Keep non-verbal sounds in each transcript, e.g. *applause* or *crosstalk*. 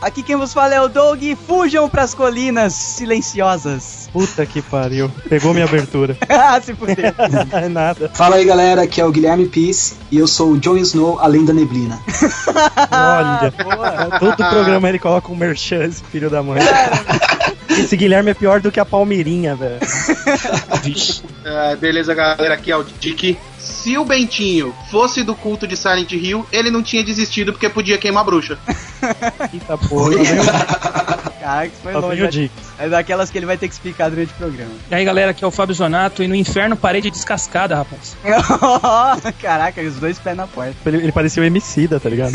Aqui quem vos fala é o Doug. Fujam pras colinas silenciosas. Puta que pariu. Pegou minha abertura. *laughs* ah, se fudeu. É *laughs* nada. Fala aí galera, aqui é o Guilherme Peace e eu sou o Jon Snow, além da neblina. Olha, *laughs* todo programa ele coloca um merchan, esse filho da mãe. Esse Guilherme é pior do que a Palmeirinha, velho. É, beleza, galera, aqui é o Dick. Se o Bentinho fosse do culto de Silent Hill, ele não tinha desistido porque podia queimar a bruxa. *laughs* Eita porra. *laughs* Caraca, isso foi Só longe. É daquelas que ele vai ter que explicar durante o programa. E aí galera, aqui é o Fábio Zonato e no inferno parede descascada, rapaz. *laughs* Caraca, os dois pés na porta. Ele, ele parecia o Emicida, tá ligado?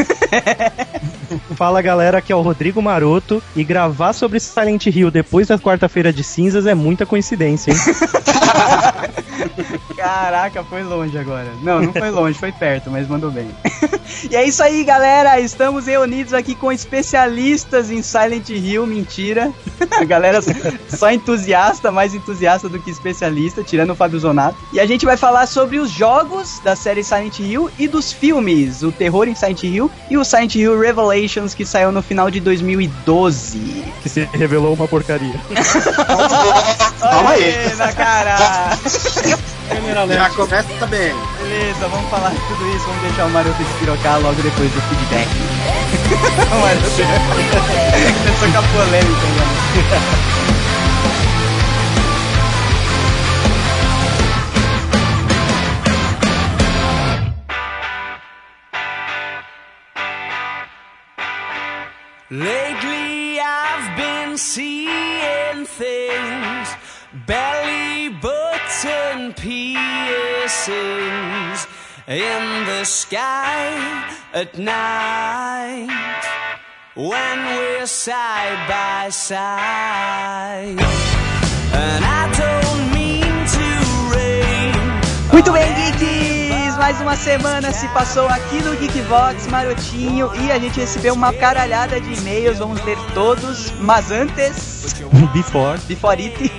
*laughs* Fala galera, aqui é o Rodrigo Maroto e gravar sobre Silent Hill depois da quarta-feira de cinzas é muita coincidência, hein? *laughs* Caraca, foi longe agora. Não, não foi longe, foi perto, mas mandou bem. e é isso aí, galera. Estamos reunidos aqui com especialistas em Silent Hill. Mentira. A galera só entusiasta, mais entusiasta do que especialista, tirando o Fábio Zonato. E a gente vai falar sobre os jogos da série Silent Hill e dos filmes: o Terror em Silent Hill e o Silent Hill Revelations, que saiu no final de 2012. Que se revelou uma porcaria. Calma aí. Na cara! Já começa bem. Beleza, vamos falar de tudo isso, vamos deixar o Maroto despirocar logo depois do feedback. o *laughs* Maroto começou com polêmica, né? Lately I've been seeing things, belly button piercings in the sky at night when we're side by side. And I don't mean to rain. Muito bem! Mais uma semana se passou aqui no Geekvox Marotinho e a gente recebeu uma caralhada de e-mails, vamos ler todos, mas antes, Before. before it,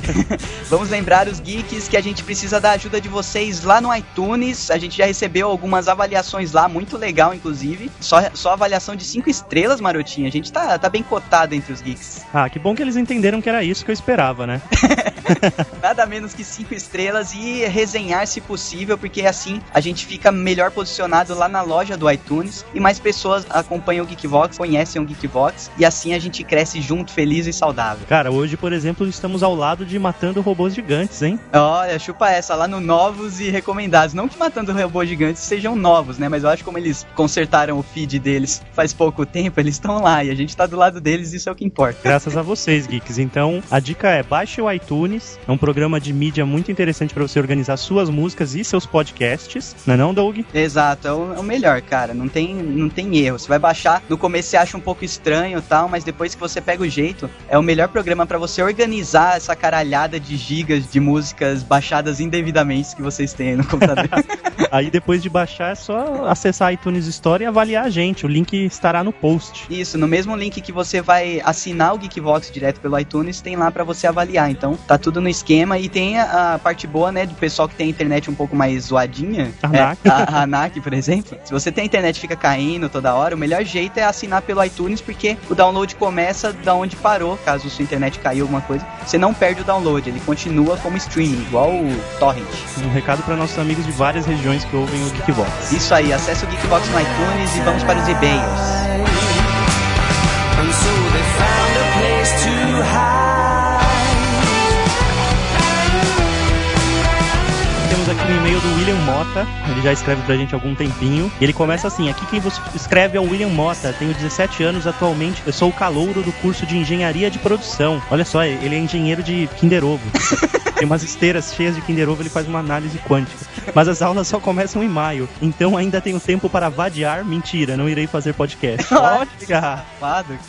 *laughs* vamos lembrar os geeks que a gente precisa da ajuda de vocês lá no iTunes. A gente já recebeu algumas avaliações lá, muito legal, inclusive. Só, só avaliação de 5 estrelas, Marotinho. A gente tá, tá bem cotado entre os geeks. Ah, que bom que eles entenderam que era isso que eu esperava, né? *laughs* *laughs* Nada menos que 5 estrelas e resenhar se possível, porque assim a gente fica melhor posicionado lá na loja do iTunes e mais pessoas acompanham o Geekvox, conhecem o Geekvox e assim a gente cresce junto, feliz e saudável. Cara, hoje, por exemplo, estamos ao lado de Matando Robôs Gigantes, hein? Olha, chupa essa lá no novos e recomendados. Não que matando robôs gigantes sejam novos, né? Mas eu acho que como eles consertaram o feed deles faz pouco tempo, eles estão lá e a gente tá do lado deles, isso é o que importa. Graças a vocês, geeks. Então, a dica é baixe o iTunes. É um programa de mídia muito interessante para você organizar suas músicas e seus podcasts. Não é não, Doug? Exato, é o, é o melhor, cara. Não tem, não tem erro. Você vai baixar, no começo você acha um pouco estranho e tal, mas depois que você pega o jeito, é o melhor programa para você organizar essa caralhada de gigas de músicas baixadas indevidamente que vocês têm aí no computador. *laughs* *laughs* Aí depois de baixar é só acessar a iTunes Store e avaliar a gente. O link estará no post. Isso, no mesmo link que você vai assinar o Geekvox direto pelo iTunes, tem lá para você avaliar. Então, tá tudo no esquema e tem a, a parte boa, né, do pessoal que tem a internet um pouco mais zoadinha. A É, NAC. a, a por exemplo. Se você tem a internet e fica caindo toda hora, o melhor jeito é assinar pelo iTunes, porque o download começa da onde parou, caso sua internet caiu alguma coisa. Você não perde o download, ele continua como streaming, igual o Torrent. Um recado para nossos amigos de várias regiões que ouvem o Geekbox. Isso aí, acesse o Geekbox no iTunes e vamos para os e-mails. And so they found a place to hide. Um e-mail do William Mota, ele já escreve pra gente há algum tempinho. E ele começa assim: aqui quem você escreve é o William Mota, tenho 17 anos atualmente, eu sou o calouro do curso de engenharia de produção. Olha só, ele é engenheiro de Kinder Ovo. *laughs* Tem umas esteiras cheias de Kinder Ovo, ele faz uma análise quântica. Mas as aulas só começam em maio, então ainda tenho tempo para vadiar. Mentira, não irei fazer podcast. *laughs* Cara.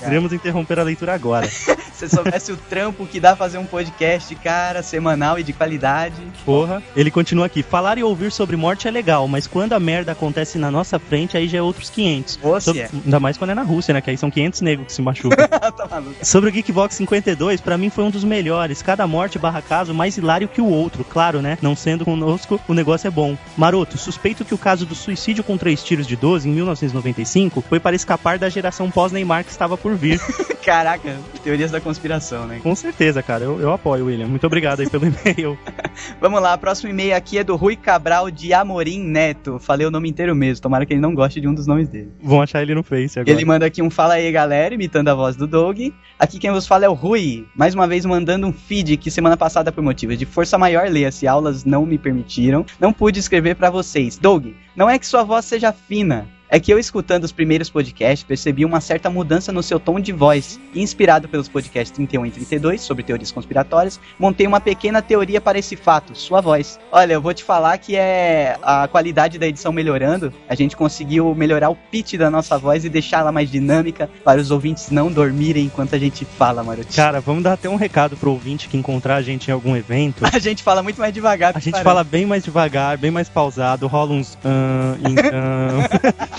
Iremos interromper a leitura agora. *laughs* Se soubesse o trampo que dá fazer um podcast, cara, semanal e de qualidade. Porra. Ele continua aqui. Falar e ouvir sobre morte é legal, mas quando a merda acontece na nossa frente, aí já é outros 500. Você Sob- é. Ainda mais quando é na Rússia, né? Que aí são 500 negros que se machucam. *laughs* tá. Sobre o Geekbox 52, pra mim foi um dos melhores. Cada morte barra caso mais hilário que o outro, claro, né? Não sendo conosco, o negócio é bom. Maroto, suspeito que o caso do suicídio com três tiros de 12 em 1995 foi para escapar da geração pós-Neymar que estava por vir. *laughs* Caraca, teorias da conspiração, né? Com certeza, cara. Eu, eu apoio, William. Muito obrigado aí pelo e-mail. *laughs* Vamos lá, próximo e-mail aqui é do Rui Cabral de Amorim Neto. Falei o nome inteiro mesmo, tomara que ele não goste de um dos nomes dele. Vão achar ele no Face agora. Ele manda aqui um fala aí, galera, imitando a voz do Doug. Aqui quem vos fala é o Rui, mais uma vez mandando um feed que semana passada por motivos de força maior, leia-se, aulas não me permitiram, não pude escrever pra vocês. Doug, não é que sua voz seja fina, é que eu escutando os primeiros podcasts percebi uma certa mudança no seu tom de voz. E inspirado pelos podcasts 31 e 32 sobre teorias conspiratórias, montei uma pequena teoria para esse fato, sua voz. Olha, eu vou te falar que é a qualidade da edição melhorando, a gente conseguiu melhorar o pitch da nossa voz e deixá-la mais dinâmica para os ouvintes não dormirem enquanto a gente fala, Marotinho. Cara, vamos dar até um recado pro ouvinte que encontrar a gente em algum evento. *laughs* A gente fala muito mais devagar. A gente fala bem mais devagar, bem mais pausado, rola uns. ah, então. *laughs*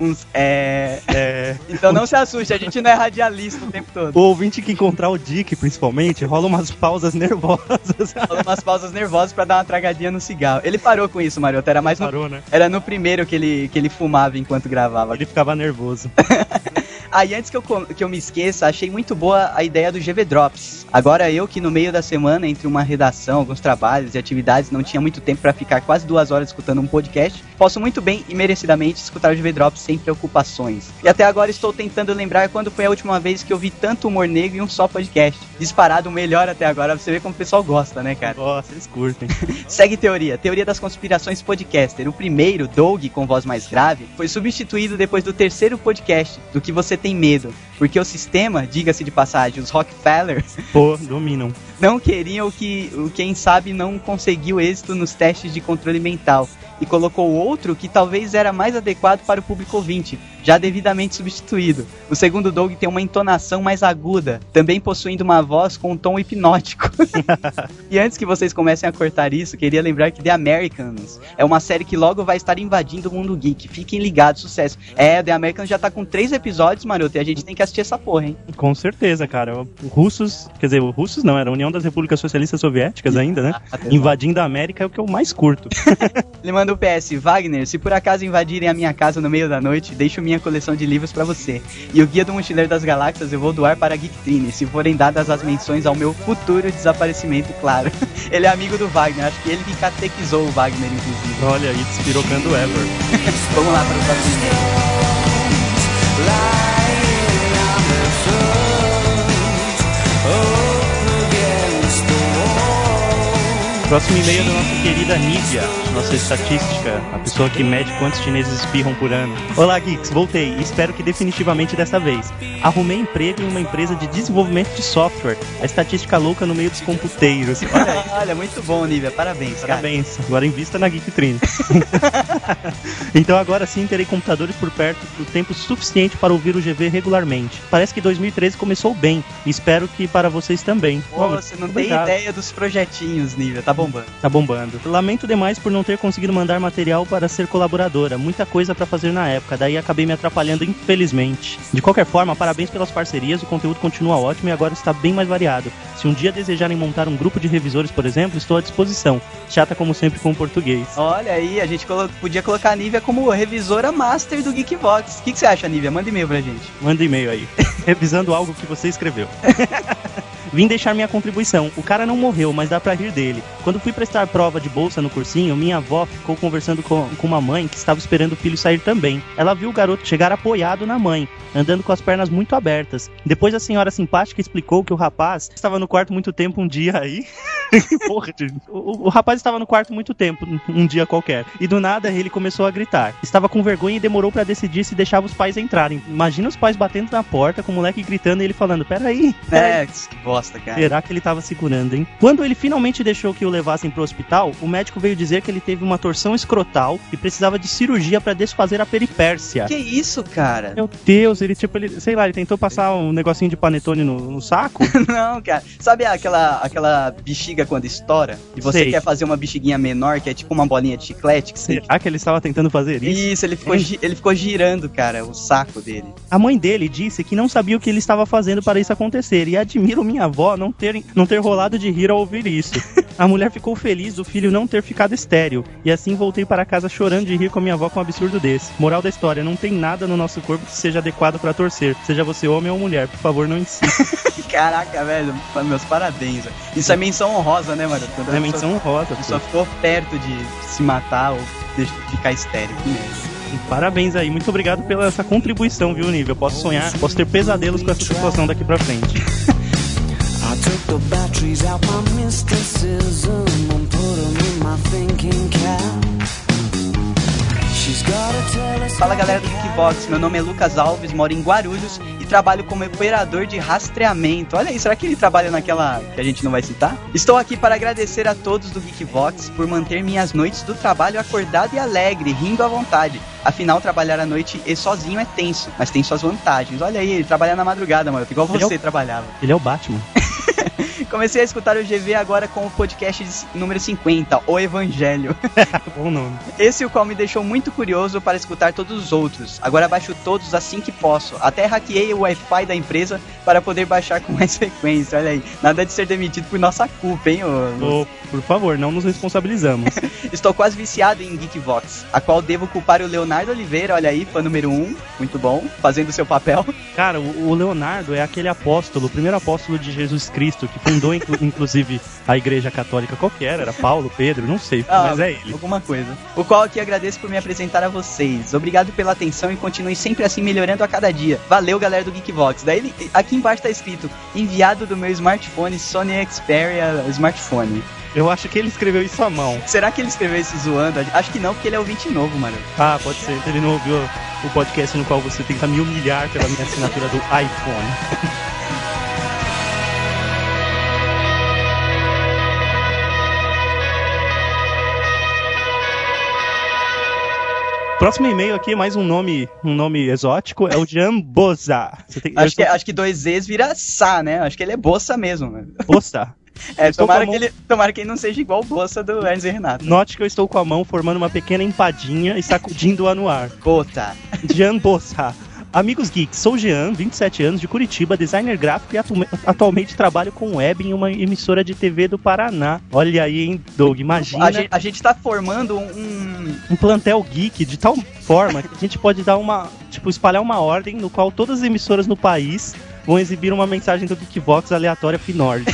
uns é... é, Então não se assuste, a gente não é radialista o tempo todo. o ouvinte que encontrar o Dick, principalmente, rola umas pausas nervosas. Rola umas pausas nervosas pra dar uma tragadinha no cigarro. Ele parou com isso, Maroto. Era mais no, Parou, né? era no primeiro que ele, que ele fumava enquanto gravava. Ele ficava nervoso. *laughs* Aí antes que eu, que eu me esqueça, achei muito boa a ideia do GV Drops. Agora eu que no meio da semana, entre uma redação, alguns trabalhos e atividades, não tinha muito tempo pra ficar quase duas horas escutando um podcast, posso muito bem e merecidamente escutar o GV Drops sem preocupações. E até agora estou tentando lembrar quando foi a última vez que eu vi tanto humor negro em um só podcast. Disparado o melhor até agora, pra você ver como o pessoal gosta, né, cara? Nossa, eles curtem. *laughs* Segue teoria. Teoria das conspirações podcaster. O primeiro, Doug, com voz mais grave, foi substituído depois do terceiro podcast, do que você tem medo. Porque o sistema, diga-se de passagem, os Rockefeller, Pô, dominam. Não queriam o que o quem sabe não conseguiu êxito nos testes de controle mental e colocou outro que talvez era mais adequado para o público ouvinte, já devidamente substituído. O segundo Doug tem uma entonação mais aguda, também possuindo uma voz com um tom hipnótico. *laughs* e antes que vocês comecem a cortar isso, queria lembrar que The Americans é uma série que logo vai estar invadindo o mundo geek. Fiquem ligados, sucesso. É, The Americans já tá com três episódios, maroto, e a gente tem que assistir essa porra, hein? Com certeza, cara. Russos, quer dizer, russos não, era a União das Repúblicas Socialistas Soviéticas ainda, né? Invadindo a América é o que eu mais curto. *laughs* Ele manda o PS, Wagner, se por acaso invadirem a minha casa no meio da noite, deixo minha coleção de livros pra você. E o Guia do Mochileiro das Galáxias eu vou doar para a Geektrine, se forem dadas as menções ao meu futuro desaparecimento, claro. *laughs* Ele é amigo do Wagner, acho que ele que catequizou o Wagner, inclusive. Olha aí, despirocando ever. *laughs* Vamos lá para o próximo Próximo e-mail é da nossa querida Nívia, nossa estatística, a pessoa que mede quantos chineses espirram por ano. Olá, Geeks, voltei espero que definitivamente dessa vez. Arrumei emprego em uma empresa de desenvolvimento de software, a estatística louca no meio dos computeiros. *laughs* Olha. Olha, muito bom, Nívia, parabéns, cara. Parabéns, agora invista na Geek Trine. *laughs* então agora sim terei computadores por perto por tempo suficiente para ouvir o GV regularmente. Parece que 2013 começou bem espero que para vocês também. Pô, você não tem Obrigado. ideia dos projetinhos, Nívia, tá bombando. Tá bombando. Lamento demais por não ter conseguido mandar material para ser colaboradora. Muita coisa pra fazer na época, daí acabei me atrapalhando, infelizmente. De qualquer forma, parabéns pelas parcerias, o conteúdo continua ótimo e agora está bem mais variado. Se um dia desejarem montar um grupo de revisores, por exemplo, estou à disposição. Chata como sempre com o português. Olha aí, a gente colo- podia colocar a Nívia como revisora master do Geekbox. O que, que você acha, Nívia? Manda e-mail pra gente. Manda e-mail aí, *laughs* revisando algo que você escreveu. *laughs* Vim deixar minha contribuição. O cara não morreu, mas dá pra rir dele. Quando fui prestar prova de bolsa no cursinho, minha avó ficou conversando com, com uma mãe que estava esperando o filho sair também. Ela viu o garoto chegar apoiado na mãe, andando com as pernas muito abertas. Depois a senhora simpática explicou que o rapaz estava no quarto muito tempo um dia aí. *laughs* Porra, o, o rapaz estava no quarto muito tempo, um dia qualquer. E do nada ele começou a gritar. Estava com vergonha e demorou pra decidir se deixava os pais entrarem. Imagina os pais batendo na porta com o moleque gritando e ele falando: Peraí, peraí. É, que bosta, cara. Será que ele tava segurando, hein? Quando ele finalmente deixou que o levassem pro hospital, o médico veio dizer que ele teve uma torção escrotal e precisava de cirurgia pra desfazer a peripérsia. Que isso, cara? Meu Deus, ele tipo, ele, sei lá, ele tentou passar um negocinho de panetone no, no saco. *laughs* Não, cara. Sabe aquela, aquela bexiga quando estoura? E você Sei. quer fazer uma bexiguinha menor, que é tipo uma bolinha de chiclete? Que você... Será que ele estava tentando fazer isso? Isso, ele ficou, ele ficou girando, cara, o saco dele. A mãe dele disse que não sabia o que ele estava fazendo para isso acontecer e admiro minha avó não ter, não ter rolado de rir ao ouvir isso. A mulher ficou feliz do filho não ter ficado estéril, e assim voltei para casa chorando de rir com a minha avó com um absurdo desse. Moral da história, não tem nada no nosso corpo que seja adequado para torcer, seja você homem ou mulher, por favor, não insista. *laughs* Caraca, velho, meus parabéns. Isso é menção honrosa, né, mano? Quando É menção rosa. a pessoa ficou perto de se matar ou de ficar estéreo. Que merda. Parabéns aí, muito obrigado pela essa contribuição, viu, Nível? Posso sonhar, posso ter pesadelos com essa situação daqui pra frente. *laughs* Took the batteries out my mysticism and put 'em in my thinking cap. She's got a telescope. Fala galera do Geekbox, meu nome é Lucas Alves, moro em Guarulhos e trabalho como operador de rastreamento. Olha aí, será que ele trabalha naquela que a gente não vai citar? Estou aqui para agradecer a todos do Geekbox por manter minhas noites do trabalho acordado e alegre, rindo à vontade. Afinal, trabalhar à noite e sozinho é tenso, mas tem suas vantagens. Olha aí, ele trabalha na madrugada, mano, igual Ele é você trabalhava. Ele é o Batman. *laughs* *laughs* Comecei a escutar o GV agora com o podcast número 50, O Evangelho. *laughs* Bom nome. Esse o qual me deixou muito curioso para escutar todos os outros. Agora baixo todos assim que posso. Até hackeei o Wi-Fi da empresa para poder baixar com mais *laughs* frequência. Olha aí, nada de ser demitido por nossa culpa, hein? ô- Ô, por favor, não nos responsabilizamos. Estou quase viciado em Geekvox, a qual devo culpar o Leonardo Oliveira, olha aí, fã número 1, um, muito bom, fazendo seu papel. Cara, o Leonardo é aquele apóstolo, o primeiro apóstolo de Jesus Cristo, que fundou inclu- *laughs* inclusive a igreja católica qualquer, era Paulo, Pedro, não sei, Ah, mas é ele. Alguma coisa. O qual aqui agradeço por me apresentar a vocês. Obrigado pela atenção e continue sempre assim melhorando a cada dia. Valeu, galera do Geekvox. Daí ele- aqui embaixo tá escrito: enviado do meu smartphone Sony Xperia smartphone. Eu acho que ele escreveu isso à mão. Será que ele escreveu isso zoando? Acho que não, porque ele é ouvinte novo, mano. Ah, pode ser, ele não ouviu o podcast no qual você tenta me humilhar pela minha assinatura do iPhone. *laughs* Próximo e-mail aqui, mais um nome, um nome exótico, é o Jamboza. Você tem, Acho que, acho que dois Z's vira Sá, né? Acho que ele é Bossa mesmo, mano. Boça. *laughs* É, Estou tomara com que, mão- ele, tomara que ele não seja igual o Bossa do Ernst e Renato. Note que eu estou com a mão formando uma pequena empadinha e sacudindo-a no ar. Cota. Jean Bossa. Amigos geeks, sou Jean, 27 anos, de Curitiba, designer gráfico e atu- atualmente trabalho com web em uma emissora de TV do Paraná. Olha aí, hein, Doug, imagina A gente, a gente tá formando um. um plantel geek de tal forma que a gente pode dar uma, tipo, espalhar uma ordem no qual todas as emissoras no país vão exibir uma mensagem do Geekbox aleatória Finord.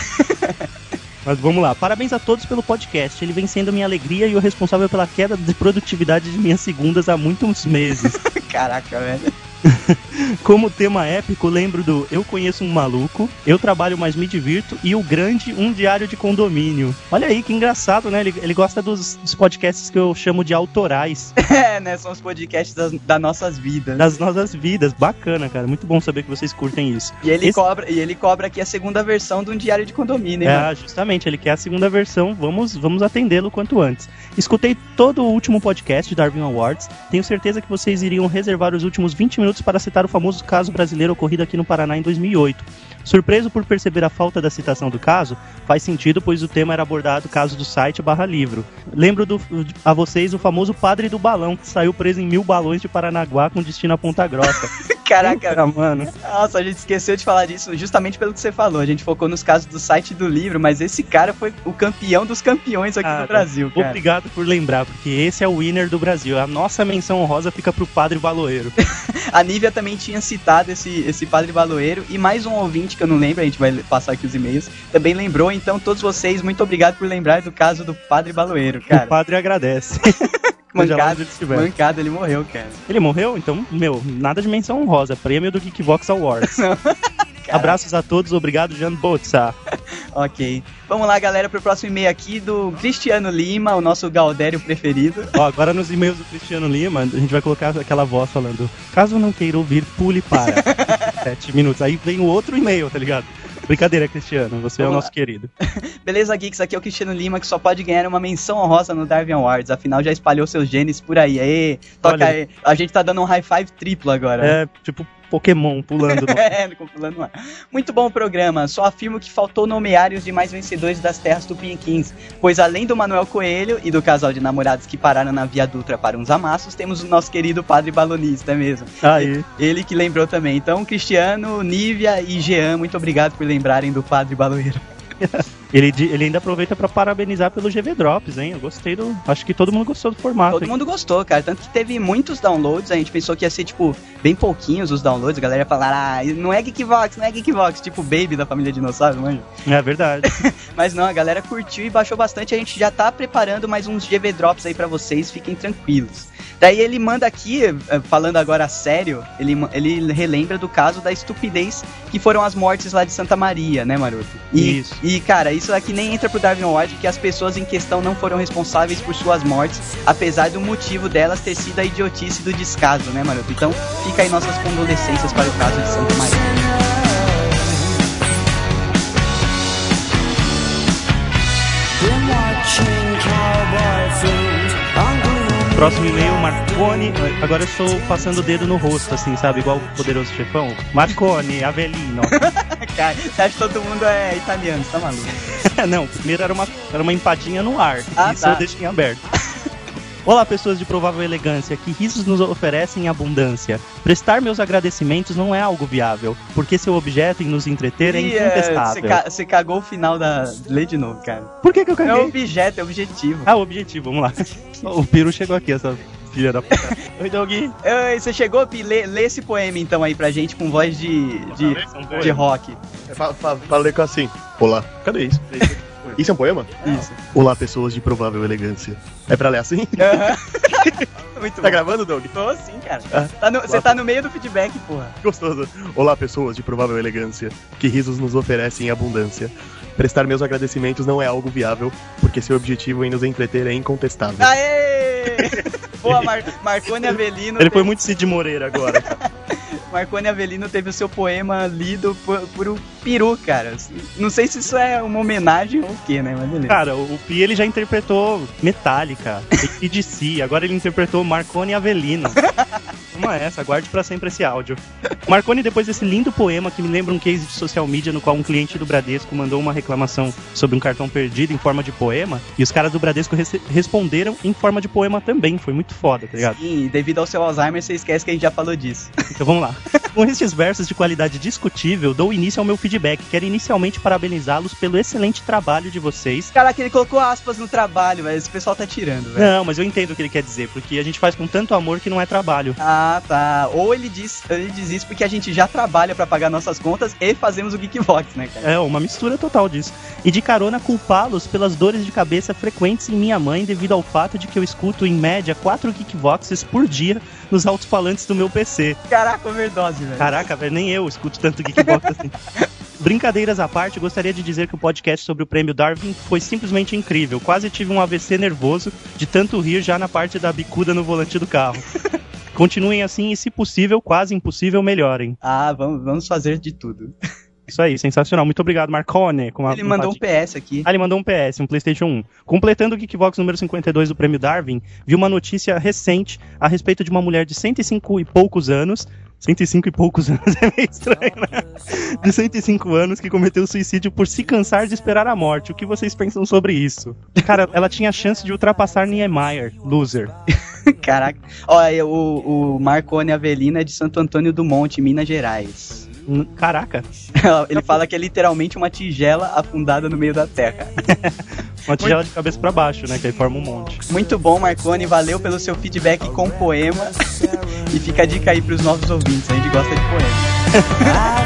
*laughs* Mas vamos lá. Parabéns a todos pelo podcast. Ele vem sendo minha alegria e o responsável pela queda de produtividade de minhas segundas há muitos meses. *laughs* Caraca, velho. *laughs* Como tema épico, lembro do Eu Conheço um Maluco, Eu Trabalho Mas Me Divirto e O Grande Um Diário de Condomínio. Olha aí, que engraçado, né? Ele, ele gosta dos, dos podcasts que eu chamo de autorais, *laughs* É, né? São os podcasts das, das nossas vidas. das nossas vidas. Bacana, cara. Muito bom saber que vocês curtem isso. E ele, Esse- cobra, e ele cobra aqui a segunda versão de um diário de condomínio, hein, mano? É, justamente, ele quer a segunda versão, vamos, vamos atendê-lo quanto antes. Escutei todo o último podcast de Darwin Awards, tenho certeza que vocês iriam reservar os últimos 20 minutos para citar o famoso caso brasileiro ocorrido aqui no Paraná em 2008. Surpreso por perceber a falta da citação do caso, faz sentido, pois o tema era abordado caso do site barra livro. Lembro do- a vocês o famoso padre do balão, que saiu preso em mil balões de Paranaguá com destino a Ponta Grossa. *laughs* Caraca, Puta, mano. nossa, a gente esqueceu de falar disso justamente pelo que você falou. A gente focou nos casos do site e do livro, mas esse cara foi o campeão dos campeões aqui Cara, no Brasil, cara. Obrigado por lembrar, porque esse é o winner do Brasil. A nossa menção honrosa fica pro Padre Baloeiro. *laughs* A Nívia também tinha citado esse, esse padre baloeiro e mais um ouvinte que eu não lembro, a gente vai passar aqui os e-mails, também lembrou. Então, todos vocês, muito obrigado por lembrar do caso do padre baloeiro, O cara. padre agradece. Mancado, ele mancado, ele morreu, cara. Ele morreu? Então, meu, nada de menção honrosa. Prêmio do Geekvox Awards. *laughs* Abraços a todos, obrigado, Jan Botsa. *laughs* Ok. Vamos lá, galera, pro próximo e-mail aqui do Cristiano Lima, o nosso Gaudério preferido. Ó, agora nos e-mails do Cristiano Lima, a gente vai colocar aquela voz falando: caso não queira ouvir, pule para. *laughs* Sete minutos. Aí vem o outro e-mail, tá ligado? Brincadeira, Cristiano, você é o Vamos nosso querido. *laughs* Beleza, Geeks? Aqui é o Cristiano Lima, que só pode ganhar uma menção honrosa no Darwin Awards. Afinal, já espalhou seus genes por aí. Aê, toca Olha aí. A gente tá dando um high five triplo agora. É, tipo, Pokémon pulando. No... *laughs* É, pulando no ar. Muito bom o programa. Só afirmo que faltou nomear os demais vencedores das terras tupiniquins, pois além do Manuel Coelho e do casal de namorados que pararam na Via Dutra para uns amassos, temos o nosso querido padre balonista mesmo. Aí. Ele que lembrou também. Então, Cristiano, Nívia e Jean, muito obrigado por lembrarem do padre baloeiro. *laughs* Ele, ele ainda aproveita pra parabenizar pelo GV Drops, hein? Eu gostei do. Acho que todo mundo gostou do formato. Todo hein? mundo gostou, cara. Tanto que teve muitos downloads. A gente pensou que ia ser, tipo, bem pouquinhos os downloads. A galera ia falar, ah, não é Geekvox, não é Geekvox. Tipo, Baby da família Dinossauro, manja. É verdade. *laughs* Mas não, a galera curtiu e baixou bastante. A gente já tá preparando mais uns GV Drops aí pra vocês, fiquem tranquilos. Daí ele manda aqui, eh, falando agora a sério, ele, ele relembra do caso da estupidez que foram as mortes lá de Santa Maria, né, Maroto? E, Isso. E, cara, isso aqui nem entra pro Darwin Award, porque as pessoas em questão não foram responsáveis por suas mortes, apesar do motivo delas ter sido a idiotice do descaso, né, Maroto? Então, fica aí nossas condolências para o caso de Santa Maria. Próximo e-mail, Marcone. Agora eu estou passando o dedo no rosto, assim, sabe? Igual o poderoso chefão. Marcone, Avelino. cara, você acha que todo mundo é italiano, você tá maluco? *laughs* Não, primeiro era uma, era uma empadinha no ar. Ah, Isso tá. eu deixei em aberto. Olá, pessoas de provável elegância, que risos nos oferecem em abundância. Prestar meus agradecimentos não é algo viável, porque seu objeto em nos entreter é Ih, Você incontestável. ca- você cagou o final da. Lê de novo, cara. Por que, que eu É caguei? objeto, é objetivo. Ah, o objetivo, vamos lá. *laughs* o Piru chegou aqui, essa filha da puta. *laughs* Oi, Doug. Você chegou, Pi? Lê, lê esse poema então aí pra gente com voz de, de, de rock. Fa- Falei com assim. Olá. Cadê isso? *laughs* Isso é um poema? Isso. Olá, pessoas de provável elegância. É pra ler assim? *laughs* Aham. *laughs* Muito Tá bom. gravando, Doug? Tô sim, cara. Ah, Tá no- Você tá no meio do feedback, porra. Gostoso. Olá, pessoas de provável elegância. Que risos nos oferecem em abundância. Prestar meus agradecimentos não é algo viável, porque seu objetivo em nos entreter é incontestável. Aê! *laughs* Boa, Mar Marcone Avelino. Ele foi teve- muito Cid Moreira agora. Marcone Avelino teve o seu poema lido por, por um peru, cara. Não sei se isso é uma homenagem ou o quê, né? Mas beleza. Cara, o Pi ele já interpretou Metallica, *laughs* EDC, agora ele interpretou Marconi Avelino. *laughs* Uma essa, guarde pra sempre esse áudio. Marconi, depois desse lindo poema que me lembra um case de social media no qual um cliente do Bradesco mandou uma reclamação sobre um cartão perdido em forma de poema, e os caras do Bradesco responderam em forma de poema também. Foi muito foda, tá ligado? Sim, devido ao seu Alzheimer, você esquece que a gente já falou disso. Então vamos lá. Com estes versos de qualidade discutível, dou início ao meu feedback. Quero inicialmente parabenizá-los pelo excelente trabalho de vocês Caraca, ele colocou aspas no trabalho, velho. Esse pessoal tá tirando, velho. Não, mas eu entendo o que ele quer dizer, porque a gente faz com tanto amor que não é trabalho. Ah, tá. Ou ele diz, ele diz isso porque a gente já trabalha pra pagar nossas contas e fazemos o Geekbox, né, cara? É uma mistura total disso. E de carona culpá-los pelas dores de cabeça frequentes em minha mãe devido ao fato de que eu escuto em média 4 Geekboxes por dia nos alto-falantes do meu PC. Caraca, overdose, velho. Caraca, velho, nem eu escuto tanto Geekbox assim. *laughs* Brincadeiras à parte, gostaria de dizer que o podcast sobre o prêmio Darwin foi simplesmente incrível. Quase tive um AVC nervoso de tanto rir já na parte da bicuda no volante do carro. *laughs* Continuem assim e, se possível, quase impossível, melhorem. Ah, vamos, vamos fazer de tudo. Isso aí, sensacional. Muito obrigado, Marcone. com a- Ele mandou um. PS aqui. Ah, ele mandou um PS, um PlayStation 1. Completando o Geekbox número 52 do prêmio Darwin, vi uma notícia recente a respeito de uma mulher de 105 e poucos anos. 105 e poucos *laughs* anos é meio estranho, né? De 105 anos que cometeu suicídio por se cansar de esperar a morte. O que vocês pensam sobre isso? Cara, ela tinha a chance de ultrapassar Niemeyer, loser. *laughs* *laughs* Caraca. Olha, o, o Marcone Avelino é de Santo Antônio do Monte, Minas Gerais. N- Caraca, *laughs* Ele fala que é literalmente uma tigela afundada no meio da terra. *laughs* uma tigela de cabeça pra baixo, né? Que aí forma um monte. Muito bom, Marcone. Valeu pelo seu feedback com poema. e fica a dica aí pros novos ouvintes. A gente gosta de poema.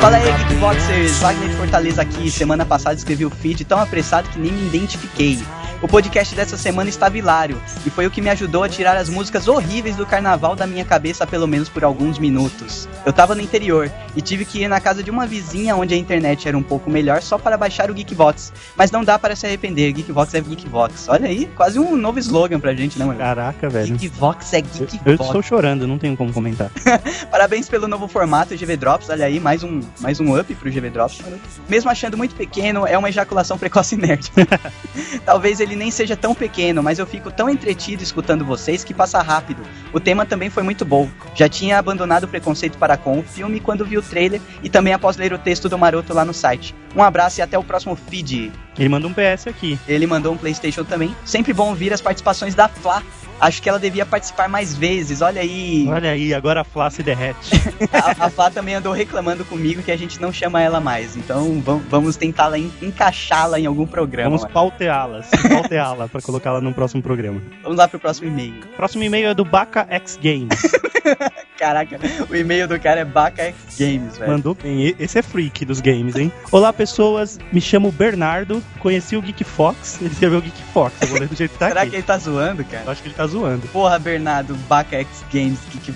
Fala aí, Geekboxers. Wagner de Fortaleza aqui. Semana passada escrevi o feed tão apressado que nem me identifiquei. O podcast dessa semana estava hilário e foi o que me ajudou a tirar as músicas horríveis do carnaval da minha cabeça pelo menos por alguns minutos. Eu tava no interior e tive que ir na casa de uma vizinha onde a internet era um pouco melhor só para baixar o Geekvox. Mas não dá para se arrepender, Geekvox é Geekvox. Olha aí, quase um novo slogan pra gente, né, mano? Caraca, velho. Geekvox é Eu, Geekvox. eu estou chorando, não tenho como comentar. *laughs* Parabéns pelo novo formato GV Drops, olha aí, mais um, mais um up pro GV Drops. Mesmo achando muito pequeno, é uma ejaculação precoce nerd. *laughs* Talvez ele nem seja tão pequeno, mas eu fico tão entretido escutando vocês que passa rápido. O tema também foi muito bom. Já tinha abandonado o preconceito para com o filme quando vi o trailer e também após ler o texto do Maroto lá no site. Um abraço e até o próximo feed. Ele manda um PS aqui. Ele mandou um PlayStation também. Sempre bom ouvir as participações da Flá. Acho que ela devia participar mais vezes. Olha aí. Olha aí, agora a Flá se derrete. *laughs* A, a Flá também andou reclamando comigo que a gente não chama ela mais. Então vam- vamos tentar lá en- encaixá-la em algum programa. Vamos mano. pauteá-las. Pauteá-la pra colocá-la no próximo programa. Vamos lá pro próximo e-mail. Próximo e-mail é do Baca X Games. *laughs* Caraca, o e-mail do cara é Baca Games, velho. Mandou bem. Esse é freak dos games, hein? Olá, pessoas. Me chamo Bernardo. Conheci o Geek Fox. *laughs* Ele escreveu Geek Fox. Eu vou ler do jeito que tá Será aqui. que ele tá zoando, cara? Eu acho que ele tá zoando. Porra, Bernardo, Baca Games. Geek,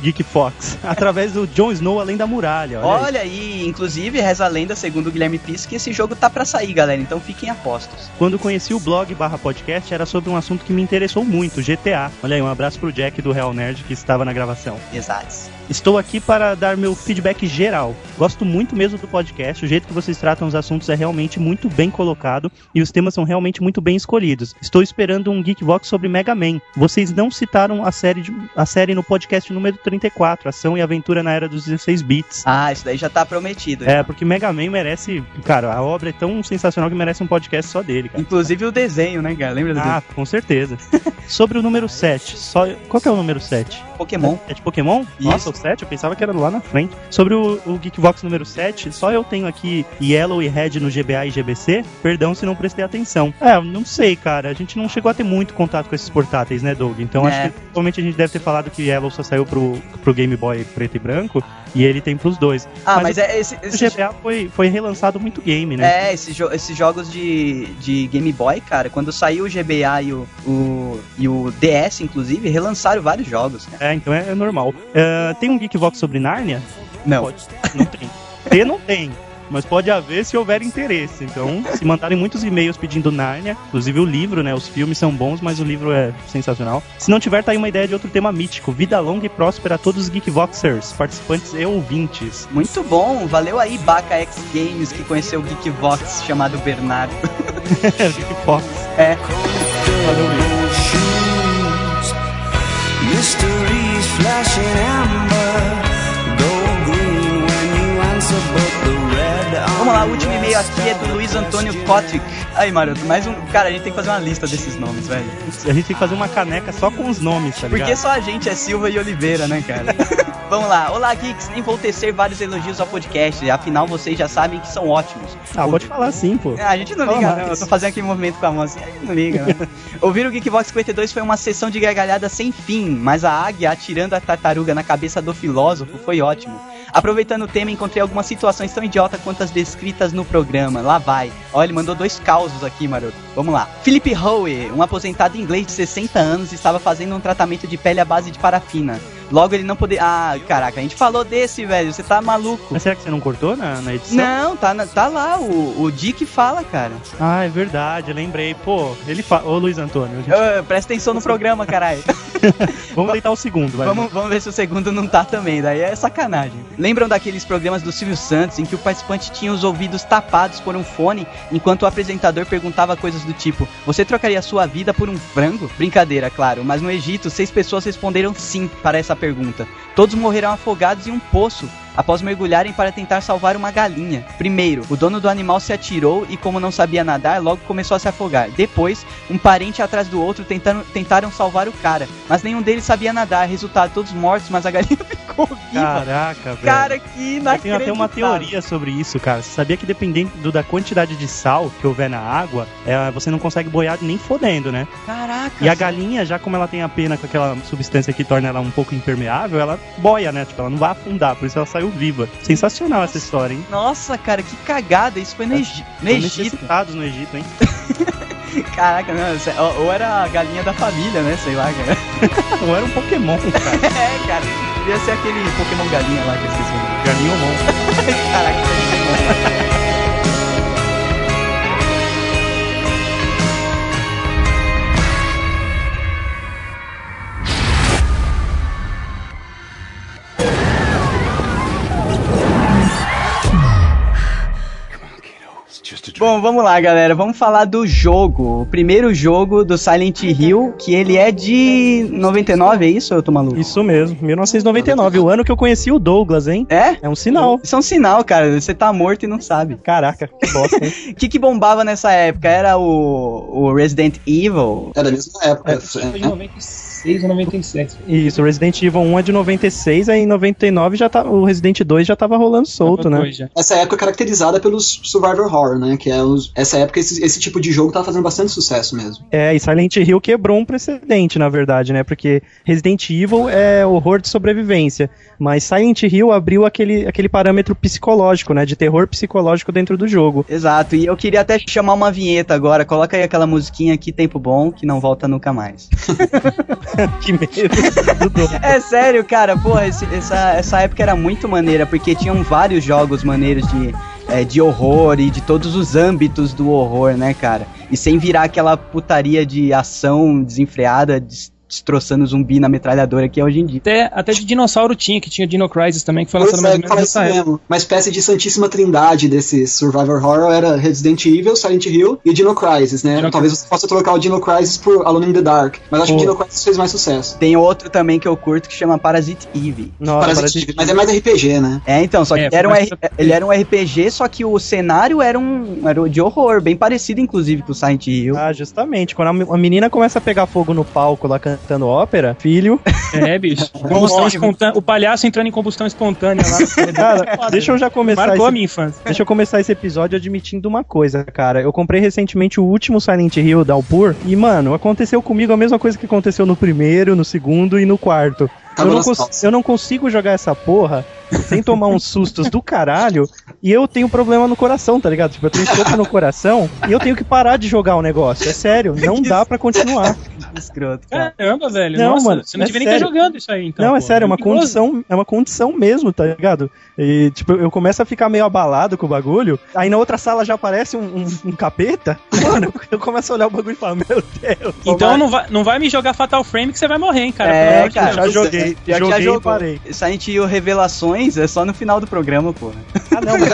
Geek Fox. *laughs* Através do Jon Snow Além da Muralha. Olha, aí. Olha aí, inclusive reza a lenda, segundo o Guilherme Pisse, que esse jogo tá pra sair, galera. Então fiquem apostos. Quando conheci o blog barra podcast, era sobre um assunto que me interessou muito, GTA. Olha aí, um abraço pro Jack do Real Nerd que estava na gravação. Exatos. Estou aqui para dar meu feedback geral. Gosto muito mesmo do podcast, o jeito que vocês tratam os assuntos é realmente muito bem colocado e os temas são realmente muito bem escolhidos. Estou esperando um Geekvox sobre Mega Man. Vocês não citaram a série, de- a série no podcast número 34, Ação e Aventura na Era dos 16 bits. Ah, isso daí já tá prometido. É, porque Mega Man merece. Cara, a obra é tão sensacional que merece um podcast só dele, cara. Inclusive o desenho, né, cara? Lembra do Ah, com certeza. Sobre o número 7, só... qual que é o número 7? desenho? Pokémon? É de Pokémon? Isso. Nossa, 7, eu pensava que era lá na frente. Sobre o, o Geekvox número 7, só eu tenho aqui Yellow e Red no GBA e GBC. Perdão se não prestei atenção. É, não sei, cara. A gente não chegou a ter muito contato com esses portáteis, né, Doug? Então É. acho que provavelmente a gente deve ter falado que Yellow só saiu pro, pro Game Boy preto e branco. E ele tem pros dois. Ah, Mas mas, o- é esse, O esse GBA foi, foi relançado muito game, né? É, esses, jo- esses jogos de, de Game Boy, cara, quando saiu o GBA e o, o, e o DS, inclusive, relançaram vários jogos, cara. É, então é, é normal. É, tem um Geekvox sobre Nárnia? Não. Pode. Não tem. *laughs* Ter não tem. Mas pode haver se houver interesse. Então, se mandarem muitos e-mails pedindo Nárnia, inclusive o livro, né? Os filmes são bons, mas o livro é sensacional. Se não tiver, tá aí uma ideia de outro tema mítico. Vida longa e próspera a todos os Geekvoxers, participantes e ouvintes. Muito bom, valeu aí, Baca X Games, que conheceu o Geekvox chamado Bernardo. *laughs* Geekvox. É, Valeu, shoes. Flashing amber, gold green when you answer, but the vamos lá, o último e-mail aqui é do Luiz Antônio Kotrick. Aí, Maroto, mais um. Cara, a gente tem que fazer uma lista desses nomes, velho. A gente tem que fazer uma caneca só com os nomes, tá ligado? Porque só a gente é Silva e Oliveira, né, cara? *laughs* Vamos lá. Olá, Geeks. Nem vou tecer vários elogios ao podcast. Afinal, vocês já sabem que são ótimos. Ah, pode falar sim, pô. Ah, a gente não liga, não. Eu tô fazendo aquele movimento com a mão assim, a gente não liga, né? *laughs* Ouvir o Geekbox 52 foi uma sessão de gargalhada sem fim, mas a águia atirando a tartaruga na cabeça do filósofo foi ótimo. Aproveitando o tema, encontrei algumas situações tão idiota quanto as descritas no programa. Lá vai. Ó, ele mandou dois causos aqui, maroto. Vamos lá. Philip Howe, um aposentado inglês de 60 anos, estava fazendo um tratamento de pele à base de parafina. Logo ele não poderia. Ah, caraca, a gente falou desse, velho. Você tá maluco. Mas será que você não cortou na, na edição? Não, tá, na- tá lá. O, o Dick fala, cara. Ah, é verdade, lembrei. Pô, ele fala. Ô, Luiz Antônio, gente- Ô, presta atenção no programa, caralho. *laughs* *laughs* vamos deitar o segundo, vai. Vamos, vamos ver se o segundo não tá também, daí é sacanagem. Lembram daqueles programas do Silvio Santos em que o participante tinha os ouvidos tapados por um fone enquanto o apresentador perguntava coisas do tipo: Você trocaria sua vida por um frango? Brincadeira, claro, mas no Egito, seis pessoas responderam sim para essa pergunta. Todos morreram afogados em um poço. Após mergulharem para tentar salvar uma galinha. Primeiro, o dono do animal se atirou e, como não sabia nadar, logo começou a se afogar. Depois, um parente atrás do outro tentaram, tentaram salvar o cara, mas nenhum deles sabia nadar. Resultado, todos mortos, mas a galinha *laughs* ficou viva. Caraca, velho. Cara, que Eu tenho inacreditável. até uma teoria sobre isso, cara. Você sabia que dependendo do- da quantidade de sal que houver na água, é, você não consegue boiar nem fodendo, né? Caraca. E a galinha, já como ela tem a pena com aquela substância que torna ela um pouco impermeável, ela boia, né? Tipo, ela não vai afundar, por isso ela saiu viva. Sensacional essa história, hein? Nossa, cara, que cagada. Isso foi no, Egi- no Egito. no Egito, hein? *laughs* Caraca, não, ou, ou era a galinha da família, né? Sei lá, cara. *laughs* Ou era um Pokémon, *laughs* cara. É, cara. Devia ser aquele Pokémon galinha lá que eu esqueci. o nome. Galinhomon. Caraca. Bom, vamos lá, galera. Vamos falar do jogo. O primeiro jogo do Silent Hill, que ele é de 99, é isso eu tô maluco? Isso mesmo, 1999, o ano que eu conheci o Douglas, hein? É? É um sinal. Isso é um sinal, cara. Você tá morto e não sabe. Caraca, que bosta, hein? O *laughs* que, que bombava nessa época? Era o, o Resident Evil. É da mesma época. Foi é, de 96 ou 97. Isso, o Resident Evil 1 é de 96, aí em 99 já tá, o Resident 2 já tava rolando solto, né? Já. Essa época é caracterizada pelos Survivor Horror, né? Que é os, essa época esse, esse tipo de jogo tava fazendo bastante sucesso mesmo. É, e Silent Hill quebrou um precedente, na verdade, né? Porque Resident Evil é horror de sobrevivência, mas Silent Hill abriu aquele, aquele parâmetro psicológico, né? De terror psicológico dentro do jogo. Exato. E eu queria até chamar uma vinheta agora. Coloca aí aquela musiquinha que tempo bom, que não volta nunca mais. *laughs* *laughs* que medo do. É sério, cara. Porra, esse- essa, essa época era muito maneira, porque tinham vários jogos maneiros de, é, de horror e de todos os âmbitos do horror, né, cara? E sem virar aquela putaria de ação desenfreada, des- destroçando zumbi na metralhadora que é hoje em dia. Até, até de dinossauro tinha, que tinha Dino Crisis também, que foi Pois lançado mais é, ou menos nessa época. mesmo. Uma espécie de santíssima trindade desse Survivor Horror era Resident Evil, Silent Hill e Dino Crisis, né? Dino Talvez você possa trocar o Dino Crisis por Alone in the Dark. Mas acho Pô. que o Dino Crisis fez mais sucesso. Tem outro também que eu curto que chama Parasite Eve. Nossa, Parasite Parasite- Eve, mas é mais RPG, né? É, então, só que É, era um ele era um RPG, só que o cenário era um era de horror, bem parecido inclusive com o Silent Hill. Ah, justamente. Quando a menina começa a pegar fogo no palco lá cantando ópera, filho, É, bicho. *laughs* Combustão espontânea. O palhaço entrando em combustão espontânea lá. *laughs* cara, deixa eu já começar Marcou a esse, minha infância. deixa eu começar esse episódio admitindo uma coisa, cara. Eu comprei recentemente o último Silent Hill da Alpur e, mano, aconteceu comigo a mesma coisa que aconteceu no primeiro, no segundo e no quarto. Eu Cagou não, eu não consigo jogar essa porra sem tomar uns sustos do caralho e eu tenho problema no coração, tá ligado? Tipo, eu tenho soco no coração e eu tenho que parar de jogar o negócio. É sério, não dá pra continuar. *laughs* Escroto, cara. Caramba, velho. Não, Nossa, mano, você não é devia nem estar sério. jogando isso aí, então. não, é pô. sério, é uma perigoso. condição, é uma condição mesmo, tá ligado? E, tipo, eu começo a ficar meio abalado com o bagulho, aí na outra sala já aparece um, um- um capeta, *laughs* mano, eu começo a olhar o bagulho e falo, meu Deus. Então não vai, não vai me jogar Fatal Frame que você vai morrer, hein, cara. É, cara, já joguei, *laughs* Pior que já joguei e parei. Silent Hill Revelações é só no final do programa, pô. Ah, não, mas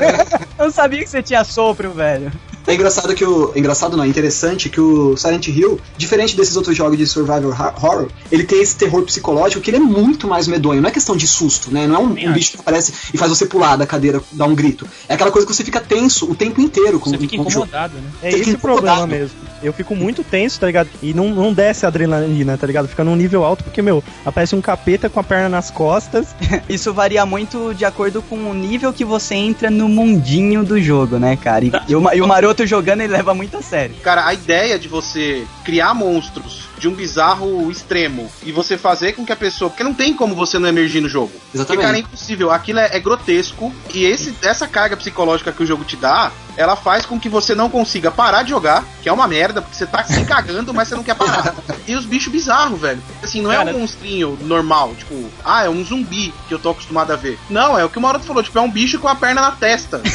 Eu não sabia que você tinha sopro, velho. É engraçado que o. Engraçado não, é interessante que o Silent Hill, diferente desses outros jogos de survival horror, ele tem esse terror psicológico que ele é muito mais medonho. Não é questão de susto, né? Não é um, um acho. bicho que aparece e faz você pular da cadeira, dar um grito. É aquela coisa que você fica tenso o tempo inteiro com, Você fica com o jogo. incomodado, né? é Você esse o problema mesmo. Eu fico muito tenso, tá ligado? E não, não desce a adrenalina, tá ligado? Fica num nível alto porque, meu, aparece um capeta com a perna nas costas. *laughs* Isso varia muito de acordo com o nível que você entra no mundinho do jogo, né, cara? E, e o, e o maroto jogando ele leva muito a sério. Cara, a ideia de você criar monstros de um bizarro extremo e você fazer com que a pessoa. Porque não tem como você não emergir no jogo. Porque, Exatamente. cara, é impossível. Aquilo é, é grotesco. E esse, essa carga psicológica que o jogo te dá, ela faz com que você não consiga parar de jogar, que é uma merda, porque você tá se *laughs* cagando, mas você não quer parar. E os bichos bizarros, velho. Assim, não Cara- é um monstrinho normal, tipo, ah, é um zumbi que eu tô acostumado a ver. Não, é o que o Maroto falou, tipo, é um bicho com a perna na testa. *laughs*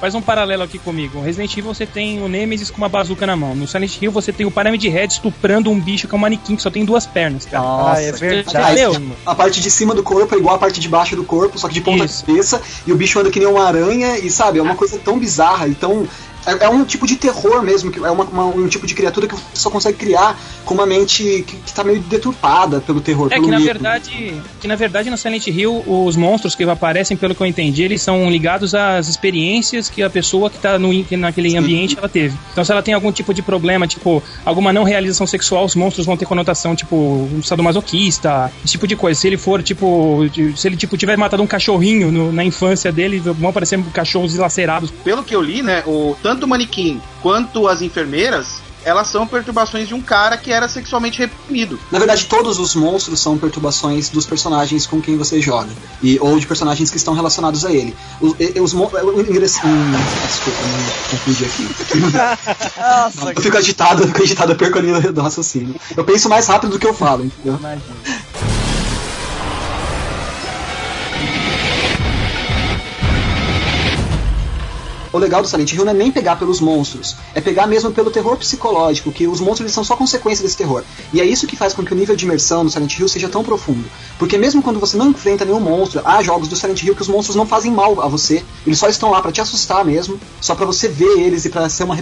Faz um paralelo aqui comigo. No Resident Evil você tem o Nemesis com uma bazuca na mão. No Silent Hill você tem o Pyramid Head estuprando um bicho que é um manequim que só tem duas pernas, cara. ah, é Nossa, verdade. Mano. A parte de cima do corpo é igual a parte de baixo do corpo, só que de ponta Isso. cabeça, e o bicho anda que nem uma aranha, e sabe, é uma coisa tão bizarra e tão. É, é um tipo de terror mesmo, que é uma- uma- um tipo de criatura que você só consegue criar com uma mente que, que tá meio deturpada pelo terror. É pelo que na medo. verdade, que na verdade no Silent Hill os monstros que aparecem, pelo que eu entendi, eles são ligados às experiências que a pessoa que tá no, que naquele ambiente ela teve. Então se ela tem algum tipo de problema, tipo alguma não realização sexual, os monstros vão ter conotação tipo um sadomasoquista, esse tipo de coisa. Se ele for tipo, se ele tipo tiver matado um cachorrinho no- na infância dele, vão aparecer cachorros dilacerados. Pelo que eu li, né, o, tanto o manequim quanto as enfermeiras, elas são perturbações de um cara que era sexualmente reprimido. Na verdade, todos os monstros são perturbações dos personagens com quem você joga. E, ou de personagens que estão relacionados a ele. Os, os o ingress- hum, Desculpa, me confundi aqui. *laughs* Nossa, Eu fico agitado, eu fico agitado, eu perco a linha do raciocínio. Eu penso mais rápido do que eu falo, entendeu? imagina. O legal do Silent Hill não é nem pegar pelos monstros, é pegar mesmo pelo terror psicológico, que os monstros são só consequência desse terror. E é isso que faz com que o nível de imersão no Silent Hill seja tão profundo. Porque mesmo quando você não enfrenta nenhum monstro, há jogos do Silent Hill que os monstros não fazem mal a você, eles só estão lá pra te assustar mesmo, só pra você ver eles e pra ser uma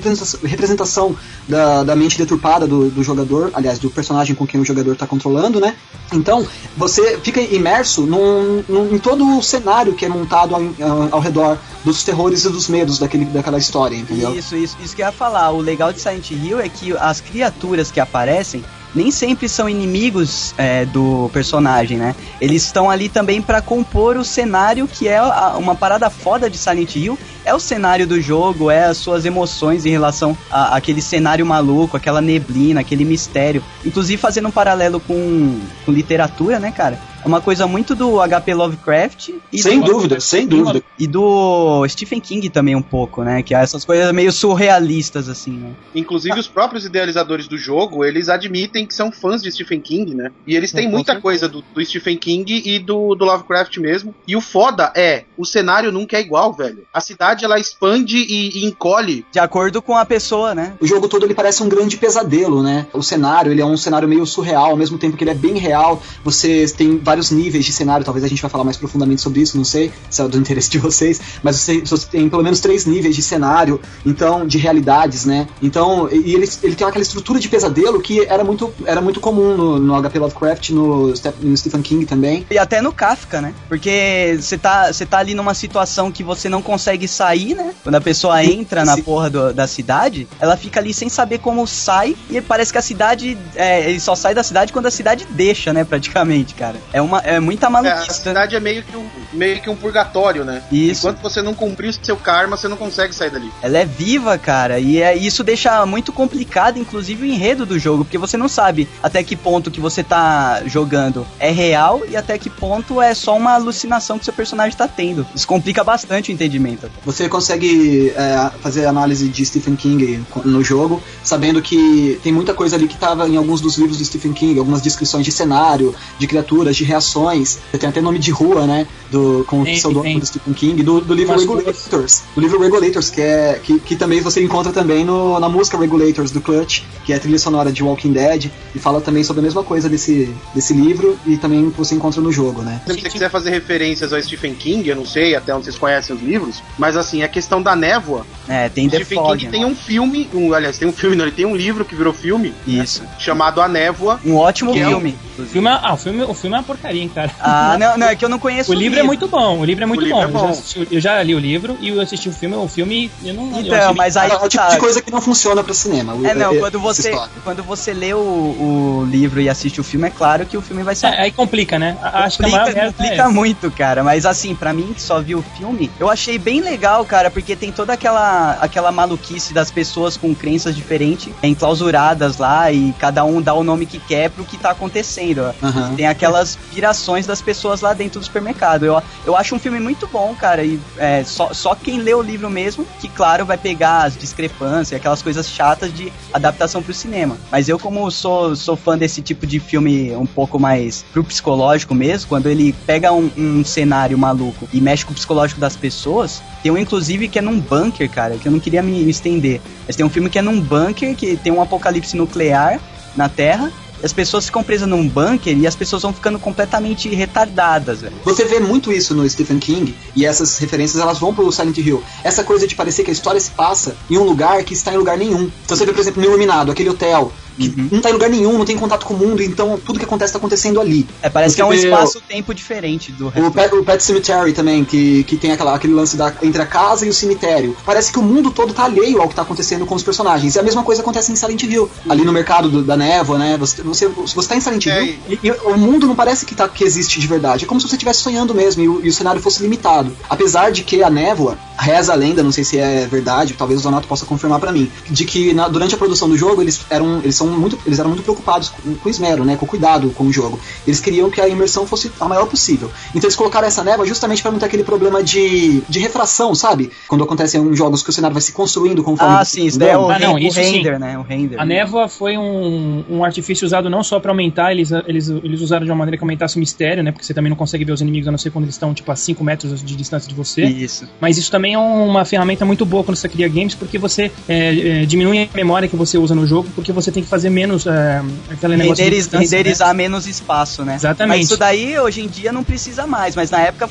representação, da, da mente deturpada do, do jogador, aliás, do personagem com quem o jogador tá controlando, né? Então, você fica imerso num, num- em todo o cenário que é montado ao, ao redor dos terrores e dos medos daquele, daquela história, entendeu? Isso, isso, isso que eu ia falar. O legal de Silent Hill é que as criaturas que aparecem nem sempre são inimigos é, do personagem, né? Eles estão ali também pra compor o cenário que é a- uma parada foda de Silent Hill. É o cenário do jogo, é as suas emoções em relação a- àquele cenário maluco, aquela neblina, aquele mistério. Inclusive fazendo um paralelo com, com literatura, né, cara? É uma coisa muito do HP Lovecraft e Sem do- dúvida, sem dúvida. e do Stephen King também um pouco, né? Que é essas coisas meio surrealistas, assim, né? Inclusive, os próprios idealizadores do jogo, eles admitem que são fãs de Stephen King, né? E eles têm muita certeza. coisa do, do Stephen King e do, do Lovecraft mesmo. E o foda é, o cenário nunca é igual, velho. A cidade, ela expande e, e encolhe. De acordo com a pessoa, né? O jogo todo ele parece um grande pesadelo, né? O cenário, ele é um cenário meio surreal, ao mesmo tempo que ele é bem real. Você tem vários níveis de cenário, talvez a gente vai falar mais profundamente sobre isso, não sei se é do interesse de vocês, mas você, você tem pelo menos três níveis de cenário, então, de realidades, né? Então, e ele, ele tem aquela estrutura de pesadelo que era muito, era muito comum no, no HP Lovecraft, no, no Stephen King também. E até no Kafka, né? Porque você tá, você tá ali numa situação que você não consegue sair, né? Quando a pessoa entra na porra do- da cidade, ela fica ali sem saber como sai. E parece que a cidade. É, ele só sai da cidade quando a cidade deixa, né? Praticamente, cara. É, uma, é muita É, a maluquice. cidade é meio que um, meio que um purgatório, né? Isso. Enquanto você não cumprir o seu karma, você não consegue sair dali. Ela é viva, cara, e é, isso deixa muito complicado, inclusive, o enredo do jogo, porque você não sabe até que ponto que você tá jogando é real e até que ponto é só uma alucinação que seu personagem tá tendo. Isso complica bastante o entendimento. Você consegue é, fazer análise de Stephen King no jogo, sabendo que tem muita coisa ali que estava em alguns dos livros do Stephen King, algumas descrições de cenário, de criaturas, de reações. Você tem até nome de rua, né? Do, com do Stephen King, do, do livro Umas Regulators. Do livro Regulators, que, é, que, que também você encontra também no, na música Regulators do Clutch, que é a trilha sonora de Walking Dead, e fala também sobre a mesma coisa desse, desse livro e também você encontra no jogo, né? Se você quiser fazer referências ao Stephen King, eu não sei até onde vocês conhecem os livros, mas assim, a questão da névoa, É, tem The Stephen Fog, King né? tem um filme, um, aliás, tem um filme, não, ele tem um livro que virou filme, Isso. chamado A Névoa. Um ótimo é um- filme. O inclusive. filme, é- ah, o filme, o filme é uma porcaria, hein, cara. Ah, não, não, é que eu não conheço O livro é muito bom, o livro é muito bom. é Eu, já bom. assisti- eu já li o livro e eu assisti o filme, o filme eu não Então, mas aí é o tipo tá. de coisa que não funciona pra cinema. É, não, quando essa você, história. quando você lê o, o livro e assiste o filme, é claro que o filme vai ser É, aí complica, né? Acho que a Complica, complica é muito, cara. Mas assim, pra mim que só vi o filme, eu achei bem legal, cara, porque tem toda aquela, aquela maluquice das pessoas com crenças diferentes, enclausuradas lá, e cada um dá o nome que quer pro que tá acontecendo. Aham. Tem aquelas pirações das pessoas lá dentro do supermercado. Eu, eu acho um filme muito bom, cara. E é, só, só quem lê o livro mesmo, que claro, vai pegar as discrepâncias, aquelas coisas chatas de adaptação pro cinema. Mas eu, como sou, sou fã desse tipo de filme um pouco mais pro psicológico mesmo, quando ele pega um, um cenário maluco e mexe com o psicológico das pessoas, tem um inclusive que é num bunker, cara, que eu não queria me estender. Mas tem um filme que é num bunker, que tem um apocalipse nuclear na Terra. As pessoas ficam presas num bunker e as pessoas vão ficando completamente retardadas. Você vê muito isso no Stephen King e essas referências elas vão pro Silent Hill. Essa coisa de parecer que a história se passa em um lugar que está em lugar nenhum. Então você vê, por exemplo, no Iluminado, aquele hotel que Uhum. não tá em lugar nenhum, não tem contato com o mundo, então tudo que acontece tá acontecendo ali. É, parece Você que é um espaço-tempo diferente do O resto. Pet, o Pet Cemetery também, que, que tem aquela, aquele lance da, entre a casa e o cemitério. Parece que o mundo todo tá alheio ao que tá acontecendo com os personagens. E a mesma coisa acontece em Silent Hill. Ali no mercado do- da névoa, né? Você, você, você tá em Silent É, Hill e, e o mundo não parece que, tá, que existe de verdade. É como se você estivesse sonhando mesmo e o, e o cenário fosse limitado. Apesar de que a névoa, reza a lenda, não sei se é verdade, talvez o Zonato possa confirmar pra mim, de que na- durante a produção do jogo eles eram, eles são muito, eles eram muito preocupados com, com esmero, né? Com cuidado com o jogo. Eles queriam que a imersão fosse a maior possível. Então eles colocaram essa névoa justamente para não ter aquele problema de, de refração, sabe? Quando acontece em jogos que o cenário vai se construindo conforme. Ah, sim, isso daí é o, Ah, não, o isso sim. render, né? O render. A névoa foi um, um artifício usado não só pra aumentar, eles, eles, eles usaram de uma maneira que aumentasse o mistério, né? Porque você também não consegue ver os inimigos a não ser quando eles estão, tipo, a 5 metros de distância de você. Isso. Mas isso também é uma ferramenta muito boa quando você cria games, porque você é, é, diminui a memória que você usa no jogo, porque você tem que fazer menos é, aquele negócio de Renderiz- distância, renderizar né? menos espaço, né? Exatamente. Mas isso daí hoje em dia não precisa mais, mas na época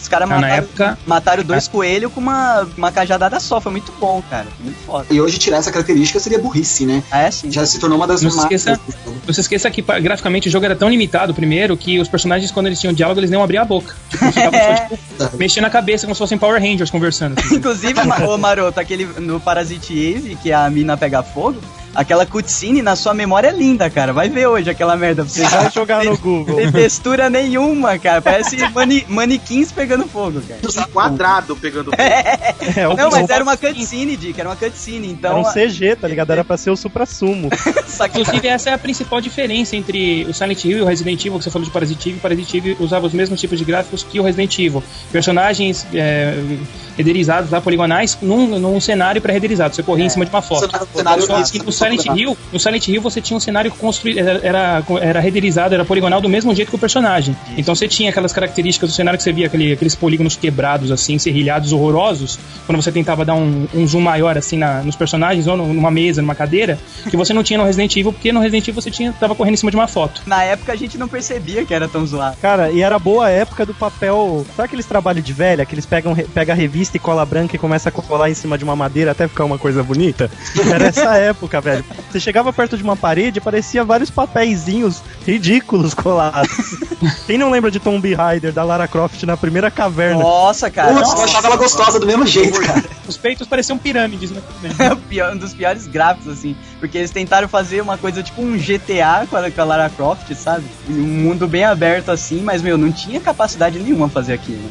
os caras Ah, na mataram, época- mataram dois coelhos com uma, uma cajadada só, foi muito bom, cara. Muito foda. E hoje tirar essa característica seria burrice, né? Ah, é sim. Já se tornou uma das Não se esqueça-. Não se esqueça que graficamente o jogo era tão limitado primeiro que os personagens, quando eles tinham diálogo, eles nem abriam a boca. *laughs* Tipo, ficavam É. só, tipo, mexendo a cabeça como se fossem Power Rangers conversando. assim. *laughs* Inclusive, ô Maroto, aquele no Parasite Eve, que a mina pega fogo, aquela cutscene na sua memória é linda, cara. Vai ver hoje aquela merda pra você. Vai jogar no Google. Tem textura nenhuma, cara. Parece mani manequins pegando fogo, cara. Um quadrado pegando fogo. É, o Não, mas era uma cutscene, Dick, era uma cutscene, Era então. um CG, tá ligado? Era pra ser o supra-sumo. *laughs* Inclusive, essa é a principal diferença entre o Silent Hill e o Resident Evil, que você falou de Parasite Eve. O Parasite Eve usava os mesmos tipos de gráficos que o Resident Evil. Personagens é, renderizados lá, poligonais, num, num cenário pré-renderizado. Você corria em cima de uma foto. Cenário- cenário- no Silent. Hill, no Silent Hill você tinha um cenário construído, era, era, era renderizado, era poligonal do mesmo jeito que o personagem. Então você tinha aquelas características do cenário que você via, aquele, aqueles polígonos quebrados, assim, serrilhados horrorosos, quando você tentava dar um, um zoom maior, assim, na- nos personagens, ou numa mesa, numa cadeira, que você não tinha no Resident Evil, porque no Resident Evil você tinha, tava correndo em cima de uma foto. Na época a gente não percebia que era tão zoado. Cara, e era boa a época do papel. Sabe aqueles trabalhos de velha que eles pegam pega a revista e cola branca e começa a colar em cima de uma madeira até ficar uma coisa bonita? Era essa época, velho. Você chegava perto de uma parede e parecia vários papeizinhos ridículos colados. *laughs* Quem não lembra de Tomb Raider da Lara Croft na primeira caverna? Nossa, cara. Putz, eu achava ela gostosa do mesmo jeito, cara. Os peitos pareciam pirâmides, né? *laughs* é um dos piores gráficos, assim. Porque eles tentaram fazer uma coisa tipo um GTA com a, com a Lara Croft, sabe? Um mundo bem aberto assim, mas, meu, não tinha capacidade nenhuma fazer aquilo.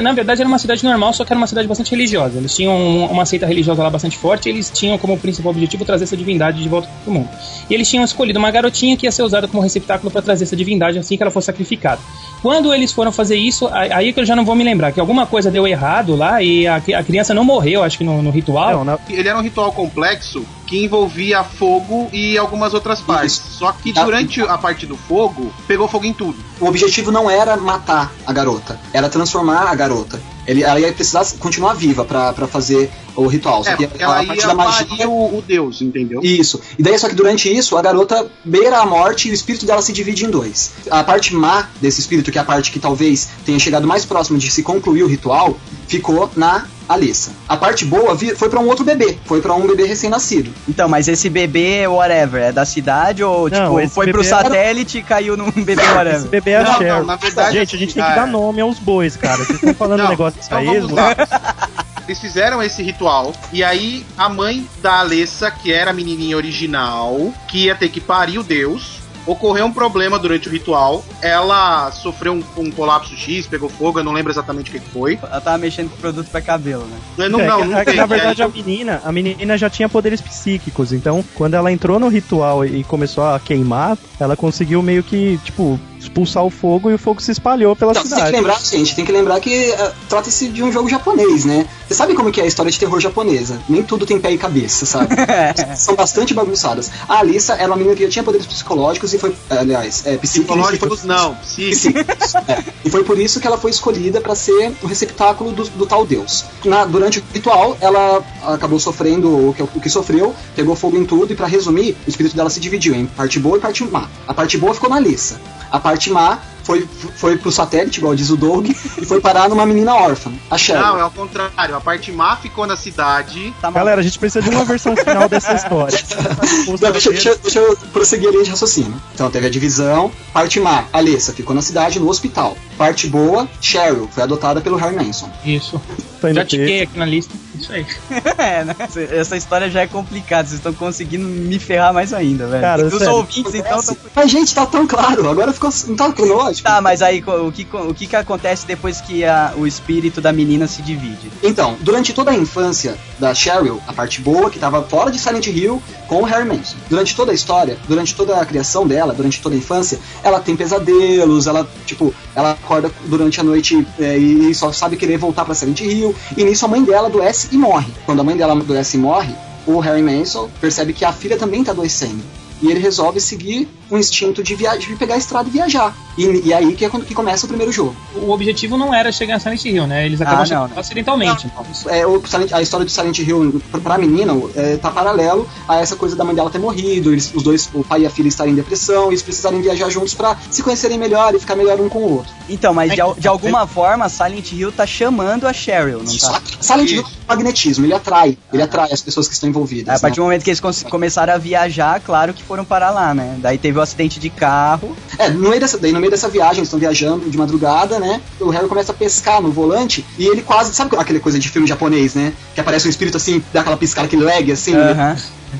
Na verdade, era uma cidade normal, só que era uma cidade bastante religiosa. Eles tinham um- uma seita religiosa lá bastante forte e eles tinham como principal objetivo trazer essa divindade de volta pro mundo. E eles tinham escolhido uma garotinha que ia ser usada como receptáculo para trazer essa divindade assim que ela fosse sacrificada. Quando eles foram fazer isso, aí que eu já não vou me lembrar, que alguma coisa deu errado lá e a, a criança não morreu, acho que no, no ritual. Não, na- Ele era um ritual complexo que envolvia fogo e algumas outras partes. Isso. Só que Tá. durante a parte do fogo, pegou fogo em tudo. O objetivo não era matar a garota, era transformar a garota. Ele, ela ia precisar continuar viva pra fazer o ritual. Só É, que porque ela ia da magia. o, o deus, entendeu? Isso. E daí, só que durante isso, a garota beira a morte e o espírito dela se divide em dois. A parte má desse espírito, que é a parte que talvez tenha chegado mais próximo de se concluir o ritual, ficou na Alissa. A parte boa foi pra um outro bebê, foi pra um bebê recém-nascido. Então, mas esse bebê, whatever, é da cidade ou, Não, tipo, esse foi pro era- satélite e caiu num bebê Esse whatever? bebê é a Não, Cher. não, na verdade, Gente, a gente tem que ah, dar é. nome aos bois, cara. Vocês estão falando um negócio disso então lá. *laughs* Eles fizeram esse ritual e aí a mãe da Alessa, que era a menininha original, que ia ter que parir o deus, ocorreu um problema durante o ritual. Ela sofreu um, um colapso X, pegou fogo, eu não lembro exatamente o que foi. Ela tava mexendo com produto pra cabelo, né? Não, É, não, não é tem. na verdade é, a menina, a menina já tinha poderes psíquicos, então quando ela entrou no ritual e começou a queimar, ela conseguiu meio que, tipo, expulsar o fogo e o fogo se espalhou pela Então, você tem que cidade. lembrar, gente, tem que lembrar que eh, trata-se de um jogo japonês, né? Você sabe como que é a história de terror japonesa? Nem tudo tem pé e cabeça, sabe? *laughs* São bastante bagunçadas. A Alissa era uma menina que já tinha poderes psicológicos e foi, eh, aliás, é. Psicológicos não, psíquicos. Psíquicos, é. E foi por isso que ela foi escolhida para ser o receptáculo do, do tal deus. Na- durante o ritual, ela acabou sofrendo o que, o que sofreu, pegou fogo em tudo, e para resumir, o espírito dela se dividiu em parte boa e parte má. A parte boa ficou na Alissa. A parte má foi, foi pro satélite, igual diz o Doug, e foi parar numa menina órfã, a Cheryl. Não, é ao contrário. A parte má ficou na cidade. Tá. Galera, a gente precisa de uma versão final dessa história. *laughs* Não, deixa, deixa- deixa eu prosseguir a linha de raciocínio. Então teve a divisão. Parte má, Alessa ficou na cidade, no hospital. Parte boa, Cheryl foi adotada pelo Harry Manson. Isso. Tá Já tiquei aqui na lista. Isso aí. *laughs* É, né? Essa história já é complicada, vocês estão conseguindo me ferrar mais ainda, velho. Cara, Os sério. ouvintes, então, tão... Mas, gente, tá tão claro. Agora ficou. Não tá Tá, mas aí o que, o que que acontece depois que a- o espírito da menina se divide? Então, durante toda a infância da Cheryl, a parte boa, que tava fora de Silent Hill, com o Harry Manson. Durante toda a história, durante toda a criação dela, durante toda a infância, ela tem pesadelos, ela, tipo, ela acorda durante a noite é, e só sabe querer voltar pra Silent Hill. E nisso a mãe dela adoece e morre. Quando a mãe dela adoece e morre, o Harry Manson percebe que a filha também tá adoecendo. E ele resolve seguir um instinto de, via de pegar a estrada e viajar. E, e aí que é quando que começa o primeiro jogo. O objetivo não era chegar a Silent Hill, né? Eles acabam Ah, não, chegando não. acidentalmente. é, o Silent- a história do Silent Hill pra, pra menina é, tá paralelo a essa coisa da mãe dela ter morrido, eles, os dois, o pai e a filha estarem em depressão, e eles precisarem viajar juntos pra se conhecerem melhor e ficar melhor um com o outro. Então, mas de, É, al- de alguma forma, Silent Hill tá chamando a Cheryl, não tá? Silent Hill é magnetismo, ele atrai, ele atrai as pessoas que estão envolvidas. A partir né? do momento que eles começaram a viajar, claro que foram para lá, né? Daí teve o acidente de carro. É, no meio dessa, daí no meio dessa viagem, eles estão viajando de madrugada, né? O Harry começa a pescar no volante e ele quase, sabe aquela coisa de filme japonês, né? Que aparece um espírito assim, dá aquela piscada, aquele lag assim, Aham.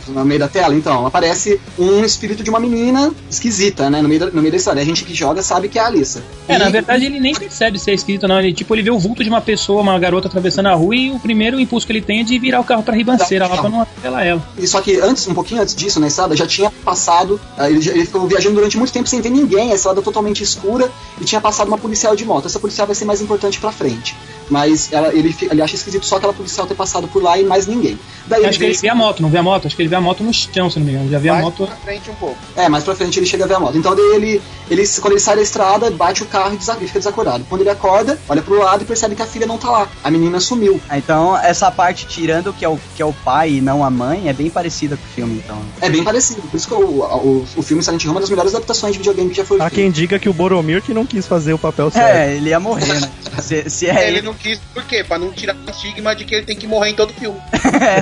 No meio da tela, então, aparece um espírito de uma menina esquisita, né? No meio da, no meio da história. A gente que joga sabe que é a Alissa. É, E- na verdade ele nem percebe ser esquisito, não. Ele, tipo, ele vê o vulto de uma pessoa, uma garota atravessando a rua e o primeiro impulso que ele tem é de virar o carro pra ribanceira lá pra não atropelar ela. E só que antes, um pouquinho antes disso, na estrada, já tinha passado. Ele, ele ficou viajando durante muito tempo sem ver ninguém, a estrada totalmente escura, e tinha passado uma policial de moto. Essa policial vai ser mais importante pra frente. Mas ela, ele, ele acha esquisito só aquela policial ter passado por lá e mais ninguém. Daí Acho que ele vê a moto, não vê a moto? Acho que ele vê a moto no chão, se não me engano. Já vê a Mais moto. pra frente um pouco. É, mais pra frente ele chega a ver a moto. Então daí ele, ele quando ele sai da estrada, bate o carro e desa- e fica desacordado. Quando ele acorda, olha pro lado e percebe que a filha não tá lá. A menina sumiu. Ah, Então, essa parte, tirando que é, o, que é o pai e não a mãe, é bem parecida com o filme, então. É bem parecido. Por isso que o, o, o filme Silent Hill é uma das melhores adaptações de videogame que já foi Há feito. quem diga que o Boromir que não quis fazer o papel certo. É, ele ia morrer, né? *laughs* Se, se é ele ele. não quis, por quê? Pra não tirar o estigma de que ele tem que morrer em todo filme.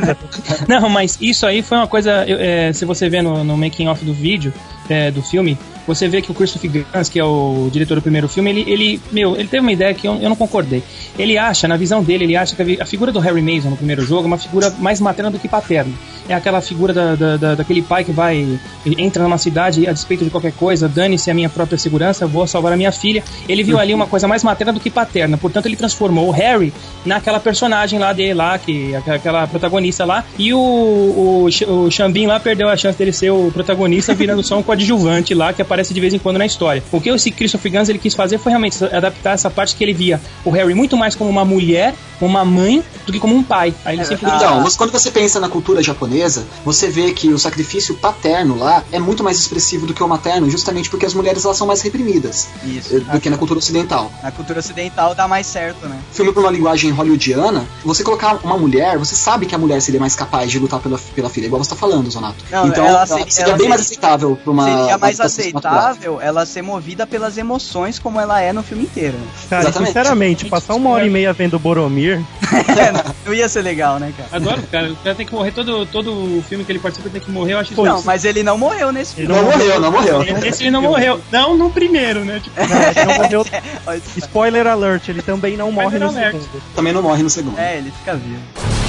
*laughs* Não, mas isso aí foi uma coisa. é, se você vê no, no making off do vídeo, é, do filme, você vê que o Christopher Gans, que é o diretor do primeiro filme, ele, ele meu, ele teve uma ideia que eu, eu não concordei. Ele acha, na visão dele, ele acha que a, figura do Harry Mason no primeiro jogo é uma figura mais materna do que paterna. É aquela figura da, da- da- daquele pai que vai entra numa cidade a despeito de qualquer coisa, dane-se a minha própria segurança, vou salvar a minha filha. Ele viu ali uma coisa mais materna do que paterna, portanto ele transformou o Harry naquela personagem lá dele lá, que aquela protagonista lá, e o, o, o Xambin lá perdeu a chance dele ser o protagonista, virando só um coadjuvante lá que aparece de vez em quando na história. O que esse Christopher Gans ele quis fazer foi realmente adaptar essa parte que ele via o Harry muito mais como uma mulher, uma mãe, do que como um pai. Aí ele simplesmente Então, você- quando você pensa na cultura japonesa, você vê que o sacrifício paterno lá é muito mais expressivo do que o materno, justamente porque as mulheres elas são mais reprimidas Isso. do que na cultura ocidental. Na cultura ocidental dá mais certo, né? Filme por uma linguagem hollywoodiana, você colocar uma mulher, você sabe que a mulher seria mais capaz de lutar pela, pela filha, igual você tá falando, Zonato. Não, então, ela ela seria- seria, ela bem mais seria- aceitável pra uma. Seria mais adaptação aceitável ela ser movida pelas emoções como ela é no filme inteiro. Cara, Exatamente. sinceramente, passar uma hora e meia vendo o Boromir, *laughs* Não ia ser legal, né, cara? Adoro, cara. O cara tem que morrer todo, todo o filme que ele participa tem que morrer, eu acho isso. Não, mas ele não morreu nesse filme. Não morreu, não morreu. Esse ele não morreu. Não no primeiro, né? Tipo, ele não morreu. *laughs* Isso. Spoiler alert, ele também não morre no alert. segundo. Também não morre no segundo. É, ele fica vivo.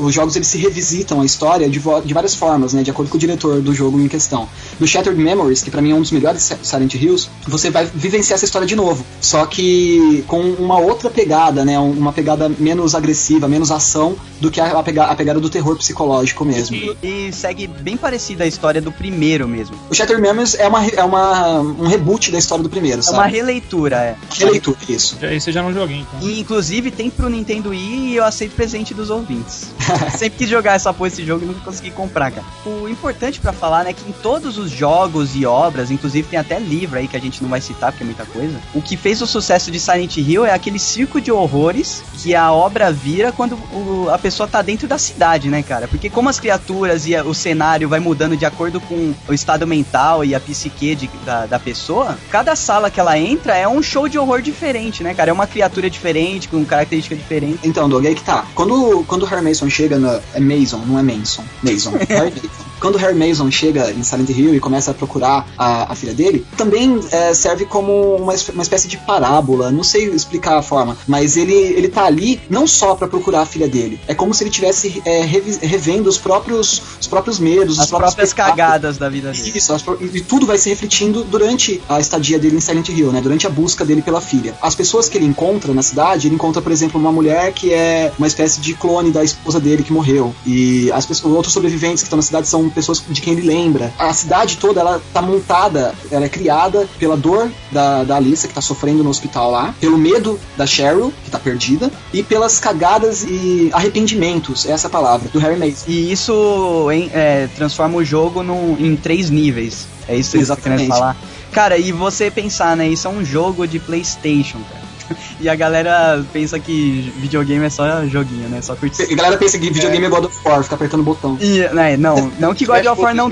Os jogos eles se revisitam a história de, de várias formas, né, de acordo com o diretor do jogo em questão. No Shattered Memories, que pra mim é um dos melhores Si- Silent Hills, você vai vivenciar essa história de novo, só que com uma outra pegada, né, um- uma pegada menos agressiva, menos ação do que a, a pega- a pegada do terror psicológico mesmo. E segue bem parecida a história do primeiro mesmo. O Shattered Memories é, uma, é uma, um reboot da história do primeiro, É sabe? uma releitura, é. releitura, isso. esse eu já não joguei, então. E, inclusive tem pro Nintendo Wii e eu aceito presente dos ouvintes. *laughs* *laughs* Sempre quis jogar essa porra esse jogo e nunca consegui comprar, cara. O importante pra falar, né, que em todos os jogos e obras, inclusive tem até livro aí que a gente não vai citar porque é muita coisa. O que fez o sucesso de Silent Hill é aquele circo de horrores que a obra vira quando o- a pessoa tá dentro da cidade, né, cara? Porque como as criaturas e a- o cenário vai mudando de acordo com o estado mental e a psique de- da, da pessoa, cada sala que ela entra é um show de horror diferente, né, cara? É uma criatura diferente, com característica diferente. Então, Doug, aí que tá. Quando, quando o Harry Mason chega na. É Mason, não é Manson. Mason. *laughs* Harry Mason. Quando o Harry Mason chega em Silent Hill e começa a procurar a, a filha dele, também é, serve como uma, uma espécie de parábola, não sei explicar a forma, mas ele, ele tá ali não só pra procurar a filha dele, é como se ele tivesse é, revendo os próprios, os próprios medos, As próprias cagadas da vida dele. Isso, as e e tudo vai se refletindo durante a estadia dele em Silent Hill, né? Durante a busca dele pela filha. As pessoas que ele encontra na cidade, ele encontra, por exemplo, uma mulher que é uma espécie de clone da esposa dele que morreu. E as pessoas, outros sobreviventes que estão na cidade são pessoas de quem ele lembra. A cidade toda, ela tá montada, ela é criada pela dor da, da Alissa, que tá sofrendo no hospital lá, pelo medo da Cheryl, que tá perdida, e pelas cagadas e arrependimentos, essa é palavra, do Harry Mason. E isso em- é, transforma o jogo num- em três níveis. É isso que você Exatamente. falar. Cara, e você pensar, né? Isso é um jogo de PlayStation, cara. *laughs* E a galera pensa que videogame é só joguinho, né? Só curtir. A galera pensa que videogame é God of War, fica apertando o botão. E, né, não, não que God of War não.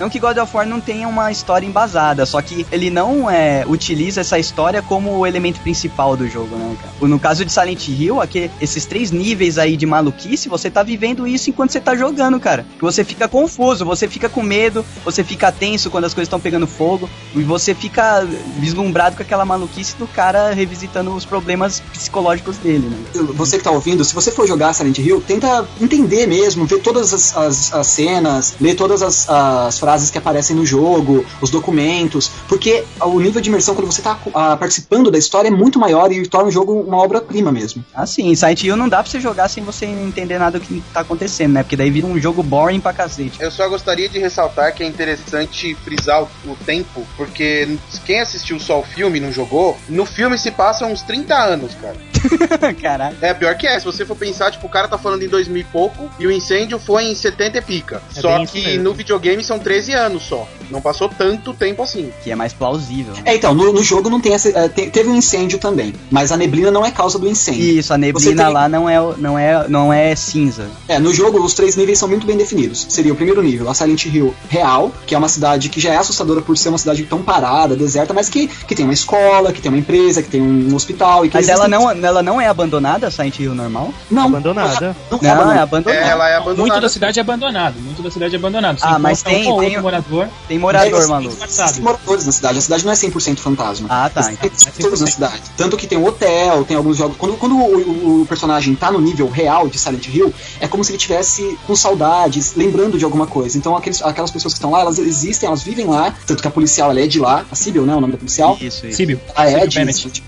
Não que God of War não tenha uma história embasada, só que ele não é, utiliza essa história como o elemento principal do jogo, né, cara? No caso de Silent Hill, aqui, esses três níveis aí de maluquice, você tá vivendo isso enquanto você tá jogando, cara. Você fica confuso, você fica com medo, você fica tenso quando as coisas estão pegando fogo, e você fica vislumbrado com aquela maluquice do cara revisitando os problemas psicológicos dele, né? Você que tá ouvindo, se você for jogar Silent Hill, tenta entender mesmo, ver todas as, as- as cenas, ler todas as, as frases que aparecem no jogo, os documentos, porque o nível de imersão quando você tá ah, participando da história é muito maior e torna o jogo uma obra-prima mesmo. Assim, Silent Hill não dá pra você jogar sem você entender nada do que tá acontecendo, né? Porque daí vira um jogo boring pra cacete. Eu só gostaria de ressaltar que é interessante frisar o, o tempo, porque quem assistiu só o filme e não jogou, no filme se passam uns 30 anos, cara. *laughs* Caralho. É, pior que é, se você for pensar, tipo, o cara tá falando em 2000 e pouco e o incêndio foi em 70 e pica. É só que no videogame são 13 anos só. Não passou tanto tempo assim. Que é mais plausível. né? É, então, no, no jogo não tem essa. eh, tem- teve um incêndio também, mas a neblina não é causa do incêndio. Isso, a neblina tem- lá não é, não, é, não é cinza. É, no jogo os três níveis são muito bem definidos. Seria o primeiro nível, a Silent Hill real, que é uma cidade que já é assustadora por ser uma cidade tão parada, deserta, mas que, que tem uma escola, que tem uma empresa, que tem um hospital e que Mas ela não, ela não é abandonada, a Silent Hill normal? não Abandonada. Não, Não, é abandonada. É, ela é abandonada. Muito da cidade é abandonado, muito da cidade é abandonado. Você Ah, mas encontra tem- um tem- morador. Tem morador, É, maluco. Existem moradores na cidade. A cidade não é 100% fantasma. Ah, tá, então. pessoas na cidade. Tanto que tem um hotel, tem alguns jogos. Quando, quando o, o- o personagem tá no nível real de Silent Hill, é como se ele tivesse com saudades, lembrando de alguma coisa. Então aqueles, aquelas pessoas que estão lá, elas existem, elas vivem lá. Tanto que a policial ela é de lá, a Sibyl, né? O nome da policial. Isso, isso. Síbio. A Ed, Bennett.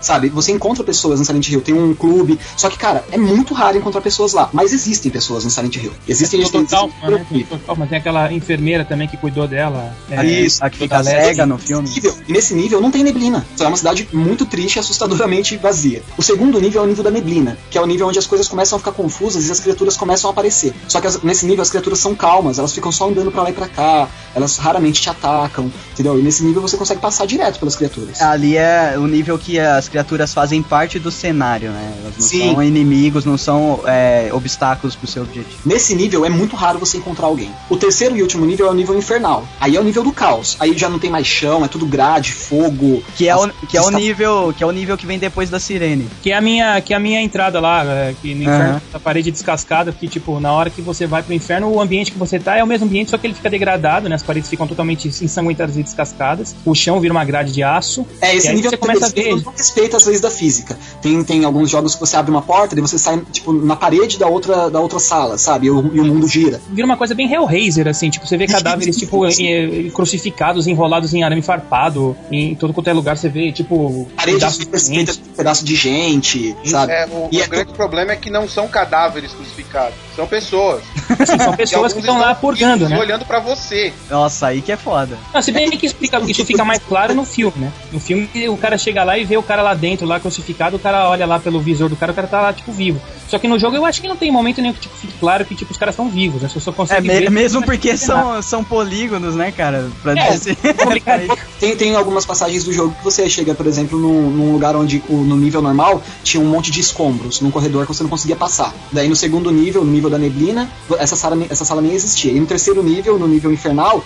Sabe? Você encontra pessoas no Silent Hill, tem um clube. Só que, cara, é muito raro encontrar pessoas lá. Mas existem pessoas no Silent Hill. Existem Tem o Dr. Kaufman, né? Tem Dr. Kaufman, tem aquela enfermeira também que cuidou dela. é, Isso, A que fica cega no filme. nível. E nesse nível não tem neblina. Só é uma cidade muito triste e assustadoramente vazia. O segundo nível é o nível da neblina, que é o nível onde as coisas começam a ficar confusas e as criaturas começam a aparecer. Só que as- nesse nível as criaturas são calmas, elas ficam só andando pra lá e pra cá, elas raramente te atacam, entendeu? E nesse nível você consegue passar direto pelas criaturas. Ali é o nível que as criaturas fazem parte do cenário, né? Elas não Sim. são inimigos, não são é, obstáculos pro seu objetivo. Nesse nível é muito raro você encontrar alguém. O terceiro e último nível é o nível infernal. Aí é o nível do caos. Aí já não tem mais chão, é tudo grade, fogo. Que é, o, que é o está- nível que é o nível que vem depois da sirene. Que é a minha, que é a minha entrada lá, é, que no inferno, a parede descascada, porque, tipo, na hora que você vai pro inferno, o ambiente que você tá é o mesmo ambiente, só que ele fica degradado, né? As paredes ficam totalmente ensanguentadas e descascadas. O chão vira uma grade de aço. É, esse E aí nível você também começa a ver. Respeita as leis da física. Tem, tem alguns jogos que você abre uma porta e você sai, tipo, na parede da outra, da outra sala, sabe? E o, e o mundo gira. Vira uma coisa bem Hellraiser, assim, tipo, você vê *laughs* cadáveres, tipo, eh, crucificados, enrolados em arame farpado, em todo quanto é lugar você vê, tipo, Paredes pedaços de desfeitas gente. com um pedaço de gente, sabe? É, o, E o é grande problema é que não são cadáveres crucificados, são pessoas. *laughs* Assim, são pessoas que estão lá purgando, e né? olhando pra você. Nossa, aí que é foda. Não, se bem que fica, isso fica mais claro no filme, né? No filme, o cara chega lá e vê o cara lá dentro, lá crucificado, o cara olha lá pelo visor do cara, o cara tá lá, tipo, vivo. Só que no jogo eu acho que não tem momento nenhum que tipo, fique claro que tipo, os caras estão vivos. As pessoas É, conseguem me- ver. mesmo porque são, são polígonos, né, cara? Pra É, dizer complicado. *laughs* Tem, tem algumas passagens do jogo que você chega, por exemplo, num, num lugar onde o- no nível normal tinha um monte de escombros, num corredor que você não conseguia passar. Daí no segundo nível, no nível da neblina, essa sala, essa sala nem existia. E no terceiro nível, no nível infernal,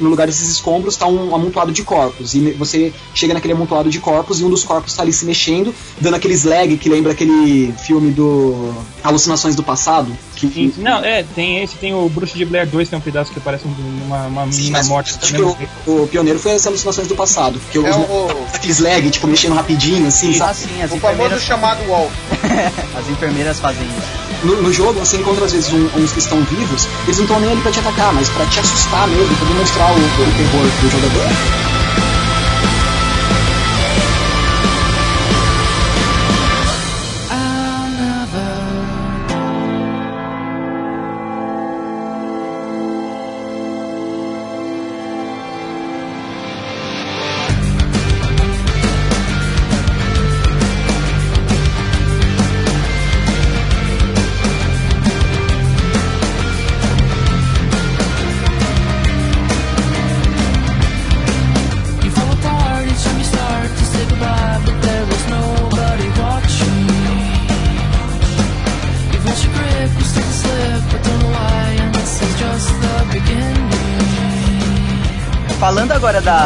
no lugar desses escombros tá um amontoado de corpos. E você chega naquele amontoado de corpos e um dos corpos tá ali se mexendo, dando aqueles lag que lembra aquele filme do Alucinações do Passado. Que, Sim, Não, é, tem esse, tem o Bruxo de Blair 2, tem um pedaço que parece um- uma, uma Sim, menina morta. acho também. que o, o pioneiro foi as alucinações do passado. Que É os, o, aqueles lag, tipo, mexendo rapidinho, assim, Ah, sabe? sim, as o famoso enfermeiras, chamado Wall. *laughs* as enfermeiras fazem isso. No, no jogo, você encontra às vezes um- uns que estão vivos, eles não estão nem ali pra te atacar, mas pra te assustar mesmo, pra demonstrar o, o terror do jogador.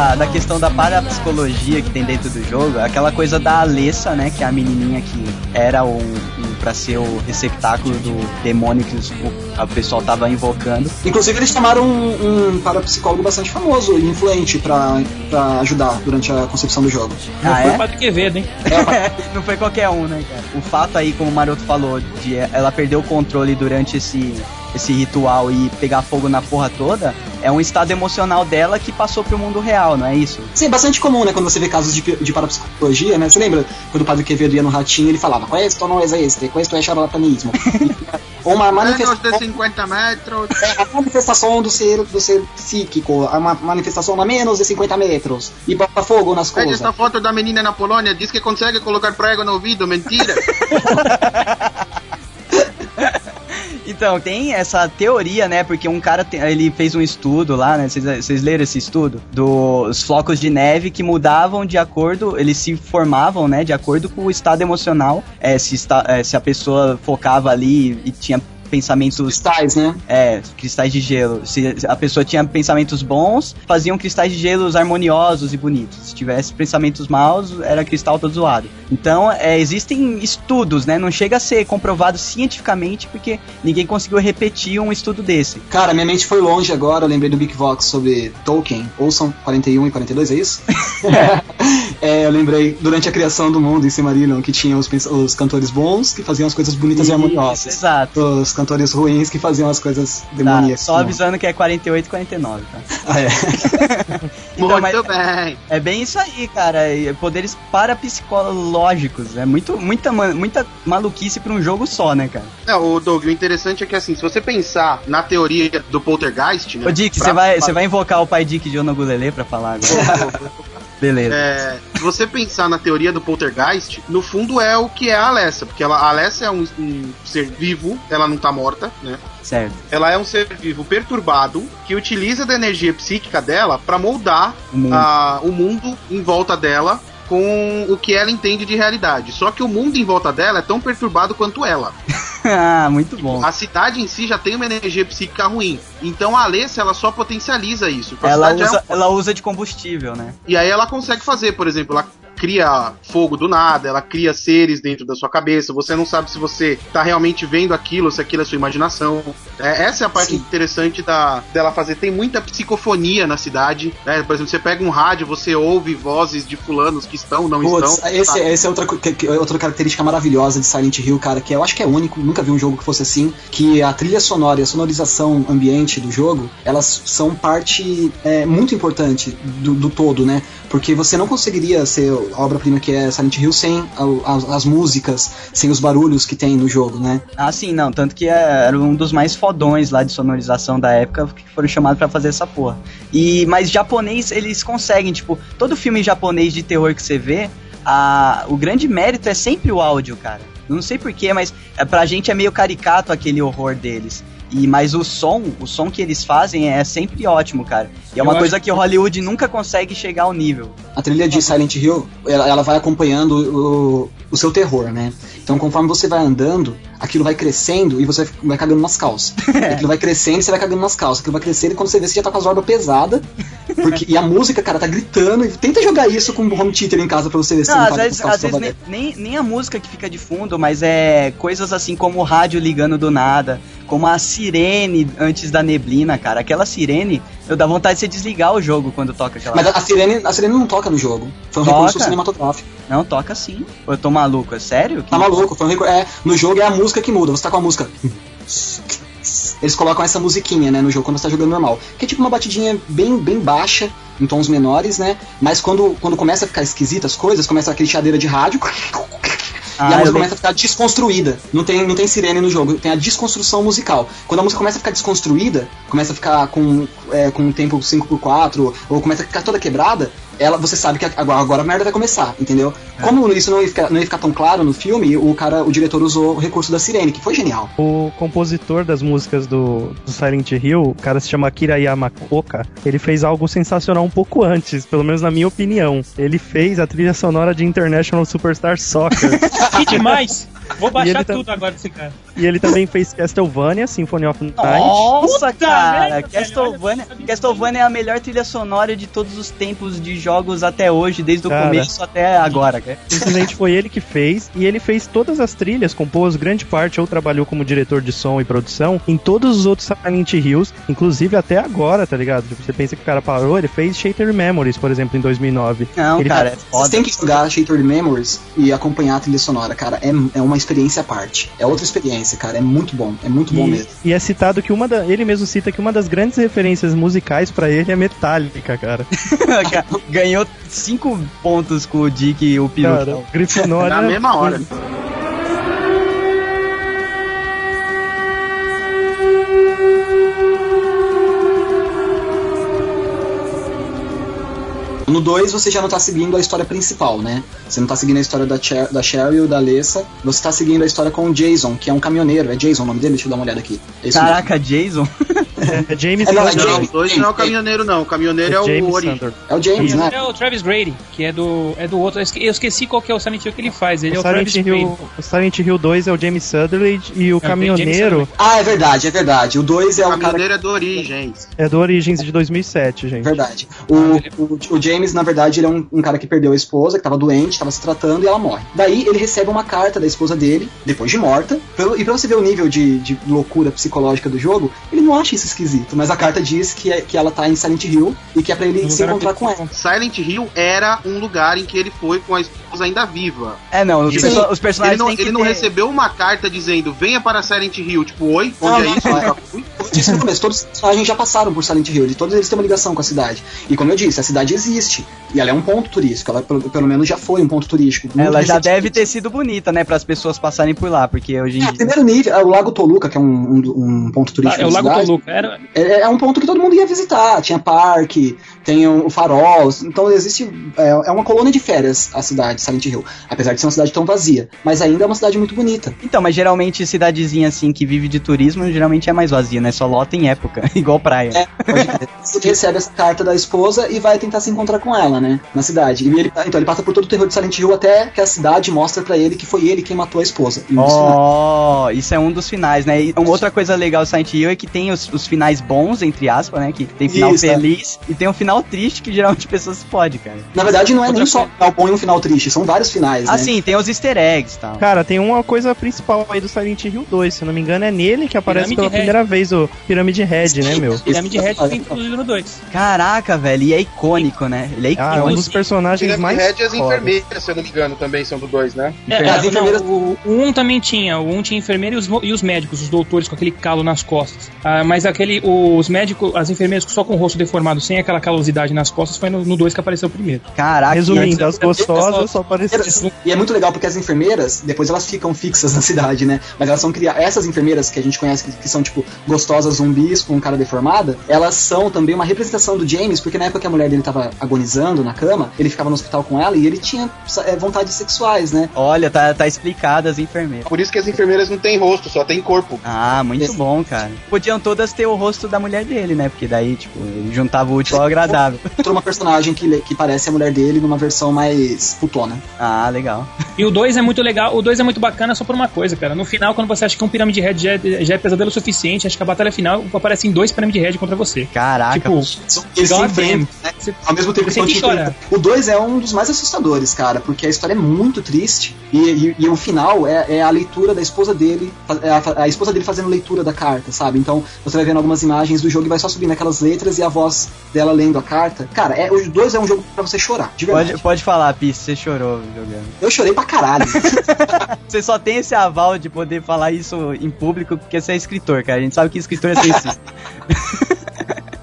Da, da questão da parapsicologia que tem dentro do jogo, aquela coisa da Alessa, né, que é a menininha que era o, o para ser o receptáculo do demônio que os- o, o pessoal tava invocando. Inclusive, eles chamaram um, um parapsicólogo bastante famoso e influente pra, pra ajudar durante a concepção do jogo. Não Ah, foi é? o Padre Quevedo, hein? *laughs* Não foi qualquer um, né, cara? O fato aí, como o Maroto falou, de ela perder o controle durante esse, esse ritual e pegar fogo na porra toda, é um estado emocional dela que passou pro mundo real, não é isso? Sim, é bastante comum, né, quando você vê casos de, de parapsicologia, né? Você lembra quando o Padre Quevedo ia no ratinho ele falava, questo não existe, questo é charlatanismo. Ou *laughs* uma Menos manifestação, de 50 metros. é, a manifestação do ser, do ser psíquico, uma manifestação a menos de 50 metros, e bota fogo nas Veja coisas. essa foto da menina na Polônia, diz que consegue colocar prego no ouvido, mentira. *laughs* Então, tem essa teoria, né? Porque um cara, ele fez um estudo lá, né? Vocês vocês leram esse estudo? Dos flocos de neve que mudavam de acordo, eles se formavam, né? De acordo com o estado emocional. É, se, está, é, se a pessoa focava ali e tinha pensamentos Cristais, né? é, cristais de gelo. Se a pessoa tinha pensamentos bons, faziam cristais de gelos harmoniosos e bonitos. Se tivesse pensamentos maus, era cristal todo zoado. Então, é, existem estudos, né? Não chega a ser comprovado cientificamente, porque ninguém conseguiu repetir um estudo desse. Cara, minha mente foi longe agora, eu lembrei do Big Vox sobre Tolkien, ouçam 41 e 42, é isso? é, *laughs* eu lembrei, durante a criação do mundo em Silmarillion, que tinha os, os cantores bons, que faziam as coisas bonitas e harmoniosas. Exato. Os cantores ruins que faziam as coisas Tá, demoníacas. só avisando que é 48 e 49, tá? Ah, é. *laughs* Então, Muito mas- bem. É bem isso aí, cara. e Poderes parapsicológicos. É muito, muita, muita maluquice pra um jogo só, né, cara? Não, o Doug, o interessante é que assim, se você pensar na teoria do poltergeist, né? Ô, Dick, pra- você vai, você vai invocar o pai Dick de Onogulele pra falar agora? *laughs* Beleza. É, se você pensar na teoria do poltergeist, no fundo é o que é a Alessa, porque ela, a Alessa é um, um ser vivo, ela não tá morta, né? Certo. Ela é um ser vivo perturbado que utiliza da energia psíquica dela pra moldar O mundo. a- o mundo em volta dela com o que ela entende de realidade. Só que o mundo em volta dela é tão perturbado quanto ela. *laughs* ah, muito bom. A cidade em si já tem uma energia psíquica ruim. Então a Alessa ela só potencializa isso. Ela é usa, um- ela usa de combustível, né? E aí ela consegue fazer, por exemplo, ela cria fogo do nada, ela cria seres dentro da sua cabeça. Você não sabe se você tá realmente vendo aquilo, se aquilo é sua imaginação. É, essa é a parte Sim. interessante da, dela fazer. Tem muita psicofonia na cidade. né? Por exemplo, você pega um rádio, você ouve vozes de fulanos que estão, não Putz, estão. esse, sabe? esse é outra, que- que- outra característica maravilhosa de Silent Hill, cara, que eu acho que é único, nunca vi um jogo que fosse assim, que a trilha sonora e a sonorização ambiente do jogo, elas são parte é, muito importante do, do todo, né? Porque você não conseguiria ser obra-prima que é Silent Hill sem as, as músicas, sem os barulhos que tem no jogo, né? Ah, sim, não. Tanto que é- era um dos mais fodões lá de sonorização da época que foram chamados pra fazer essa porra. E, mas japonês, eles conseguem, tipo, todo filme japonês de terror que você vê, a, o grande mérito é sempre o áudio, cara. Não sei porquê, mas é, pra gente é meio caricato aquele horror deles. E, mas o som, o som que eles fazem é sempre ótimo, cara. E é uma Eu coisa que o Hollywood nunca consegue chegar ao nível. A trilha de Silent Hill, ela, ela vai acompanhando o, o seu terror, né? Então, conforme você vai andando, aquilo vai crescendo e você vai cagando nas calças. *laughs* aquilo vai crescendo e você vai cagando nas calças. Aquilo vai crescendo e quando você vê, você já tá com as orbas pesadas. Porque, e a música, cara, tá gritando. E tenta jogar isso com o home theater em casa pra você ver se Não, às tá vezes, às vezes nem, nem, nem a música que fica de fundo, mas é coisas assim como o rádio ligando do nada, como a sirene antes da neblina, cara. Aquela sirene, eu dá vontade de você desligar o jogo quando toca aquela. Mas a, a sirene, a sirene não toca no jogo. Foi um Toca. recurso cinematográfico. Não, toca sim. Eu tô maluco, é sério? Tá maluco? Foi um recurso. É, no jogo é a música que muda. Você tá com a música. Eles colocam essa musiquinha, né, no jogo quando você tá jogando normal. Que é tipo uma batidinha bem, bem baixa, em tons menores, né? Mas quando, quando começa a ficar esquisita as coisas, começa aquele chadeira de rádio. *laughs* Ah, e a música começa a ficar desconstruída. Não tem, não tem sirene no jogo, tem a desconstrução musical. Quando a música começa a ficar desconstruída, começa a ficar com, é, com um tempo 5x4, ou começa a ficar toda quebrada, ela, você sabe que agora, agora a merda vai começar, entendeu? Como isso não ia, ficar, não ia ficar tão claro no filme, o cara, o diretor usou o recurso da sirene, que foi genial. O compositor das músicas do, do Silent Hill, o cara se chama Akira Yamaoka, ele fez algo sensacional um pouco antes, pelo menos na minha opinião. Ele fez a trilha sonora de International Superstar Soccer. *laughs* Que demais! Vou baixar ele tá- tudo agora desse cara. e ele também fez Castlevania, Symphony of Night. Nossa, Puta cara! merda, Castlevania, Castlevania é a melhor trilha sonora de todos os tempos de jogos até hoje, desde o Cara. começo até agora, cara. Simplesmente foi ele que fez, e ele fez todas as trilhas, compôs grande parte, ou trabalhou como diretor de som e produção em todos os outros Silent Hills, inclusive até agora, tá ligado? Tipo, você pensa que o cara parou, ele fez Shattered Memories, por exemplo, em 2009. Não, Ele cara, é Vocês foda. têm que jogar Shattered Memories e acompanhar a trilha sonora, cara. É, é uma experiência à parte. É outra experiência, cara. É muito bom. É muito bom E, mesmo. e é citado que uma da, ele mesmo cita que uma das grandes referências musicais pra ele é Metallica, cara. *laughs* Ganhou cinco pontos com o Dick e o Peru. Cara, Grifinória. *laughs* Na mesma hora. No 2 você já não tá seguindo a história principal, né? Você não tá seguindo a história da, Cher, da Cheryl, da Alessa. Você tá seguindo a história com o Jason, que é um caminhoneiro. É Jason o nome dele? Deixa eu dar uma olhada aqui. É Caraca, Jason? É James *laughs* É, não, é. Não, James, o dois não é o caminhoneiro, não. O caminhoneiro é, o James Ori. Sandor. mesmo. É o James, né? É o Travis Grady, que é do, é do outro. Eu esque- eu esqueci qual que é o Silent Hill que ele faz. Ele é O o Silent, Travis Hill, Grady. o Silent Hill 2 é o James Sutherland e o É, caminhoneiro Ah, é verdade, é verdade. O 2 é O o cara caminhoneiro é do Origens. é do Origins de 2007, gente. Verdade. O, o, o James, na verdade, ele é um, um cara que perdeu a esposa, que tava doente, tava se tratando e ela morre. Daí ele recebe uma carta da esposa dele, depois de morta. Pelo- e pra você ver o nível de, de loucura psicológica do jogo, ele não acha isso esquisito. Mas a carta diz que, é, que ela tá em Silent Hill e que é pra ele No se encontrar com ela. Silent Hill era um lugar em que ele foi com a esposa ainda viva. É, não, os, Sim. perso- os Ele personagens não, têm que ele não ter- recebeu uma carta dizendo venha para Silent Hill, tipo, oi, Não, onde não, é isso? não, Eu é. eu disse no começo, todos os personagens já passaram por Silent Hill, e todos eles têm uma ligação com a cidade. E como eu disse, a cidade existe. E ela é um ponto turístico, ela pelo, pelo menos já foi um ponto turístico. Ela já deve ter sido bonita, né, para as pessoas passarem por lá, porque hoje em É, dia. primeiro nível, é o Lago Toluca, que é um, um- um ponto Ah, turístico é o Lago cidade. Toluca. Era, É, é um ponto que todo mundo ia visitar. Tinha parque, tem o, o farol. Então existe. É, é uma colônia de férias a cidade, Silent Hill. Apesar de ser uma cidade tão vazia. Mas ainda é uma cidade muito bonita. Então, mas geralmente cidadezinha assim que vive de turismo, geralmente é mais vazia, né? Só lota em época, *laughs* igual praia. É. Você recebe essa carta da esposa e vai tentar se encontrar com ela, né? Na cidade. E ele, então ele passa por todo o terror de Silent Hill até que a cidade mostra pra ele que foi ele quem matou a esposa. Um finais. Oh, isso é um dos finais, né? E uma outra coisa legal do Silent Hill é que tem os, os finais bons, entre aspas, né? Que tem final Isso, é. feliz e tem um final triste que geralmente a pessoa se pode, cara. Na verdade, não é Outra nem só um final bom e um final triste, são vários finais, Ah, né? sim, tem os easter eggs e tal. Cara, tem uma coisa principal aí do Silent Hill 2, se eu não me engano, é nele que aparece Pirâmide pela Red. primeira vez o Pirâmide Red, né, meu? Pirâmide Red foi introduzido no 2. Caraca, velho, e é icônico, né? Ele é Ah, é icônico. um dos personagens Pirâmide mais. Red e as enfermeiras, se eu não me engano, também são do 2, né? É, As não, enfermeiras- o, o 1 também tinha. O 1 tinha enfermeira e os, e os médicos, os doutores com aquele calo nas costas. Ah, mas aquele, os médicos, as enfermeiras só com o rosto deformado, sem aquela calosidade nas costas, foi no 2 que apareceu primeiro. Caraca, Resumindo, as gostosas só apareceram. E é muito legal porque as enfermeiras, depois elas ficam fixas na *laughs* cidade, né? Mas elas são criadas. Essas enfermeiras que a gente conhece, que, que são, tipo, gostosas zumbis com cara deformada, elas são também uma representação do James, porque na época que a mulher dele tava agonizando na cama, ele ficava no hospital com ela e ele tinha é, vontades sexuais, né? Olha, tá, tá explicado as enfermeiras. Por isso que as enfermeiras não têm rosto, só tem corpo. Ah, muito Esse- bom, cara. Podiam todas ter o rosto da mulher dele, né? Porque daí, tipo, ele juntava o útil ao agradável. *laughs* Entrou uma personagem que, que parece a mulher dele numa versão mais putona. Ah, legal. E o 2 é muito legal, o 2 é muito bacana só por uma coisa, cara. No final, quando você acha que um Pirâmide Red já é, já é pesadelo o suficiente, acho que a batalha final aparecem dois Pirâmide Red contra você. Caraca. Tipo, Eles se enfrentam, né? Ao mesmo tempo Você que chora. O 2 é um dos mais assustadores, cara, porque a história é muito triste e, e- e o final é, é a leitura da esposa dele, é a, a esposa dele fazendo leitura da carta, sabe? Então você vai vendo algumas imagens do jogo e vai só subindo aquelas letras e a voz dela lendo a carta. Cara, é, o 2 é um jogo pra você chorar, de verdade. Pode, pode falar, Pi, você chorou jogando. Eu chorei pra caralho. *laughs* Você só tem esse aval de poder falar isso em público porque você é escritor, cara. A gente sabe que escritor é sensível. *laughs*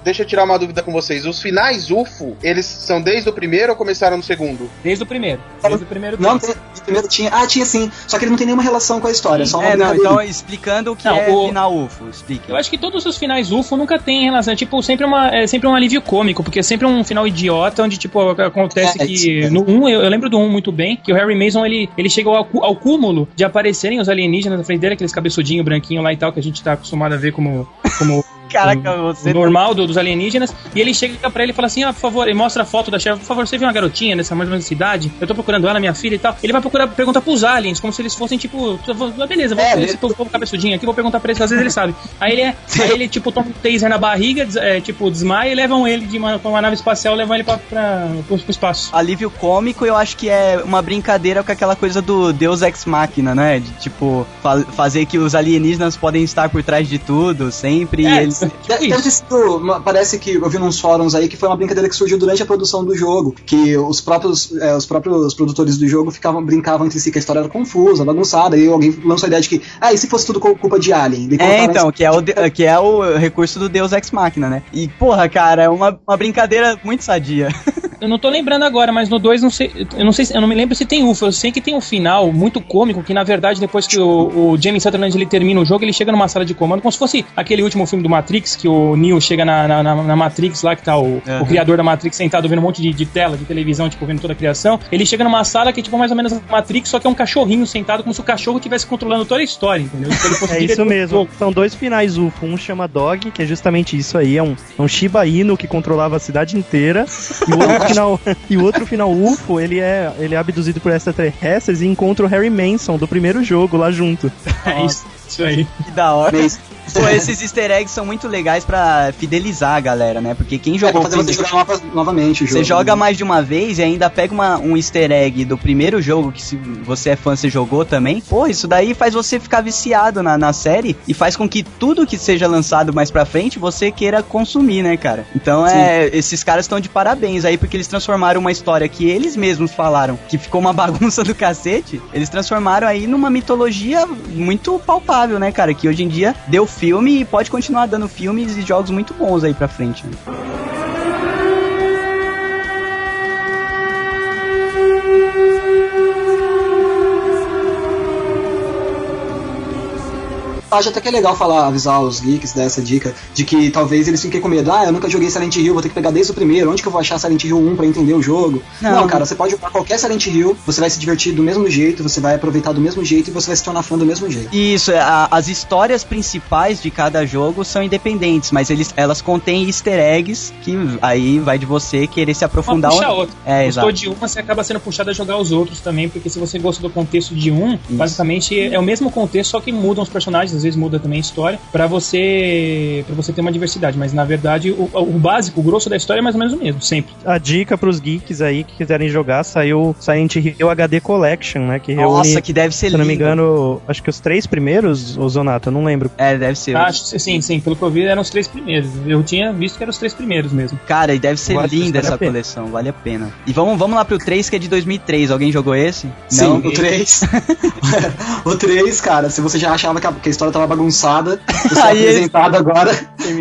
Deixa eu tirar uma dúvida com vocês. Os finais UFO, eles são desde o primeiro ou começaram no segundo? Desde o primeiro. Desde o primeiro não, três. tem, primeiro tinha. Ah, tinha sim. Só que ele não tem nenhuma relação com a história, é só uma é, não, então explicando o que Não, é o- final UFO, explique. Eu acho que todos os finais UFO nunca tem relação. É tipo, sempre, uma, é sempre um alívio cômico, porque é sempre um final idiota, onde, tipo, acontece É, que. isso. No 1, eu, eu lembro do 1 muito bem, que o Harry Mason ele, ele chegou ao, ao cúmulo de aparecerem os alienígenas na frente dele, aqueles cabeçudinhos branquinhos lá e tal, que a gente tá acostumado a ver como. como Caraca, você. normal do- dos alienígenas, e ele chega pra ele e fala assim: ah, por favor, ele mostra a foto da chefe, por favor, você viu uma garotinha nessa mais ou menos cidade? Eu tô procurando ela, minha filha e tal. Ele vai procurar perguntar pros aliens, como se eles fossem tipo, ah, beleza, vou É, esse povo cabeçudinho aqui, vou perguntar pra eles, às vezes ele sabe. Aí ele, é, *laughs* aí ele tipo, toma um taser na barriga, é, tipo, desmaia e levam ele de uma, com uma nave espacial, levam ele pra, pra, pro, pro espaço. Alívio cômico, eu acho que é uma brincadeira com aquela coisa do Deus Ex Machina, né? De tipo, fa- fazer que os alienígenas podem estar por trás de tudo, sempre, e É, eles. Deve, *laughs* deve ter isso. sido. Parece que eu vi nos fóruns aí que foi uma brincadeira que surgiu durante a produção do jogo. Que os próprios, é, os próprios produtores do jogo ficavam, brincavam entre si que a história era confusa, bagunçada. E alguém lançou a ideia de que, ah, e se fosse tudo cu- culpa de Alien? É, então, que é, o, de- que é o recurso do Deus Ex Machina, né? E, porra, cara, é uma, uma brincadeira muito sadia. *laughs* Eu não tô lembrando agora, mas no 2 não sei. Eu não sei, se- eu não me lembro se tem UFO. Eu sei que tem um final muito cômico que, na verdade, depois que o, o Jamie Sutherland ele termina o jogo, ele chega numa sala de comando, como se fosse aquele último filme do Matrix, que o Neo chega na, na, na- Matrix lá, que tá o, Aham. o criador da Matrix sentado vendo um monte de, de tela de televisão, tipo, vendo toda a criação. Ele chega numa sala que é tipo mais ou menos a Matrix, só que é um cachorrinho sentado, como se o cachorro estivesse controlando toda a história, entendeu? Ele fosse É isso mesmo. São dois finais UFO. Um chama Dog, que é justamente isso aí. É um, é um Shiba Inu que controlava a cidade inteira. E o outro *laughs* final, e o outro final UFO, ele é, ele é abduzido por extraterrestres e encontra o Harry Manson do primeiro jogo lá junto. *laughs* É isso, isso aí. Que da hora. Pô, esses easter eggs são muito legais pra fidelizar a galera, né? Porque quem é, jogou fazer você jogar nova- novamente o jogo. Você joga né? mais de uma vez e ainda pega uma, um easter egg do primeiro jogo, que se você é fã, você jogou também. Pô, isso daí faz você ficar viciado na, na série e faz com que tudo que seja lançado mais pra frente você queira consumir, né, cara? Então é. Esses caras estão de parabéns aí, porque eles transformaram uma história que eles mesmos falaram que ficou uma *laughs* bagunça do cacete. Eles transformaram aí numa mitologia muito palpável, né, cara? Que hoje em dia deu filme e pode continuar dando filmes e jogos muito bons aí pra frente. Né? Acho até que é legal falar, avisar os geeks dessa dica, de que talvez eles fiquem com medo. Ah, eu nunca joguei Silent Hill, vou ter que pegar desde o primeiro. Onde que eu vou achar Silent Hill 1 pra entender o jogo? Não. Não, cara, você pode jogar qualquer Silent Hill, você vai se divertir do mesmo jeito, você vai aproveitar do mesmo jeito e você vai se tornar fã do mesmo jeito. Isso, a- as histórias principais de cada jogo são independentes, mas eles, elas contêm easter eggs que aí vai de você querer se Uma aprofundar. puxa a ou- outra. É, Gostou exato. de uma, você acaba sendo puxado a jogar os outros também, porque se você gosta do contexto de um, basicamente é o mesmo contexto, só que mudam os personagens, às vezes muda também a história, pra você para você ter uma diversidade, mas na verdade o, o básico, o grosso da história é mais ou menos o mesmo, sempre. A dica pros geeks aí que quiserem jogar, saiu Silent Hill HD Collection, né? Que reúne, Nossa, que deve ser se lindo. não me engano, acho que os três primeiros, o Zonato, eu não lembro. É, deve ser. Acho que sim, sim, pelo que eu vi eram os três primeiros. Eu tinha visto que eram os três primeiros mesmo. Cara, e deve ser Vale- linda essa coleção, vale a pena. E vamos, vamos lá pro 3, que é de 2003. Alguém jogou esse? Sim, Não? o 3. *laughs* *laughs* o 3, cara, se você já achava que a, que a história tava bagunçada, *laughs* você é Aí ele- apresentado agora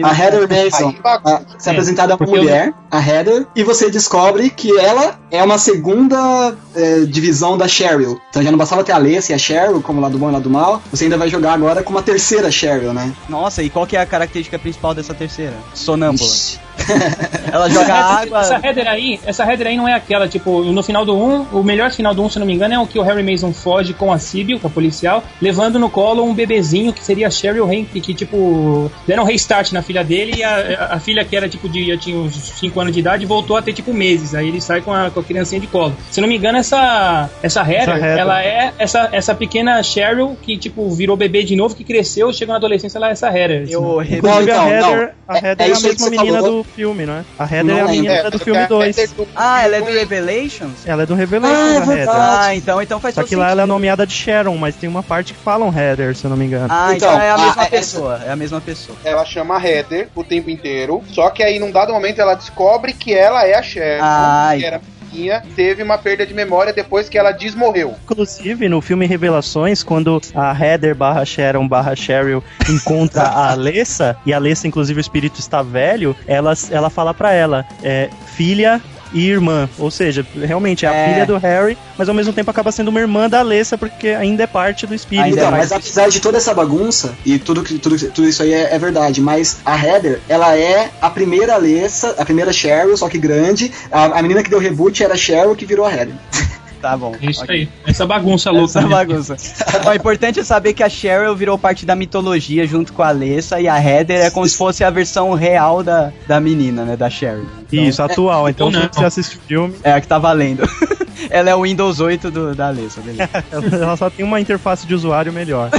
A Heather Mason Aí, bagunça. a, se apresentada uma mulher, a Heather, e você descobre que ela é uma segunda é, divisão da Cheryl. Então já não bastava ter a Alessia e a Cheryl, como lá do bom e lá do mal, você ainda vai jogar agora com uma terceira Cheryl, né? Nossa, e qual que é a característica principal dessa terceira? Sonâmbula. Ixi. *laughs* Ela joga água. Essa header aí, essa header aí não é aquela, tipo, no final do 1, o melhor final do 1, se não me engano, é o que o Harry Mason foge com a Sibyl, com a policial, levando no colo um bebezinho que seria a Cheryl Henry, que, tipo, deram um restart na filha dele e a, a, a filha que era, tipo, de, já tinha uns 5 anos de idade, voltou a ter, tipo, meses. Aí ele sai com a, com a criancinha de colo. Se não me engano, essa, essa header, Essa header. ela é essa, essa pequena Cheryl que, tipo, virou bebê de novo, que cresceu, chegou na adolescência, ela é essa header. Eu Inclusive Não, a então, Heather, não. a É- Heather é é, a isso aí que mesma você menina falou. Do filme, não é? A Heather Não é a menina É, do filme a 2. Heather do- Ah, ela é do Revelations? Ela é do Ah, Revelations, é a Heather. verdade. Ah, então, então faz Só todo que lá ela é nomeada de Sharon, mas tem uma parte que falam Heather, se eu não me engano. Ah, então, Então, é a ah, mesma essa- pessoa. É a mesma pessoa. Ela chama a Heather o tempo inteiro, só que aí num dado momento ela descobre que ela é a Cheryl, Ai. que era pequenininha, teve uma perda de memória depois que ela desmorreu. Inclusive, no filme Revelações, quando a Heather barra Sharon barra Cheryl encontra a Alessa, e a Alessa, inclusive, o espírito está velho, ela, ela fala pra ela, é, filha e irmã. Ou seja, realmente é a É. filha do Harry, mas ao mesmo tempo acaba sendo uma irmã da Alessa, porque ainda é parte do espírito. Ainda Então, é mas mais- apesar de toda essa bagunça, e tudo, que- tudo, tudo isso aí é, é verdade, mas a Heather, ela é a primeira Alessa, a primeira Cheryl, só que grande. A, a menina que deu reboot era a Cheryl que virou a Heather. *laughs* Tá bom. Isso ok. aí. Essa bagunça louca. Essa bagunça. O importante é saber que a Cheryl virou parte da mitologia junto com a Alessa e a Heather é como se fosse a versão real da, da menina, né? Da Cheryl. Então, Isso, atual. Então, Ou se você assiste o filme, É a que tá valendo. Ela é o Windows 8 do, da Alessa, beleza. *laughs* ela só tem uma interface de usuário melhor.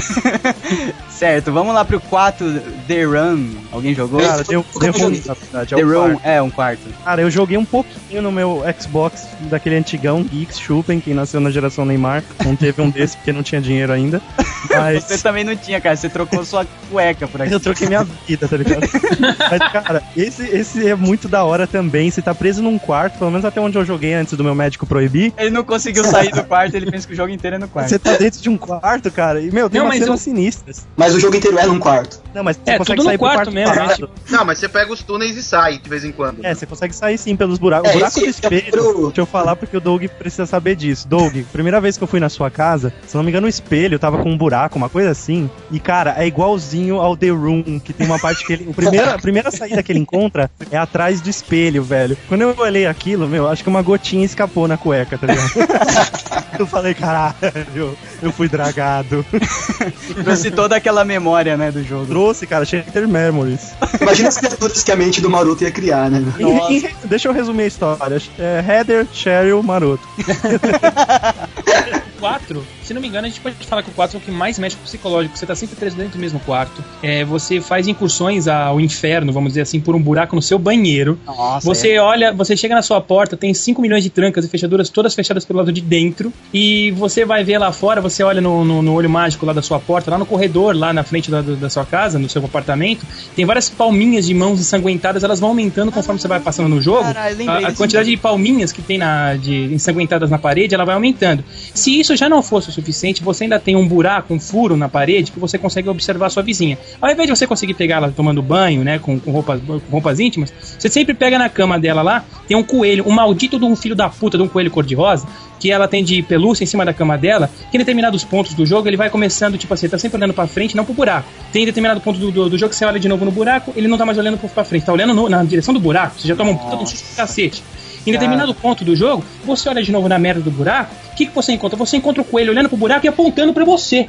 *laughs* certo, vamos lá pro 4, The Run. Alguém jogou? Cara, deu, eu deu ruim, na verdade. é The o Run quarto. é um quarto. Cara, eu joguei um pouquinho no meu Xbox daquele antigão Geeks Chupen, quem nasceu na geração Neymar. Não teve um desse porque não tinha dinheiro ainda. Mas *laughs* Você também não tinha, cara. Você trocou sua cueca por aqui. eu troquei minha vida, tá ligado? Mas, cara, esse, esse é muito da hora também. Você tá preso num quarto, pelo menos até onde eu joguei antes do meu médico proibir. Ele não conseguiu sair do quarto, ele pensa que o jogo inteiro é no quarto. Você tá dentro de um quarto, cara, e, meu, tem Não, umas mas cenas eu- sinistras. Mas o jogo inteiro é num quarto. Não, mas você É, consegue sair pro quarto quarto mesmo, né? parado. Não, mas você pega os túneis e sai de vez em quando. É, você consegue sair sim pelos buracos. É, o buraco do espelho. é pro- Deixa eu falar porque o Doug precisa saber disso. Doug, primeira vez que eu fui na sua casa, se não me engano, o espelho tava com um buraco, uma coisa assim. E, cara, é igualzinho ao The Room, que tem uma parte que ele. O primeiro, a primeira saída que ele encontra é atrás do espelho, velho. Quando eu olhei aquilo, meu, acho que uma gotinha escapou na cueca, tá ligado? *laughs* *laughs* eu falei, caralho, eu fui dragado. *laughs* Trouxe toda aquela memória, né, do jogo. Trouxe, cara, Shaker Memories. Imagina as criaturas que a mente do Maroto ia criar, né? E- e- deixa eu resumir a história. É, Heather, Cheryl, Maroto. *laughs* 4, se não me engano, a gente pode falar que o 4 é o que mais mexe com o psicológico. Você tá sempre preso dentro do mesmo quarto. É, você faz incursões ao inferno, vamos dizer assim, por um buraco no seu banheiro. Nossa, Você olha, você chega na sua porta, tem 5 milhões de trancas e fechaduras, todas fechadas pelo lado de dentro. E você vai ver lá fora, você olha no, no- no olho mágico lá da sua porta, lá no corredor, lá na frente da, da sua casa, no seu apartamento, tem várias palminhas de mãos ensanguentadas, elas vão aumentando conforme você vai passando no jogo. Lembrei a, a quantidade de palminhas que tem na, de ensanguentadas na parede, ela vai aumentando. Se isso já não fosse o suficiente, você ainda tem um buraco, um furo na parede que você consegue observar sua vizinha. Ao invés de você conseguir pegar ela tomando banho, né, com, com roupas, com roupas íntimas, você sempre pega na cama dela lá, tem um coelho, um maldito de um filho da puta de um coelho cor-de-rosa, que ela tem de pelúcia em cima da cama dela, que em determinados pontos do jogo ele vai começando, tipo assim, tá sempre olhando pra frente, não pro buraco. Tem determinado ponto do, do, do jogo que você olha de novo no buraco, ele não tá mais olhando pra frente, tá olhando no- na direção do buraco, você já toma um puta de um susto do cacete. Em determinado ponto do jogo, você olha de novo na merda do buraco, o que, que você encontra? Você encontra o coelho olhando pro buraco e apontando pra você.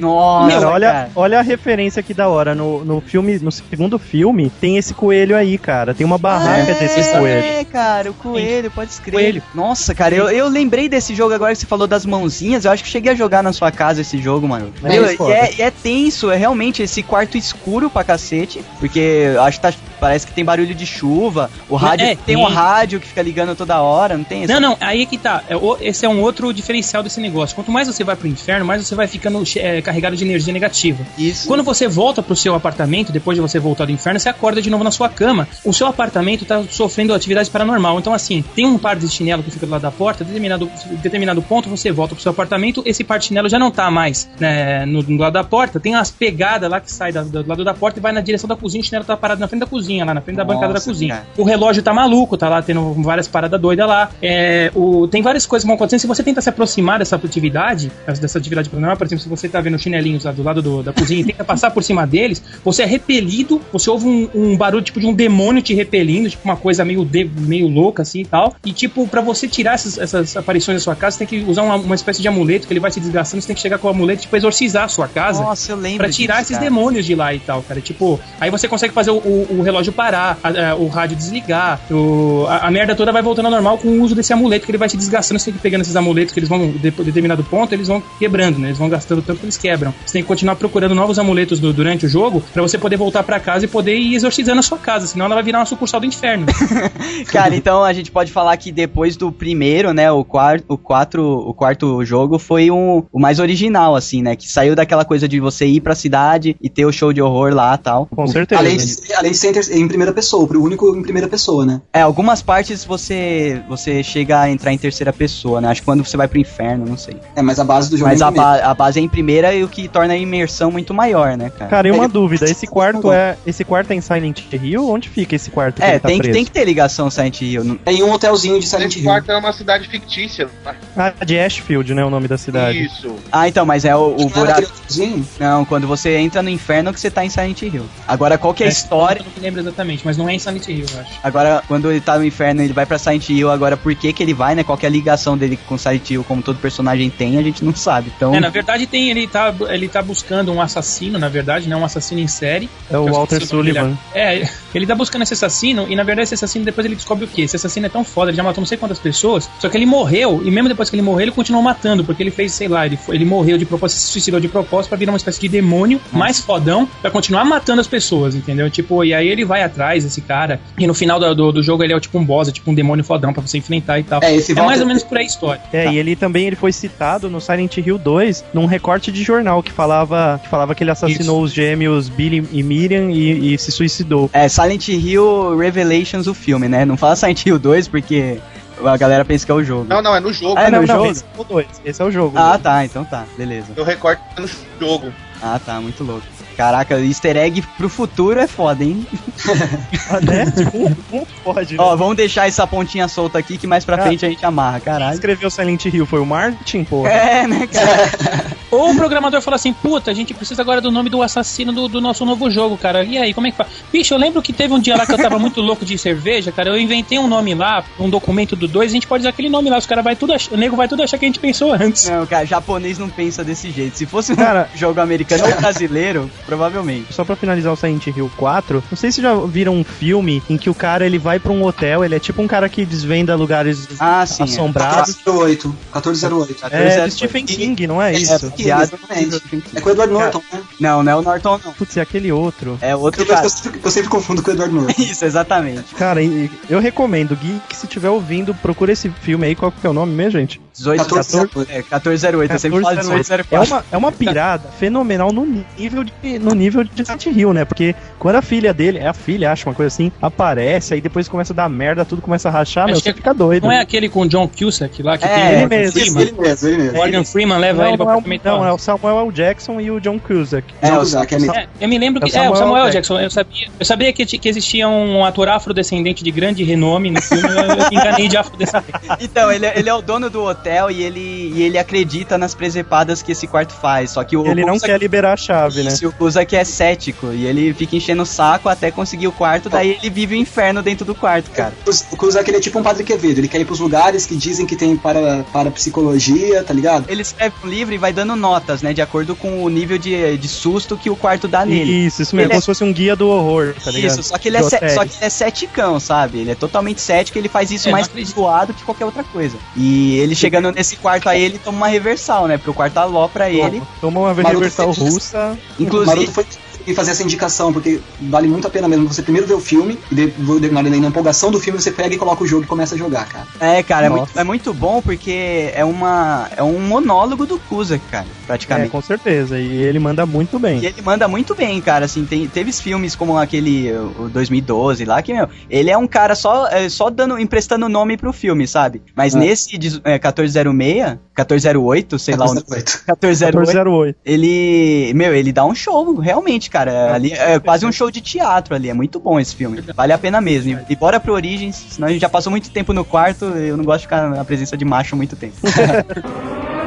Nossa, Cara, olha, cara. olha a referência que da hora. No, no filme, no segundo filme, tem esse coelho aí, cara. Tem uma barraca desse é, coelho. É, cara, o coelho, pode escrever. Coelho. Nossa, cara, eu, eu lembrei desse jogo agora que você falou das mãozinhas. Eu acho que cheguei a jogar na sua casa esse jogo, mano. É, Meu, é, e é tenso, é realmente esse quarto escuro pra cacete. Porque eu acho que tá parece que tem barulho de chuva. O rádio é, tem um rádio que fica ligando toda hora, não tem? essa- Não, não, aí é que tá. É Esse é um outro diferencial desse negócio. Quanto mais você vai pro inferno, mais você vai ficando é, carregado de energia negativa. Isso. Quando você volta pro seu apartamento, depois de você voltar do inferno, você acorda de novo na sua cama. O seu apartamento tá sofrendo atividade paranormal. Então, assim, tem um par de chinelo que fica do lado da porta, determinado, determinado ponto, você volta pro seu apartamento, esse par de chinelo já não tá mais né, no, no lado da porta, tem umas pegadas lá que sai da- do, lado da porta e vai na direção da cozinha, o chinelo tá parado na frente da cozinha, lá na frente da bancada da Nossa, cozinha. cara. O relógio tá maluco, tá lá tendo várias paradas doidas lá. É, o, tem várias coisas que vão acontecendo. Se você tenta se aproximar dessa atividade, dessa atividade paranormal, por exemplo, se você tá vendo chinelinhos lá do lado do- da cozinha e tenta passar por cima deles, você é repelido, você ouve um, um barulho tipo de um demônio te repelindo, tipo uma coisa meio, de- meio louca assim e tal. E tipo, pra você tirar essas, essas aparições da sua casa, você tem que usar uma, uma espécie de amuleto que ele vai se desgastando, você tem que chegar com o amuleto e tipo, exorcizar a sua casa. Nossa, eu lembro. Pra tirar disso, esses cara. demônios de lá e tal, cara. Tipo, aí você consegue fazer o, o- o relógio parar, a- a- o rádio desligar, o- a, a merda toda vai voltando ao normal com o uso desse amuleto que ele vai se desgastando. Você tem que ir pegando esses amuletos que eles vão, de, de determinado ponto, eles vão quebrando, né? Eles vão gastando tanto que eles quebram. Você tem que continuar procurando novos amuletos do- durante o jogo pra você poder voltar pra casa e poder ir exorcizando a sua casa, senão ela vai virar uma sucursal do inferno. *laughs* Cara, então a gente pode falar que depois do primeiro, né, o quarto, o quatro, o quarto jogo foi um, o mais original, assim, né, que saiu daquela coisa de você ir pra cidade e ter o show de horror lá tal. Com certeza. Além de, ser- além de ser em primeira pessoa, o único em primeira pessoa, né? É, algumas partes você você chega a entrar em terceira pessoa, né, acho que quando você vai pro inferno, não sei. É, mas a base do jogo Mas é a, em primeira. ba- a base é em primeira e o que torna a imersão muito maior, né, cara? Cara, e uma É, dúvida, esse quarto é. Esse quarto é em Silent Hill? Onde fica esse quarto que É, ele tá tem, que, preso? tem que ter ligação Silent Hill. não- É em um hotelzinho de Silent Esse Hill. quarto é uma cidade fictícia. Ah, de Ashfield, né? O nome da cidade. Isso. Ah, então, mas é o, o Não era buraco. Não, quando você entra no inferno que você tá em Silent Hill. Agora, qual que é a Eu história? não me lembro exatamente, mas não é em Silent Hill, eu acho. Agora, quando ele tá no inferno, ele vai pra Silent Hill. Agora, por que que ele vai, né? Qual que é a ligação dele com Silent Hill, como todo personagem tem, a gente não sabe. Então, É, na verdade tem, ele tá, ele tá buscando um assassino, na verdade, né? Um assassino em série. É o Walter. Sullivan. É, ele tá buscando esse assassino e na verdade esse assassino depois ele descobre o quê? Esse assassino é tão foda, ele já matou não sei quantas pessoas, só que ele morreu e mesmo depois que ele morreu ele continuou matando, porque ele fez, sei lá, ele, foi- ele morreu de propósito, se suicidou de propósito pra virar uma espécie de demônio mais fodão pra continuar matando as pessoas, entendeu? Tipo, e aí ele vai atrás desse cara e no final do, do, do jogo ele é tipo um boss, é tipo um demônio fodão pra você enfrentar e tal. É, esse É mais ou menos por aí a história. É, e ele também ele foi citado no Silent Hill 2 num recorte de jornal que falava que, falava que ele assassinou os gêmeos Billy e Miriam e, e se suicidou. é Silent Hill Revelations, o filme, né? Não fala Silent Hill 2 porque a galera pensa que é o jogo. Não, não, é no jogo. Ah, é não, no não, jogo? esse é o 2. Esse é o jogo. Ah, tá, então tá, beleza. Eu recorte no jogo. Ah, tá, muito louco. Caraca, easter egg pro futuro é foda, hein? *laughs* Ah, né? Tipo, como pode, né? Ó, vamos deixar essa pontinha solta aqui que mais pra Ah. frente a gente amarra, Quem caralho. escreveu Silent Hill foi o Martin, pô. É, né, cara? *laughs* Ou o programador fala assim, puta, a gente precisa agora do nome do assassino do, do nosso novo jogo, cara. E aí, como é que faz? Bicho, eu lembro que teve um dia lá que eu tava muito louco de cerveja, cara. Eu inventei um nome lá, um documento do 2, a gente pode usar aquele nome lá. Os caras vai tudo ach... O nego vai tudo achar que a gente pensou antes. Não, cara, japonês não pensa desse jeito. Se fosse um Cara- jogo americano ou brasileiro, provavelmente. Só pra finalizar o Silent Hill 4, não sei se já viram um filme em que o cara ele vai pra um hotel, ele é tipo um cara que desvenda lugares Ah, sim, é. assombrados. 1408. 1408. É, do Stephen King, não é isso? É, exatamente. É com o Edward Norton, né? Não, não é o Norton, não. Putz, é aquele outro. É outro Eu, cara. eu sempre, eu sempre confundo com o Edward Norton. *laughs* Isso, exatamente. Cara, eu recomendo, Gui, que se tiver ouvindo, procura esse filme aí. Qual que é o nome mesmo, gente? 18, 1408. É, 1408. Eu sempre falo 1408. 1804. É uma, é uma pirada fenomenal no nível de no nível de Silent Hill, né? Porque quando a filha dele, é a filha, acho, uma coisa assim, aparece, aí depois começa a dar merda, tudo começa a rachar, Acho meu, que você fica doido. Não é aquele com o John Cusack lá que É, tem ele mesmo. Freeman? Ele mesmo, ele mesmo. O Morgan Freeman leva não, ele pra não, é, não, é o Samuel L. Jackson e o John Cusack. É, o Cusack, é. É, eu me lembro É o que. É, o Samuel Samuel Jackson. Eu sabia, eu sabia que, que existia um ator afrodescendente de grande renome no filme. Eu, eu me enganei de afrodescendente. Então, ele, ele é o dono do hotel e ele, e ele acredita nas presepadas que esse quarto faz. Só que o Ele o não quer liberar a chave, né? O Kuzak é cético e ele fica enchendo o saco até conseguir o quarto, daí ele vive o inferno dentro do quarto, cara. O Kuzak ele é tipo um padre Quevedo, ele quer ir pros lugares que dizem que tem para, para psicologia, tá ligado? Ele escreve um livro e vai dando notas, né, de acordo com o nível de, de susto que o quarto dá nele. Isso, isso mesmo, Ele como é- se fosse um guia do horror, tá ligado? Isso, só que, ele é só que ele é ceticão, sabe? Ele é totalmente cético, ele faz isso É, mais zoado que qualquer outra coisa. E ele chegando nesse quarto aí, ele toma uma reversal, né? Porque o quarto alopra ele. Toma uma reversal russa. Inclusive, Maroto foi e fazer essa indicação, porque vale muito a pena mesmo você primeiro ver o filme, e depois, na, na empolgação do filme, você pega e coloca o jogo e começa a jogar, cara. É, cara, é muito, é muito bom porque é, uma, é um monólogo do Cusack, cara, É, praticamente. com certeza. E ele manda muito bem. E ele manda muito bem, cara. Assim, tem, teve filmes como aquele o 2012 lá, que, meu, ele é um cara só, é, só dando, emprestando nome pro filme, sabe? Mas É. nesse de- é, 1406, 1408, sei lá, o 1408. 1408, 1408. ele, meu, ele dá um show, realmente, cara. Ali é quase um show de teatro ali. É muito bom esse filme. Vale a pena mesmo. E, bora pro Origins, senão a gente já passou muito tempo no quarto. Eu não gosto de ficar na presença de macho muito tempo. *laughs*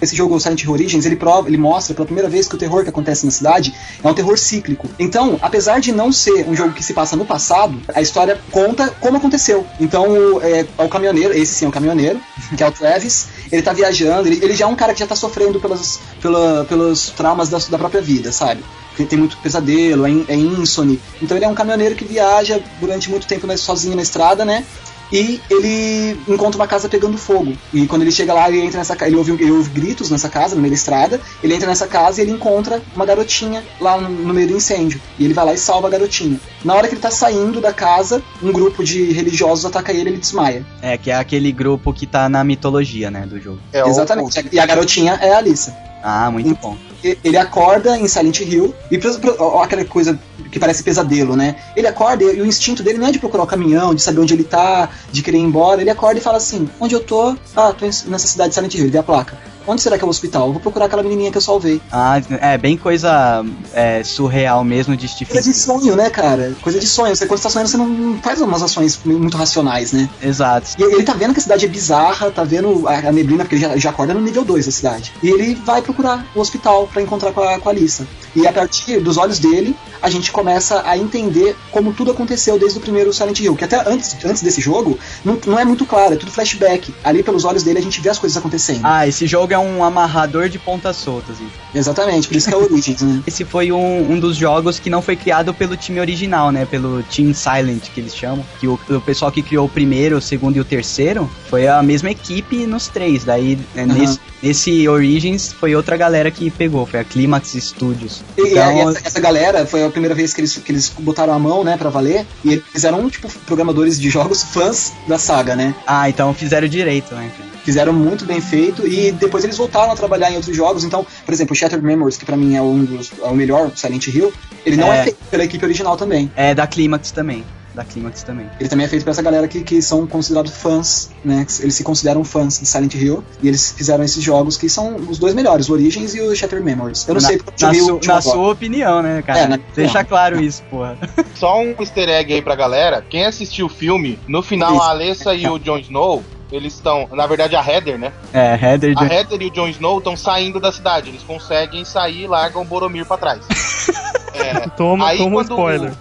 Esse jogo Silent Hill Origins, ele prova, ele mostra pela primeira vez que o terror que acontece na cidade é um terror cíclico. Então, apesar de não ser um jogo que se passa no passado, a história conta como aconteceu. Então, o- é, é o caminhoneiro, esse sim é o caminhoneiro, *laughs* que é o Travis, ele tá viajando, ele, ele já é um cara que já tá sofrendo pelas, pela, pelos traumas da, da própria vida, sabe? Tem, tem muito pesadelo, é, in- é ínsone. Então ele é um caminhoneiro que viaja durante muito tempo sozinho na estrada, né? E ele encontra uma casa pegando fogo. E quando ele chega lá, ele entra nessa casa. Ele ouve, ele ouve gritos nessa casa, no meio da estrada. Ele entra nessa casa e ele encontra uma garotinha lá no, no meio do incêndio. E ele vai lá e salva a garotinha. Na hora que ele tá saindo da casa, um grupo de religiosos ataca ele e ele desmaia. é, que é aquele grupo que tá na mitologia, né, do jogo. É o- Exatamente. E a garotinha é a Alissa. Ah, muito bom. E- Ele acorda em Silent Hill e ó, aquela coisa que parece pesadelo, né? Ele acorda e, o instinto dele não é de procurar o caminhão, de saber onde ele tá, de querer ir embora. Ele acorda e fala assim: Onde eu tô? Ah, tô nessa cidade de Silent Hill. Ele vê a placa. Onde será que é o hospital? Eu vou procurar aquela menininha que eu salvei. Ah, é bem coisa é, surreal mesmo de Stephen Coisa de sonho, né, cara? Coisa de sonho. Você, quando você tá sonhando, você não faz umas ações muito racionais, né? Exato. E ele tá vendo que a cidade é bizarra, tá vendo a, a neblina, porque ele já, já acorda no nível 2 da cidade. E ele vai procurar o hospital pra encontrar com a, com a Alissa. E a partir dos olhos dele, a gente começa a entender como tudo aconteceu desde o primeiro Silent Hill. Que até antes, antes desse jogo, não, não é muito claro, é tudo flashback. Ali pelos olhos dele a gente vê as coisas acontecendo. Ah, esse jogo é um amarrador de pontas soltas. então. Exatamente, por isso que é Origins, né? *laughs* Esse foi um, um dos jogos que não foi criado pelo time original, né? Pelo Team Silent, que eles chamam. Que o, o pessoal que criou o primeiro, o segundo e o terceiro foi a mesma equipe nos três. Daí, Aham. nesse, nesse Origins, foi outra galera que pegou. Foi a Climax Studios. E, e Então, essa, essa galera foi a primeira vez que eles, que eles botaram a mão, né, pra valer. E eles eram, tipo, programadores de jogos fãs da saga, né? Ah, então fizeram direito, né? cara? Fizeram muito bem feito e depois eles voltaram a trabalhar em outros jogos. Então, por exemplo, Shattered Memories, que pra mim é um dos é o melhor Silent Hill, ele não é, É. feito pela equipe original também. É da Climax também. Da Climax também. Ele também é feito pra essa galera que, que são considerados fãs, né? Eles se consideram fãs de Silent Hill e eles fizeram esses jogos que são os dois melhores, o Origins e o Shattered Memories. Eu não na, sei porque na, su- na sua opinião, né, cara? É, na- Deixa claro isso, porra. Só um easter egg aí pra galera. Quem assistiu o filme, no final Isso. a Alessa e o Jon Snow, eles estão. Na verdade, a Heather, né? É, Heather A. Heather e o Jon Snow estão saindo da cidade. Eles conseguem sair e largam o Boromir pra trás. *laughs* É, Toma, aí toma quando, spoiler.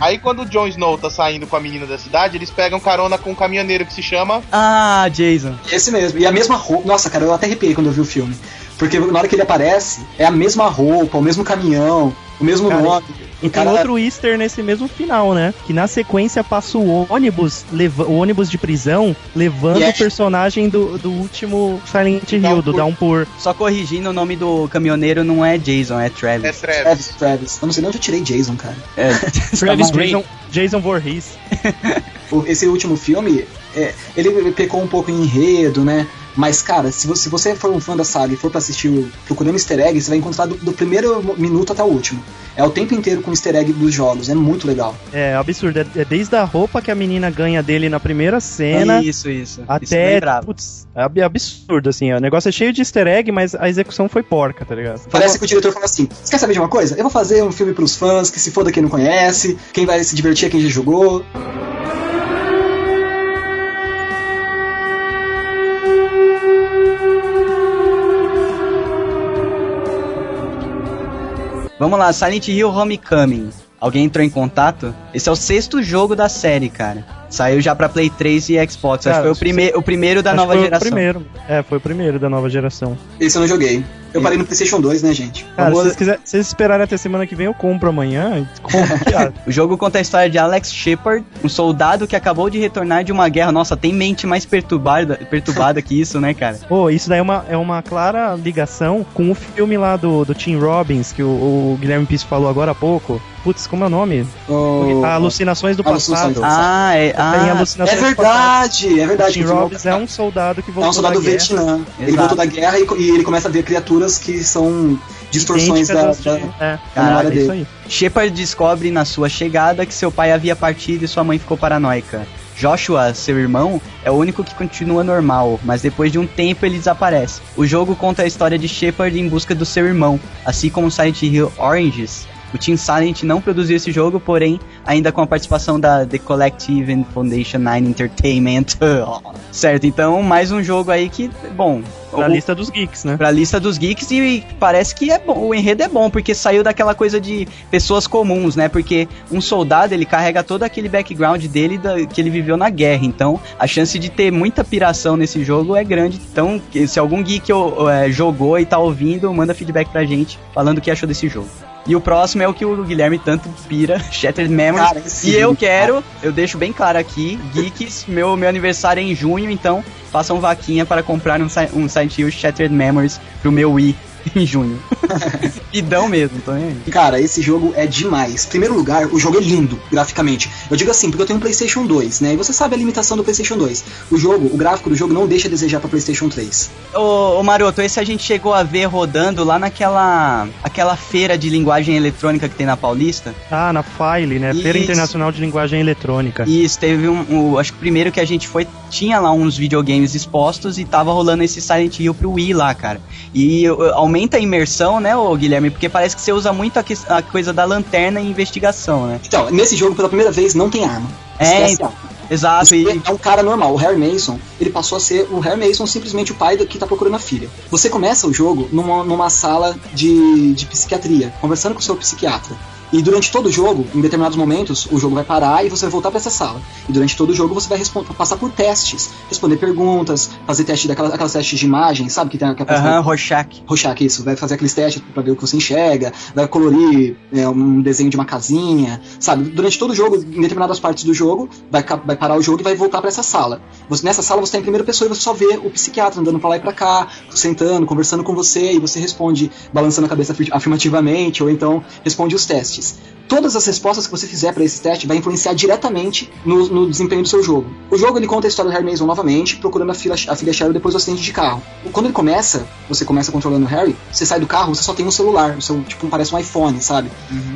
Aí quando o Jon Snow tá saindo com a menina da cidade, eles pegam carona com um caminhoneiro que se chama. Ah, Jason. Esse mesmo. E a mesma roupa. Nossa, cara, eu até arrepiei quando eu vi o filme. Porque na hora que ele aparece, é a mesma roupa, o mesmo caminhão, o mesmo Cara, nome. E tem outro easter nesse mesmo final, né? Que na sequência passa o ônibus, leva, o ônibus de prisão, levando Yes. o personagem do, do último Silent Hill, do Downpour. Só corrigindo, o nome do caminhoneiro não é Jason, é É Travis. Travis. Travis, Travis. Eu não sei de onde eu tirei Jason, cara. É, *laughs* Travis Gray. Jason, Jason Voorhees. *laughs* Esse último filme, é, ele pecou um pouco em enredo, né? Mas, cara, se você, se você for um fã da saga e for pra assistir o, procurando easter egg, você vai encontrar do, do primeiro minuto até o último. É o tempo inteiro com easter egg dos jogos, é muito legal. É absurdo. É, é desde a roupa que a menina ganha dele na primeira cena. Isso, isso. Isso Até. lembrava. Putz, é ab- absurdo, assim. ó. O negócio é cheio de easter egg, mas a execução foi porca, tá ligado? Parece que o diretor falou assim: Você quer saber de uma coisa? Eu vou fazer um filme pros fãs, que se foda quem não conhece, quem vai se divertir é quem já jogou. Vamos lá, Silent Hill Homecoming. Alguém entrou em contato? Esse é o sexto jogo da série, cara. Saiu já pra Play 3 e Xbox. Acho Cara, que foi o, prime o primeiro da Acho nova foi geração. O primeiro. É, foi o primeiro da nova geração. Esse eu não joguei. Eu parei no PlayStation 2, né, gente? Cara, se vocês, quiser, se vocês esperarem até semana que vem, eu compro amanhã. *laughs* Compro, O jogo conta a história de Alex Shepard, um soldado que acabou de retornar de uma guerra. Nossa, tem mente mais perturbada, perturbada que isso, né, cara? Pô, isso daí é uma, é uma clara ligação com o filme lá do, do Tim Robbins, que o, o Guilherme Pisse falou agora há pouco. Putz, como é o nome? O- Alucinações do Passado. do Ah, é. Tem Ah, Alucinações É do Passado. verdade, é O verdade. Tim o Robbins é um soldado que É voltou um soldado da do guerra. Vietnã. Ele Exato. voltou da guerra e, e ele começa a ver criaturas que são distorções da, idênticas da, de- É, da memória é isso dele. aí. Shepard descobre na sua chegada que seu pai havia partido e sua mãe ficou paranoica. Joshua, seu irmão, é o único que continua normal, mas depois de um tempo ele desaparece. O jogo conta a história de Shepard em busca do seu irmão, assim como Silent Hill Oranges. O Team Silent não produziu esse jogo, porém, ainda com a participação da The Collective and Foundation 9 Entertainment. *laughs* certo, então, mais um jogo aí que, bom... Pra o- lista dos geeks, né? pra lista dos geeks e parece que é bom, o enredo é bom, porque saiu daquela coisa de pessoas comuns, né? Porque um soldado, ele carrega todo aquele background dele da- que ele viveu na guerra, então a chance de ter muita piração nesse jogo é grande. Então, se algum geek ó, é, jogou e tá ouvindo, manda feedback pra gente falando o que achou desse jogo. E o próximo é o que o Guilherme tanto pira, *laughs* Shattered Memories. Cara, esse e eu quero, eu deixo bem claro aqui, geeks, meu, meu aniversário é em junho, então façam vaquinha para comprar um, um Silent Hill Shattered Memories pro meu Wii *laughs* em junho. *laughs* e dão mesmo, tô nem aí. Cara, esse jogo é demais. Em primeiro lugar, o jogo é lindo, graficamente. Eu digo assim, porque eu tenho um PlayStation 2, né? E você sabe a limitação do PlayStation 2. O jogo, o gráfico do jogo não deixa a desejar pra PlayStation 3. Ô, ô Maroto, esse a gente chegou a ver rodando lá naquela aquela feira de linguagem eletrônica que tem na Paulista. Ah, na File, né? Feira Isso. Internacional de Linguagem Eletrônica. Isso, teve um, um- Acho que o primeiro que a gente foi tinha lá uns videogames expostos e tava rolando esse Silent Hill pro Wii lá, cara. E uh, aumenta a imersão, né, ô Guilherme? Porque parece que você usa muito a, que- a coisa da lanterna em investigação, né? Então, nesse jogo, pela primeira vez, não tem arma. É, então. Exato, e é um cara normal. O Harry Mason, ele passou a ser o Harry Mason, simplesmente o pai do- que tá procurando a filha. Você começa o jogo numa, numa sala de, de psiquiatria, conversando com o seu psiquiatra. E durante todo o jogo, em determinados momentos, o jogo vai parar e você vai voltar para essa sala. E durante todo o jogo você vai passar por testes, responder perguntas, fazer teste daquelas aquelas testes de imagem, sabe? Que tem que a pessoa- Aham, Rorschach. Rorschach, isso, vai fazer aqueles testes pra ver o que você enxerga, vai colorir é, um desenho de uma casinha, sabe? Durante todo o jogo, em determinadas partes do jogo, vai, vai parar o jogo e vai voltar pra essa sala. Você- nessa sala você tá em primeira pessoa e você só vê o psiquiatra andando pra lá e pra cá, sentando, conversando com você, e você responde balançando a cabeça afir- afirmativamente, ou então responde os testes. Todas as respostas que você fizer para esse teste vai influenciar diretamente no, no desempenho do seu jogo. O jogo ele conta a história do Harry Mason novamente, procurando a filha, a filha Cheryl depois do acidente de carro. Quando ele começa, você começa controlando o Harry, você sai do carro, você só tem um celular, o seu, tipo, parece um iPhone, sabe?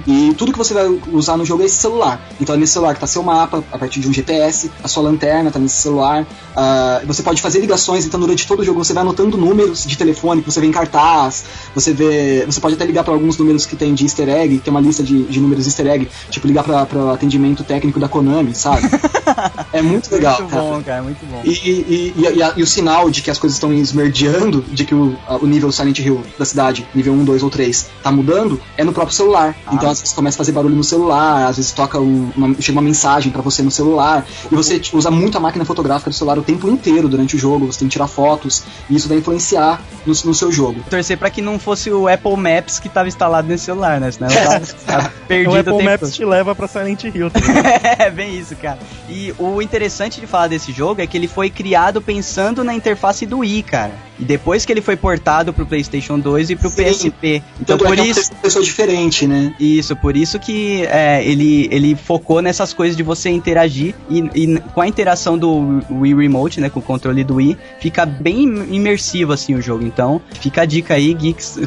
E tudo que você vai usar no jogo é esse celular. Então é nesse celular que tá seu mapa, a partir de um GPS, a sua lanterna tá nesse celular. ah, você pode fazer ligações, então durante todo o jogo você vai anotando números de telefone que você vê em cartaz, você vê. Você pode até ligar para alguns números que tem de easter egg, tem uma lista de, de números easter egg, tipo ligar para atendimento técnico da Konami, sabe? *laughs* é muito legal, muito cara. bom, cara, muito bom. E, e- e- e a- e o sinal de que as coisas estão esmerdeando, de que o, a- o nível Silent Hill da cidade, nível 1, 2 ou 3, tá mudando, é no próprio celular. Ah. Então às vezes começa a fazer barulho no celular, às vezes toca um- uma, chega uma mensagem pra você no celular, e você t- usa muito a máquina fotográfica do celular o tempo inteiro durante o jogo, você tem que tirar fotos, e isso vai influenciar no, no seu jogo. Torcer pra que não fosse o Apple Maps que tava instalado nesse celular, né? Senão eu *laughs* tava, *laughs* perdido o o Apple Maps te leva pra Silent Hill. tá? *laughs* é bem isso, cara. E o interessante de falar desse jogo é que ele foi criado pensando na interface do Wii, cara. E depois que ele foi portado pro PlayStation 2 e pro Sim. PSP. Então Tanto é por que é uma isso. pessoa diferente, né? Isso, por isso que é, ele, ele focou nessas coisas de você interagir e, e com a interação do Wii Remote, né, com o controle do Wii, fica bem imersivo assim o jogo. Então, fica a dica aí, geeks.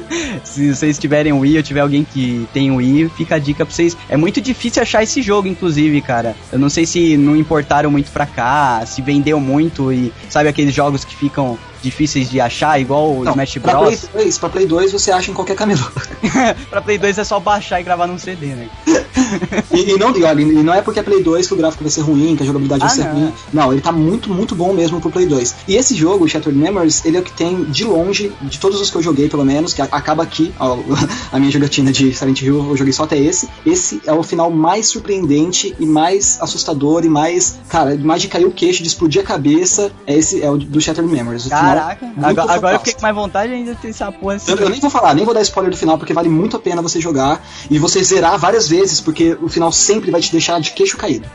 *laughs* Se vocês tiverem Wii ou tiver alguém que tem Wii, fica a dica pra vocês. É muito difícil achar esse jogo, inclusive, cara. Eu não sei se não importaram muito pra cá, se vendeu muito e sabe aqueles jogos que ficam difíceis de achar, igual o Smash pra Play, Bros. 2, pra Play 2 você acha em qualquer camelô. *laughs* pra Play 2 é só baixar e gravar num CD, né? E, e não, e olha, e não é porque é Play 2 que o gráfico vai ser ruim, que a jogabilidade Ah, vai ser não. ruim. Não, ele tá muito, muito bom mesmo pro Play 2. E esse jogo, Shattered Memories, ele é o que tem, de longe, de todos os que eu joguei, pelo menos, que acaba aqui, ó, *laughs* a minha jogatina de Silent Hill, eu joguei só até esse. Esse é o final mais surpreendente e mais assustador e mais, cara, mais de cair o queixo, de explodir a cabeça. É esse, é o do Shattered Memories. O final Caraca, muito agora, agora eu fiquei com mais vontade ainda de ter essa porra assim. Eu, eu nem vou falar, nem vou dar spoiler do final, porque vale muito a pena você jogar e você zerar várias vezes, porque o final sempre vai te deixar de queixo caído.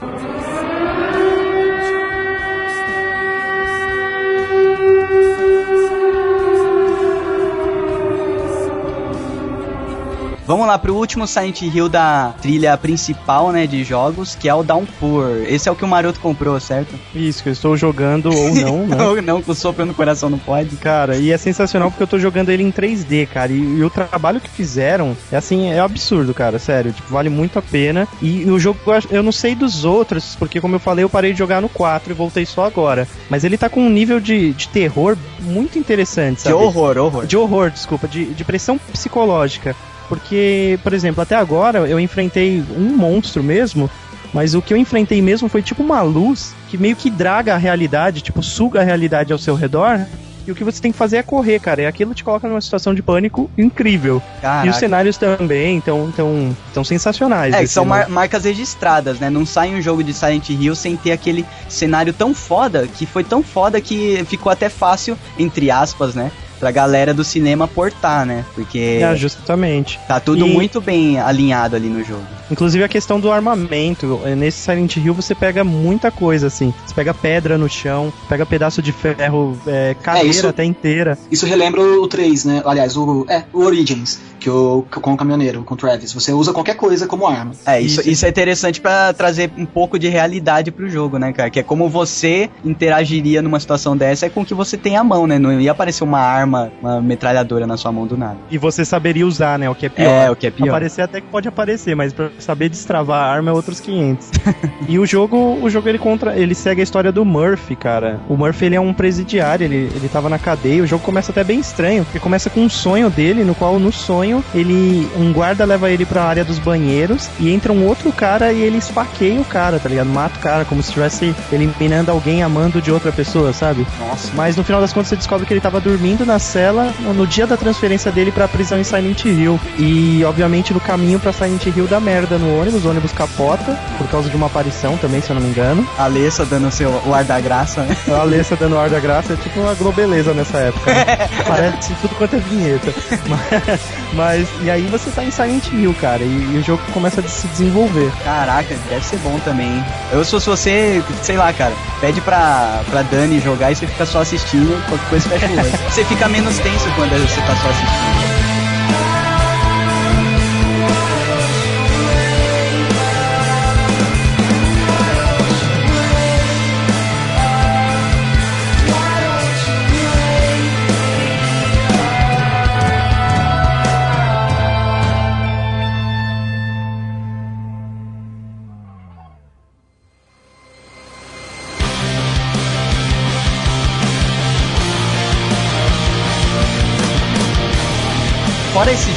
Vamos lá pro último Silent Hill da trilha principal, né, de jogos, que é o Downpour. Esse é o que o Maroto comprou, certo? Isso, que eu estou jogando ou *laughs* não, né? Ou não, com sopro no coração não pode. Cara, e é sensacional porque eu tô jogando ele em 3D, cara. E, e o trabalho que fizeram é assim, é absurdo, cara. Sério, tipo, vale muito a pena. E, e o jogo, eu não sei dos outros, porque como eu falei, eu parei de jogar no 4 e voltei só agora. Mas ele tá com um nível de, de terror muito interessante, De sabe? horror, horror. De horror, desculpa, de, de pressão psicológica. Porque, por exemplo, até agora eu enfrentei um monstro mesmo, mas o que eu enfrentei mesmo foi tipo uma luz que meio que draga a realidade, tipo, suga a realidade ao seu redor. E o que você tem que fazer é correr, cara. E aquilo te coloca numa situação de pânico incrível. E Caraca. os cenários também estão tão, tão sensacionais. É, esse são mar- marcas registradas, né? Não sai um jogo de Silent Hill sem ter aquele cenário tão foda, que foi tão foda que ficou até fácil, entre aspas, né? Pra galera do cinema portar, né? Porque É, justamente. tá tudo E- muito bem alinhado ali no jogo. Inclusive a questão do armamento. Eh, Nesse Silent Hill você pega muita coisa, assim. Você pega pedra no chão, pega pedaço de ferro, é, cadeira isso- até inteira. Isso relembra o 3, né? Aliás, o, é, o Origins, que o, com o caminhoneiro, com o Travis. Você usa qualquer coisa como arma. É, isso, Isso. isso é interessante pra trazer um pouco de realidade pro jogo, né, cara? Que é como você interagiria numa situação dessa, é com o que você tem à mão, né? Não ia aparecer uma arma, uma metralhadora na sua mão do nada. E você saberia usar, né? O que é pior. É, o que é pior. Aparecer até que pode aparecer, mas pra saber destravar a arma é outros 500. *laughs* e o jogo, o jogo ele contra, ele segue a história do Murphy, cara. O Murphy ele é um presidiário, ele, ele tava na cadeia. O jogo começa até bem estranho, porque começa com um sonho dele, no qual no sonho ele um guarda leva ele pra área dos banheiros e entra um outro cara e ele esfaqueia o cara, tá ligado? Mata o cara como se estivesse eliminando alguém amando de outra pessoa, sabe? Nossa. Mas no final das contas você descobre que ele tava dormindo na cela no- dia da transferência dele pra prisão em Silent Hill. E obviamente no caminho pra Silent Hill dá merda no ônibus, o ônibus capota por causa de uma aparição também, se eu não me engano. A Alessa dando seu, o ar da graça, né? A Alessa dando ar da graça é tipo uma globeleza nessa época. né? *laughs* Parece tudo quanto é vinheta. Mas, mas- e aí você tá em Silent Hill, cara, e, e o jogo começa a se desenvolver. Caraca, deve ser bom também. hein? Eu sou se você, sei lá, cara, pede pra, pra Dani jogar e você fica só assistindo, qualquer coisa fecha o olho. Você fica menos tenso quando você tá só assistindo.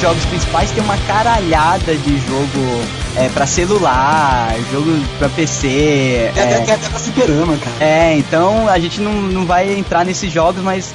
Jogos principais, tem uma caralhada de jogo é, pra celular, jogo pra PC. É, é, até, até pra fliperama, cara. É, então a gente não, não vai entrar nesses jogos, mas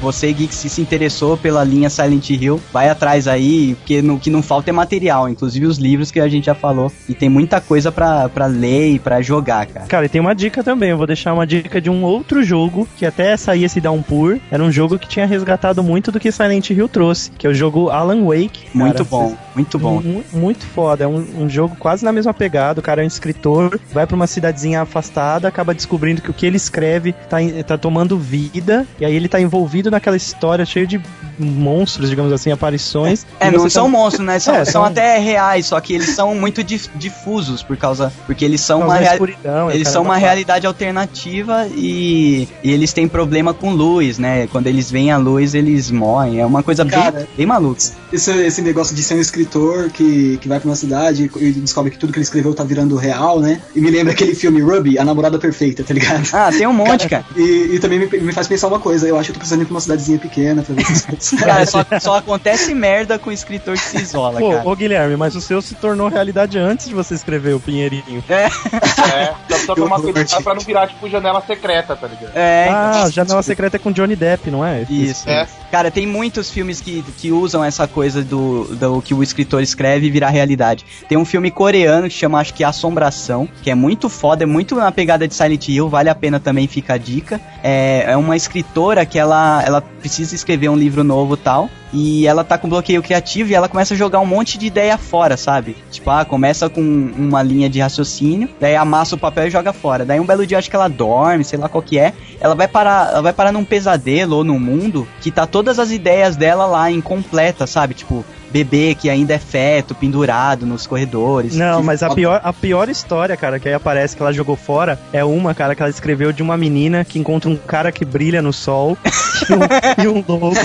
você, Geek, se se interessou pela linha Silent Hill, vai atrás aí, porque no que não falta é material, inclusive os livros que a gente já falou. E tem muita coisa pra, pra ler e pra jogar, cara. Cara, e tem uma dica também. Eu vou deixar uma dica de um outro jogo que até sair esse Downpour. Era um jogo que tinha resgatado muito do que Silent Hill trouxe, que é o jogo Alan Wake. Muito Cara, bom, muito bom. Mu- Muito foda, é um, um jogo quase na mesma pegada. O cara é um escritor, vai pra uma cidadezinha afastada, acaba descobrindo que o que ele escreve tá, tá tomando vida, e aí ele tá envolvido naquela história cheia de monstros, digamos assim, aparições. É, não você são tá- monstros, né? São, *laughs* É, são são- até reais, só que eles são muito dif- difusos por causa. Porque eles são uma, rea- escuridão, eles são uma tá- realidade alternativa e, e eles têm problema com luz, né? Quando eles veem a luz, eles morrem. É uma coisa bem, Cara, bem maluca. Esse, esse negócio de ser um escritor que, que vai pra uma cidade e descobre que tudo que ele escreveu tá virando real, né? E me lembra aquele filme Ruby, A Namorada Perfeita, tá ligado? Ah, tem um monte, cara. E, e também me, me faz pensar uma coisa, eu acho que eu tô precisando pra uma cidadezinha pequena pra ver essas *laughs* coisas. Cara, só, só acontece merda com o escritor que se isola, Pô, cara. ô Guilherme, mas o seu se tornou realidade antes de você escrever o Pinheirinho. É, só precisa tomar cuidado pra não virar, tipo, janela secreta, tá ligado? É, Ah, Janela Secreta é com Johnny Depp, não é? Isso. É. Cara, tem muitos filmes que, que usam essa coisa do, do que o escritor escreve e virar realidade. Tem um filme coreano que chama, acho que Assombração, que é muito foda, é muito na pegada de Silent Hill, vale a pena também, fica a dica. É, é uma escritora que ela, ela precisa escrever um livro novo tal, e ela tá com bloqueio criativo e ela começa a jogar um monte de ideia fora, sabe? Tipo, ah, começa com uma linha de raciocínio, daí amassa o papel e joga fora. Daí um belo dia acho que ela dorme, sei lá qual que é, ela vai parar, ela vai parar num pesadelo ou num mundo que tá todas as ideias dela lá incompleta, sabe? Tipo, bebê que ainda é feto, pendurado nos corredores. Não, mas a pior, a pior história, cara, que aí aparece que ela jogou fora é uma, cara, que ela escreveu de uma menina que encontra um cara que brilha no sol e, um, *laughs* e um lobo.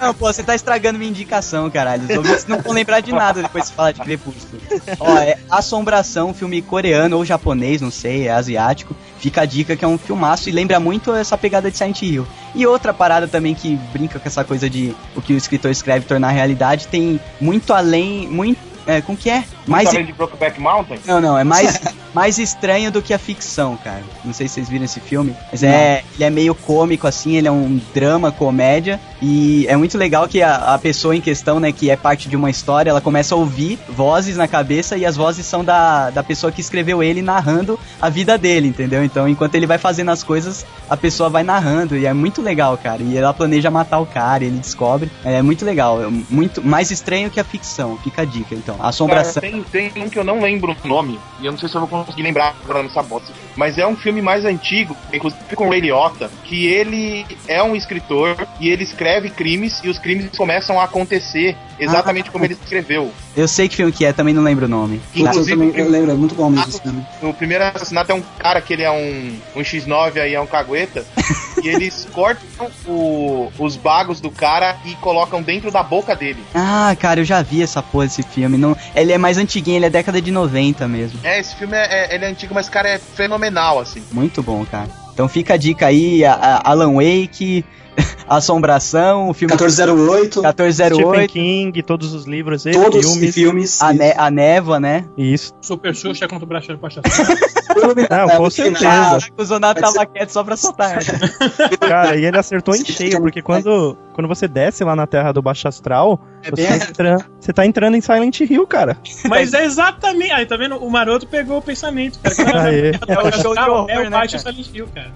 Não, pô, você tá estragando minha indicação, caralho. Os ouvintes não vão lembrar de nada depois de falar de Crepúsculo. Ó, é Assombração, filme coreano ou japonês, não sei, é asiático. Fica a dica que é um filmaço e lembra muito essa pegada de Silent Hill. E outra parada também que brinca com essa coisa de o que o escritor escreve tornar realidade, tem muito além, muito... É, como que é? Mais... Além de Brokeback Mountain? Não, não, é mais, *laughs* mais estranho do que a ficção, cara. Não sei se vocês viram esse filme, mas é, ele é meio cômico, assim, ele é um drama, comédia, e é muito legal que a, a pessoa em questão, né, que é parte de uma história, ela começa a ouvir vozes na cabeça, e as vozes são da, da pessoa que escreveu ele narrando a vida dele, entendeu? Então, enquanto ele vai fazendo as coisas, a pessoa vai narrando, e é muito legal, cara. E ela planeja matar o cara, ele descobre. É muito legal, é muito mais estranho que a ficção, fica a dica, então. A assombração. Cara, tem, tem um que eu não lembro o nome, e eu não sei se eu vou conseguir lembrar agora nessa bosta. Mas é um filme mais antigo, inclusive com o Ray Liotta, que ele é um escritor e ele escreve crimes e os crimes começam a acontecer exatamente Ah. como ele escreveu. Eu sei que filme que é, também não lembro o nome. Putz, eu Inclusive, também eu lembro, é muito bom mesmo esse filme. O primeiro assassinato é um cara que ele é um, um X9 aí, é um cagueta. *laughs* e eles cortam o- os bagos do cara e colocam dentro da boca dele. Ah, cara, eu já vi essa porra desse filme. Não, ele é mais antiguinho, ele é década de 90 mesmo. É, esse filme é, é- ele é antigo, mas cara é fenomenal, assim. Muito bom, cara. Então fica a dica aí, a- a Alan Wake, *laughs* Assombração, o filme 1408, 1408, Stephen King, todos os livros e todos os filmes. filmes. a, ne a Névoa, né? Isso. Super Xuxa contra o Brasil Pachação. *laughs* Não, com certeza. O Zonato tava quieto só pra soltar. *laughs* Cara, e ele acertou em cheio, porque quando, quando você desce lá na terra do Baixo Astral, É você, bem tá entrando, você tá entrando em Silent Hill, cara. Mas é exatamente. Aí, tá vendo? O maroto pegou o pensamento, cara. Aê. É o show de horror, É o né, Baixo cara? Silent Hill, cara.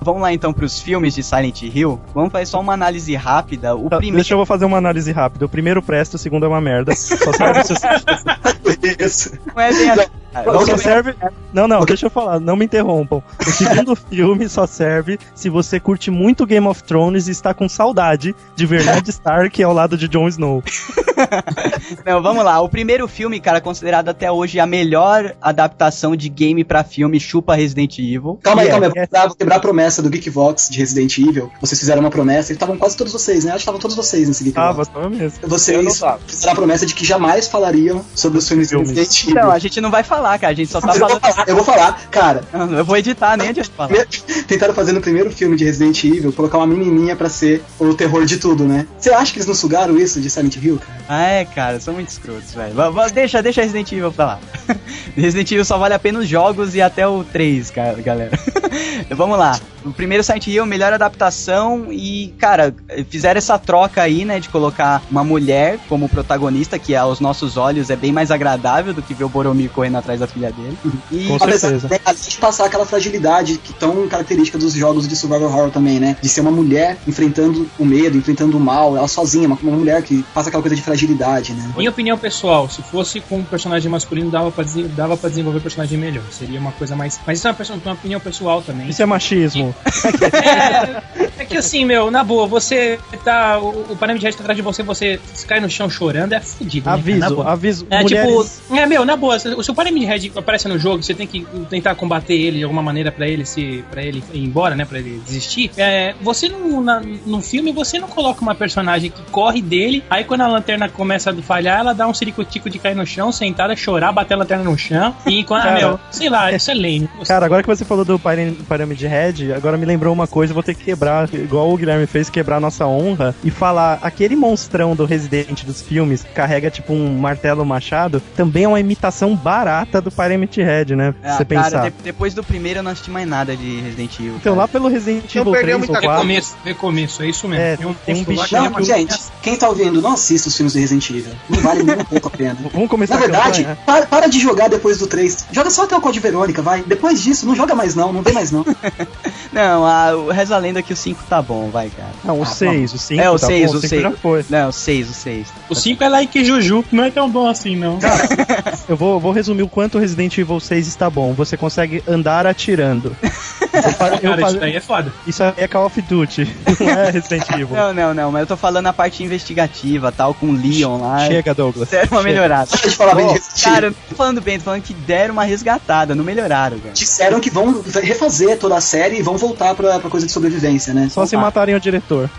Vamos lá então pros filmes de Silent Hill. Vamos fazer só uma análise rápida. O Tá, primeiro. Deixa eu vou fazer uma análise rápida. O primeiro presta, o segundo é uma merda. Só você- *laughs* Isso. Não é bem assim. Não, só serve. Não, não, deixa eu falar, não me interrompam. O segundo *laughs* filme só serve se você curte muito Game of Thrones e está com saudade de ver Ned Stark ao lado de Jon Snow. *laughs* Não, vamos lá. O primeiro filme, cara, considerado até hoje a melhor adaptação de game pra filme, chupa Resident Evil. Calma aí, calma aí. yeah. Vou quebrar, vou quebrar a promessa do Geekvox de Resident Evil. Vocês fizeram uma promessa, e estavam quase todos vocês, né? Acho que estavam todos vocês nesse Ah, Geekvox. você mesmo. Eu não vocês tava. fizeram a promessa de que jamais falariam sobre os filmes, Filmes. Resident Evil. Não, a gente não vai falar, cara. A gente só tá eu, vou falando. falar, eu vou falar, cara. Não, Eu vou editar, nem adianta falar. Tentaram fazer no primeiro filme de Resident Evil colocar uma menininha pra ser o terror de tudo, né? Você acha que eles não sugaram isso de Silent Hill, cara? Ah, é, cara, são muito escrotos, velho. Deixa, deixa Resident Evil pra lá. *laughs* Resident Evil só vale a pena os jogos e até o 3, cara, galera. Vamos lá. O primeiro Silent Hill, melhor adaptação e, cara, fizeram essa troca aí, né, de colocar uma mulher como protagonista, que aos nossos olhos é bem mais agradável do que ver o Boromir correndo atrás da filha dele. *laughs* E Com Apesar certeza. além de passar aquela fragilidade que tão característica dos jogos de survival horror também, né? De ser uma mulher enfrentando o medo, enfrentando o mal, ela sozinha, uma, uma mulher que passa aquela coisa de fragilidade, né? Minha opinião pessoal, se fosse com um personagem masculino, dava pra, dava pra desenvolver o personagem melhor. Seria uma coisa mais. Mas isso é uma, uma opinião pessoal também. Isso é machismo. É, é que assim, meu, na boa, você tá. O, o Parâmetro Red tá atrás de você, você cai no chão chorando, é fudido. né, Aviso, aviso. É mulheres- tipo, é meu, na boa, se se o Pyramid Head aparece no jogo, você tem que tentar combater ele de alguma maneira pra ele se para ele ir embora, né, Pra ele desistir. É, você no, na, no filme você não coloca uma personagem que corre dele, aí quando a lanterna começa a falhar, ela dá um ciricutico de cair no chão, sentada, chorar, bater a lanterna no chão e enquanto, ah, meu, sei lá, isso é lame. Cara, agora que você falou do Pyram- Pyramid Head, agora me lembrou uma coisa, vou ter que quebrar, igual o Guilherme fez, quebrar a nossa honra e falar, aquele monstrão do Resident dos filmes, que carrega tipo um martelo machado, também é uma imitação barata do Pyramid Head, né? Ah, você cara, pensar. de- depois do primeiro eu não assisti mais nada de Resident Evil. Então cara. lá pelo Resident Evil perdeu 3 ou muita 4, Recomeço, recomeço, é isso mesmo. É, Tem um, tem um que bichinho Não, uma- gente, quem tá ouvindo, não assista os filmes do Resident Evil. Não vale nem um pouco a pena. *laughs* Vamos começar Na verdade, campanha? para, para de jogar depois do 3. Joga só até o Code Verônica, vai. Depois disso, não joga mais não, não vê mais não. *laughs* Não, a, o reza a lenda que o 5 tá bom, vai, cara. Não, o Ah, 6, o 5 É, o tá 6, bom, o cinco 6. já foi. Não, o 6, o 6. O 5 é like Juju, não é tão bom assim, não. Eu vou, vou resumir o quanto o Resident Evil 6 está bom. Você consegue andar atirando. *laughs* Eu fa- eu Cara, fa- isso daí é foda. Isso aí é Call of Duty, não *laughs* é Resident Evil. Não, não, não, mas eu tô falando a parte investigativa, tal, com o Leon lá. Chega, Douglas. Deram uma Chega. melhorada. Para de falar bem de cara, eu não tô falando bem, tô falando que deram uma resgatada, não melhoraram, cara. Disseram que vão refazer toda a série e vão voltar pra, pra coisa de sobrevivência, né? Só se matarem o diretor. *laughs*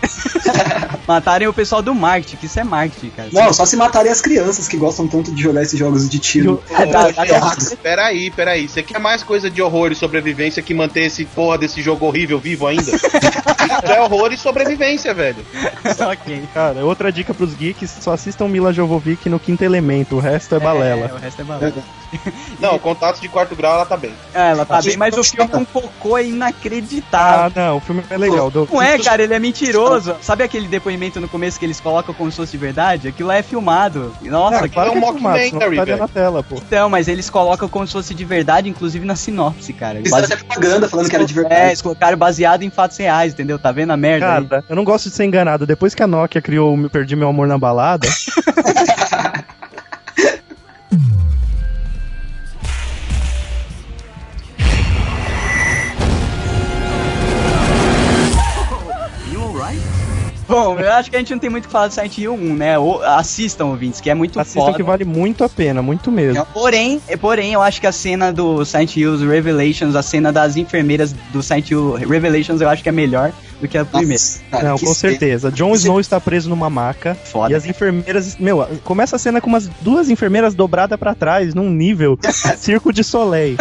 Matarem o pessoal do marketing, que isso é marketing, cara. Não, só se matarem as crianças que gostam tanto de jogar esses jogos de tiro. É, dá- dá- errado. Peraí, peraí. Você quer mais coisa de horror e sobrevivência que manter esse porra desse jogo horrível vivo ainda? *laughs* É horror e sobrevivência, velho. ok. Cara, outra dica pros geeks, só assistam Mila Jovovich no Quinto Elemento, o resto é balela. É, o resto é balela. *laughs* Não, contatos de quarto grau ela tá bem. É, ela tá bem, mas o não filme com cocô é inacreditável. Ah, não, o filme é legal. Douglas. Não é, cara, ele é mentiroso. Sabe aquele depoimento no começo que eles colocam como se fosse de verdade? Aquilo lá é filmado. Nossa, Não, que... claro é que um é filmado, senão mockumentary, na tela, pô. Então, mas eles colocam como se fosse de verdade, inclusive na sinopse, cara. Fizeram até propaganda falando que era de É, verdade. eles colocaram baseado em fatos reais, entendeu? Tá vendo a merda aí? Cara, eu não gosto de ser enganado. Depois que a Nokia criou Perdi Meu Amor na Balada, *laughs* Bom, eu acho que a gente não tem muito o que falar do Silent Hill 1, né? Ou, assistam, ouvintes, que é muito assistam foda. que vale muito a pena, muito mesmo. Porém, é, porém, eu acho que a cena do Silent Hill Revelations, a cena das enfermeiras do Silent Hill Revelations, eu acho que é melhor do que a primeira. Nossa, cara, Não, com cena. certeza. Jon Snow está preso numa maca. Foda. E as enfermeiras. Meu, começa a cena com umas duas enfermeiras dobradas pra trás, num nível *laughs* circo de Soleil.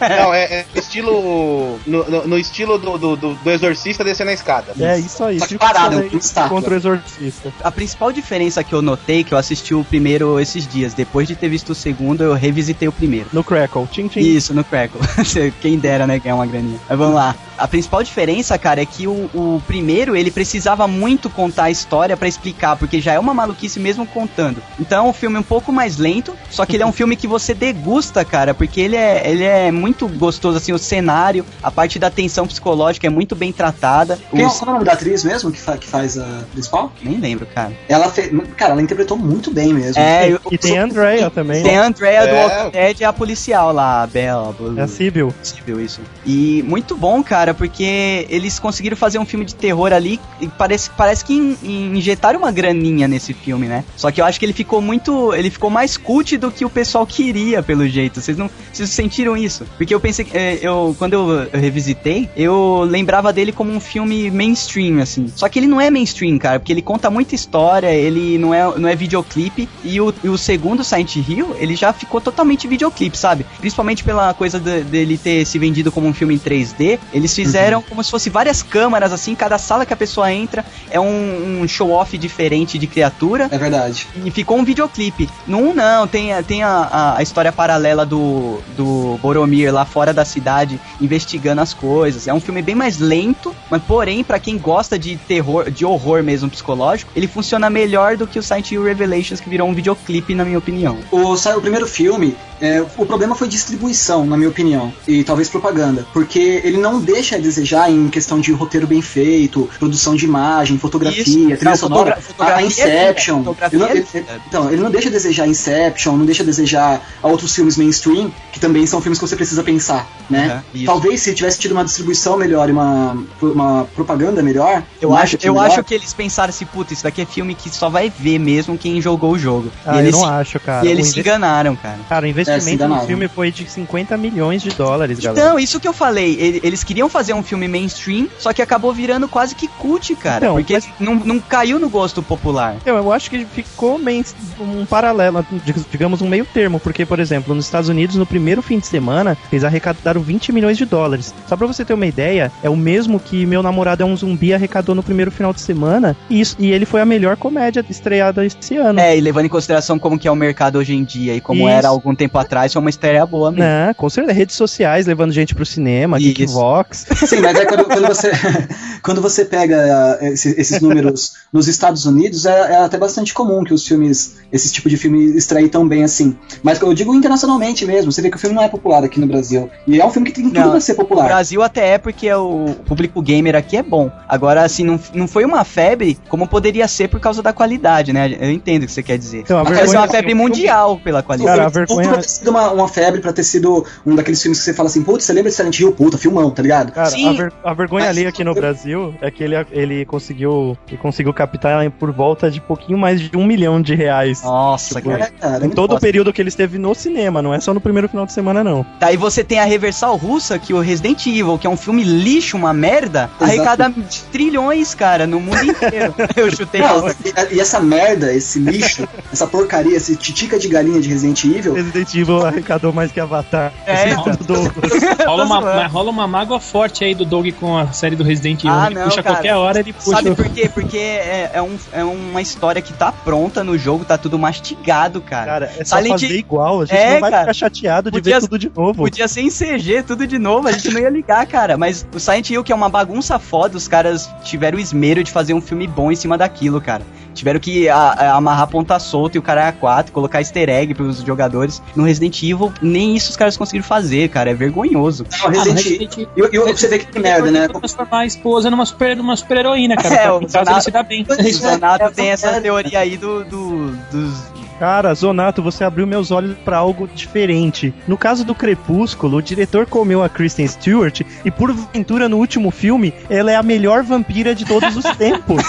Não, é, é estilo. No, no- no estilo do, do, do- do exorcista descendo a escada. É isso aí. Só que parado, um estátua. contra o exorcista. A principal diferença que eu notei, que eu assisti o primeiro esses dias, depois de ter visto o segundo, eu revisitei o primeiro. No Crackle. Tchim, tchim. Isso, no Crackle. *laughs* Quem dera, né, ganhar uma graninha. Mas vamos lá. A principal diferença, cara, é que o, o primeiro, ele precisava muito contar a história pra explicar, porque já é uma maluquice mesmo contando. Então é um filme um pouco mais lento, só que ele é um filme que você degusta, cara, porque ele é, ele é muito gostoso, assim, o cenário, a parte da tensão psicológica é muito bem tratada. Quem, Os- é o nome da atriz mesmo que, fa- que faz a principal? Nem lembro, cara. Ela fez. Cara, ela interpretou muito bem mesmo. É, eu- E tem a Andrea também. Tem né? a Andrea do É. Walking Dead e a policial lá, a Bella. É a Sibyl. possível isso. E muito bom, cara, porque eles conseguiram fazer um filme de terror ali e parece, parece que in- in- injetaram uma graninha nesse filme, né? Só que eu acho que ele ficou muito. Ele ficou mais cult do que o pessoal queria, pelo jeito. Vocês não. Vocês sentiram isso? Porque eu pensei que. é, eu, quando eu, eu revisitei, eu lembrava dele como um filme mainstream, assim. Só que ele não é mainstream, cara, porque ele conta muita história, ele não é, não é videoclipe. E o, e o segundo Silent Hill, ele já ficou totalmente videoclipe, sabe? Principalmente pela coisa de- dele ter se vendido como um filme em 3D. Eles fizeram como se fosse várias câmaras, assim, cada sala que a pessoa entra é um, um show-off diferente de criatura. É verdade. E ficou um videoclipe. No 1 não, tem, a- tem a, a, a história paralela do, do Boromir lá fora da cidade, investigando as coisas. É um filme bem mais lento, mas porém, pra quem gosta de terror, de horror mesmo psicológico, ele funciona melhor do que o Silent Hill Revelations, que virou um videoclipe, na minha opinião. O, o primeiro filme, é, o problema foi distribuição, na minha opinião, e talvez propaganda, porque ele não deixa a desejar em questão de roteiro bem feito, produção de imagem, fotografia, Isso. trilha Não, sonora, fotografia a Inception. é- Ele não- é- ele- ele- então, ele não deixa a desejar Inception, não deixa a desejar a outros filmes mainstream, que também são filmes que você precisa pensar, né? Né? isso. Talvez se tivesse tido uma distribuição melhor e uma, uma propaganda melhor. Eu acho, eu melhor, acho que eles pensaram assim, puta, isso daqui é filme que só vai ver mesmo quem jogou o jogo. Ah, e eu eles, não se, acho, cara. e eles O se enganaram, cara. Cara, o É, investimento enganaram. no filme foi de 50 milhões de dólares, galera. Então, isso que eu falei, ele- eles queriam fazer um filme mainstream, só que acabou virando quase que cult, cara. Então, porque mas- não, não caiu no gosto popular. Então, eu acho que ficou meio um paralelo, digamos um meio termo, porque, por exemplo, nos Estados Unidos, no primeiro fim de semana, eles arrecadaram 20 milhões de dólares. Só pra você ter uma ideia, é o mesmo que Meu Namorado é um Zumbi arrecadou no primeiro final de semana, e, isso, e ele foi a melhor comédia estreada esse ano. É, e levando em consideração como que é o mercado hoje em dia e como Isso. era algum tempo atrás, foi uma estreia boa mesmo. Não, com certeza, redes sociais levando gente pro cinema, Isso. Geekvox. *laughs* Sim, mas é quando, quando você, *laughs* quando você pega uh, esse- esses números nos Estados Unidos, é, é até bastante comum que os filmes, esse tipo de filme estreie tão bem assim. Mas eu digo internacionalmente mesmo, você vê que o filme não é popular aqui no Brasil. E é um filme que tem tudo Não, pra ser O popular. Brasil até é porque o público gamer aqui é bom. Agora, assim, não, não foi uma febre como poderia ser por causa da qualidade, né? Eu entendo o que você quer dizer. Então, a Mas vergonha- é uma febre mundial pela qualidade. Cara, a vergonha- pra ter sido uma, uma febre, pra ter sido um daqueles filmes que você fala assim, putz, você lembra de Silent Hill? Puta, filmão, tá ligado? Cara, Sim. a, ver- a vergonha Mas- ali aqui no Brasil é que ele, ele conseguiu ele conseguiu captar por volta de pouquinho mais de um milhão de reais. Nossa, Tipo, cara. É, cara, é Em todo o período que ele esteve no cinema, não é só no primeiro final de semana, não. Daí você tem a Reversal Russa, que o Resident Evil, que é um filme lixo, uma merda, Exato. arrecada trilhões, cara, no mundo inteiro. *laughs* Eu chutei Não, e, e essa merda, esse lixo, *laughs* essa porcaria, esse titica de galinha de Resident Evil, Resident Evil arrecadou mais que Avatar. É, Douglas. *laughs* Rola uma, rola uma mágoa forte aí do Doug com a série do Resident Evil. Ah, ele não, puxa cara. qualquer hora, ele puxa. Sabe por quê? Porque é, é, um, é uma história que tá pronta no jogo, tá tudo mastigado, cara. Cara, é só Silent- fazer igual. A gente É, não vai cara. ficar chateado de Podia- ver tudo de novo. Podia ser em CG, tudo de novo, a gente não ia ligar, cara. Mas o Silent Hill, que é uma bagunça foda, os caras tiveram o esmero de fazer um filme bom em cima daquilo, cara. Tiveram que a- a- amarrar ponta solta e o cara é 4, colocar easter egg pros jogadores. No Resident Evil, nem isso os caras conseguiram fazer, cara. É vergonhoso. não, Ah, no Resident Evil. Resident E, e você vê que que merda, né? transformar a esposa numa super, numa super heroína, cara. *laughs* É, o Zonato- se dá bem. *laughs* O Zonato é, tem essa teoria aí do, do- dos. Cara, Zonato, você abriu meus olhos pra algo diferente. No caso do Crepúsculo, o diretor comeu a Kristen Stewart e, por ventura, no último filme, ela é a melhor vampira de todos os *laughs* tempos.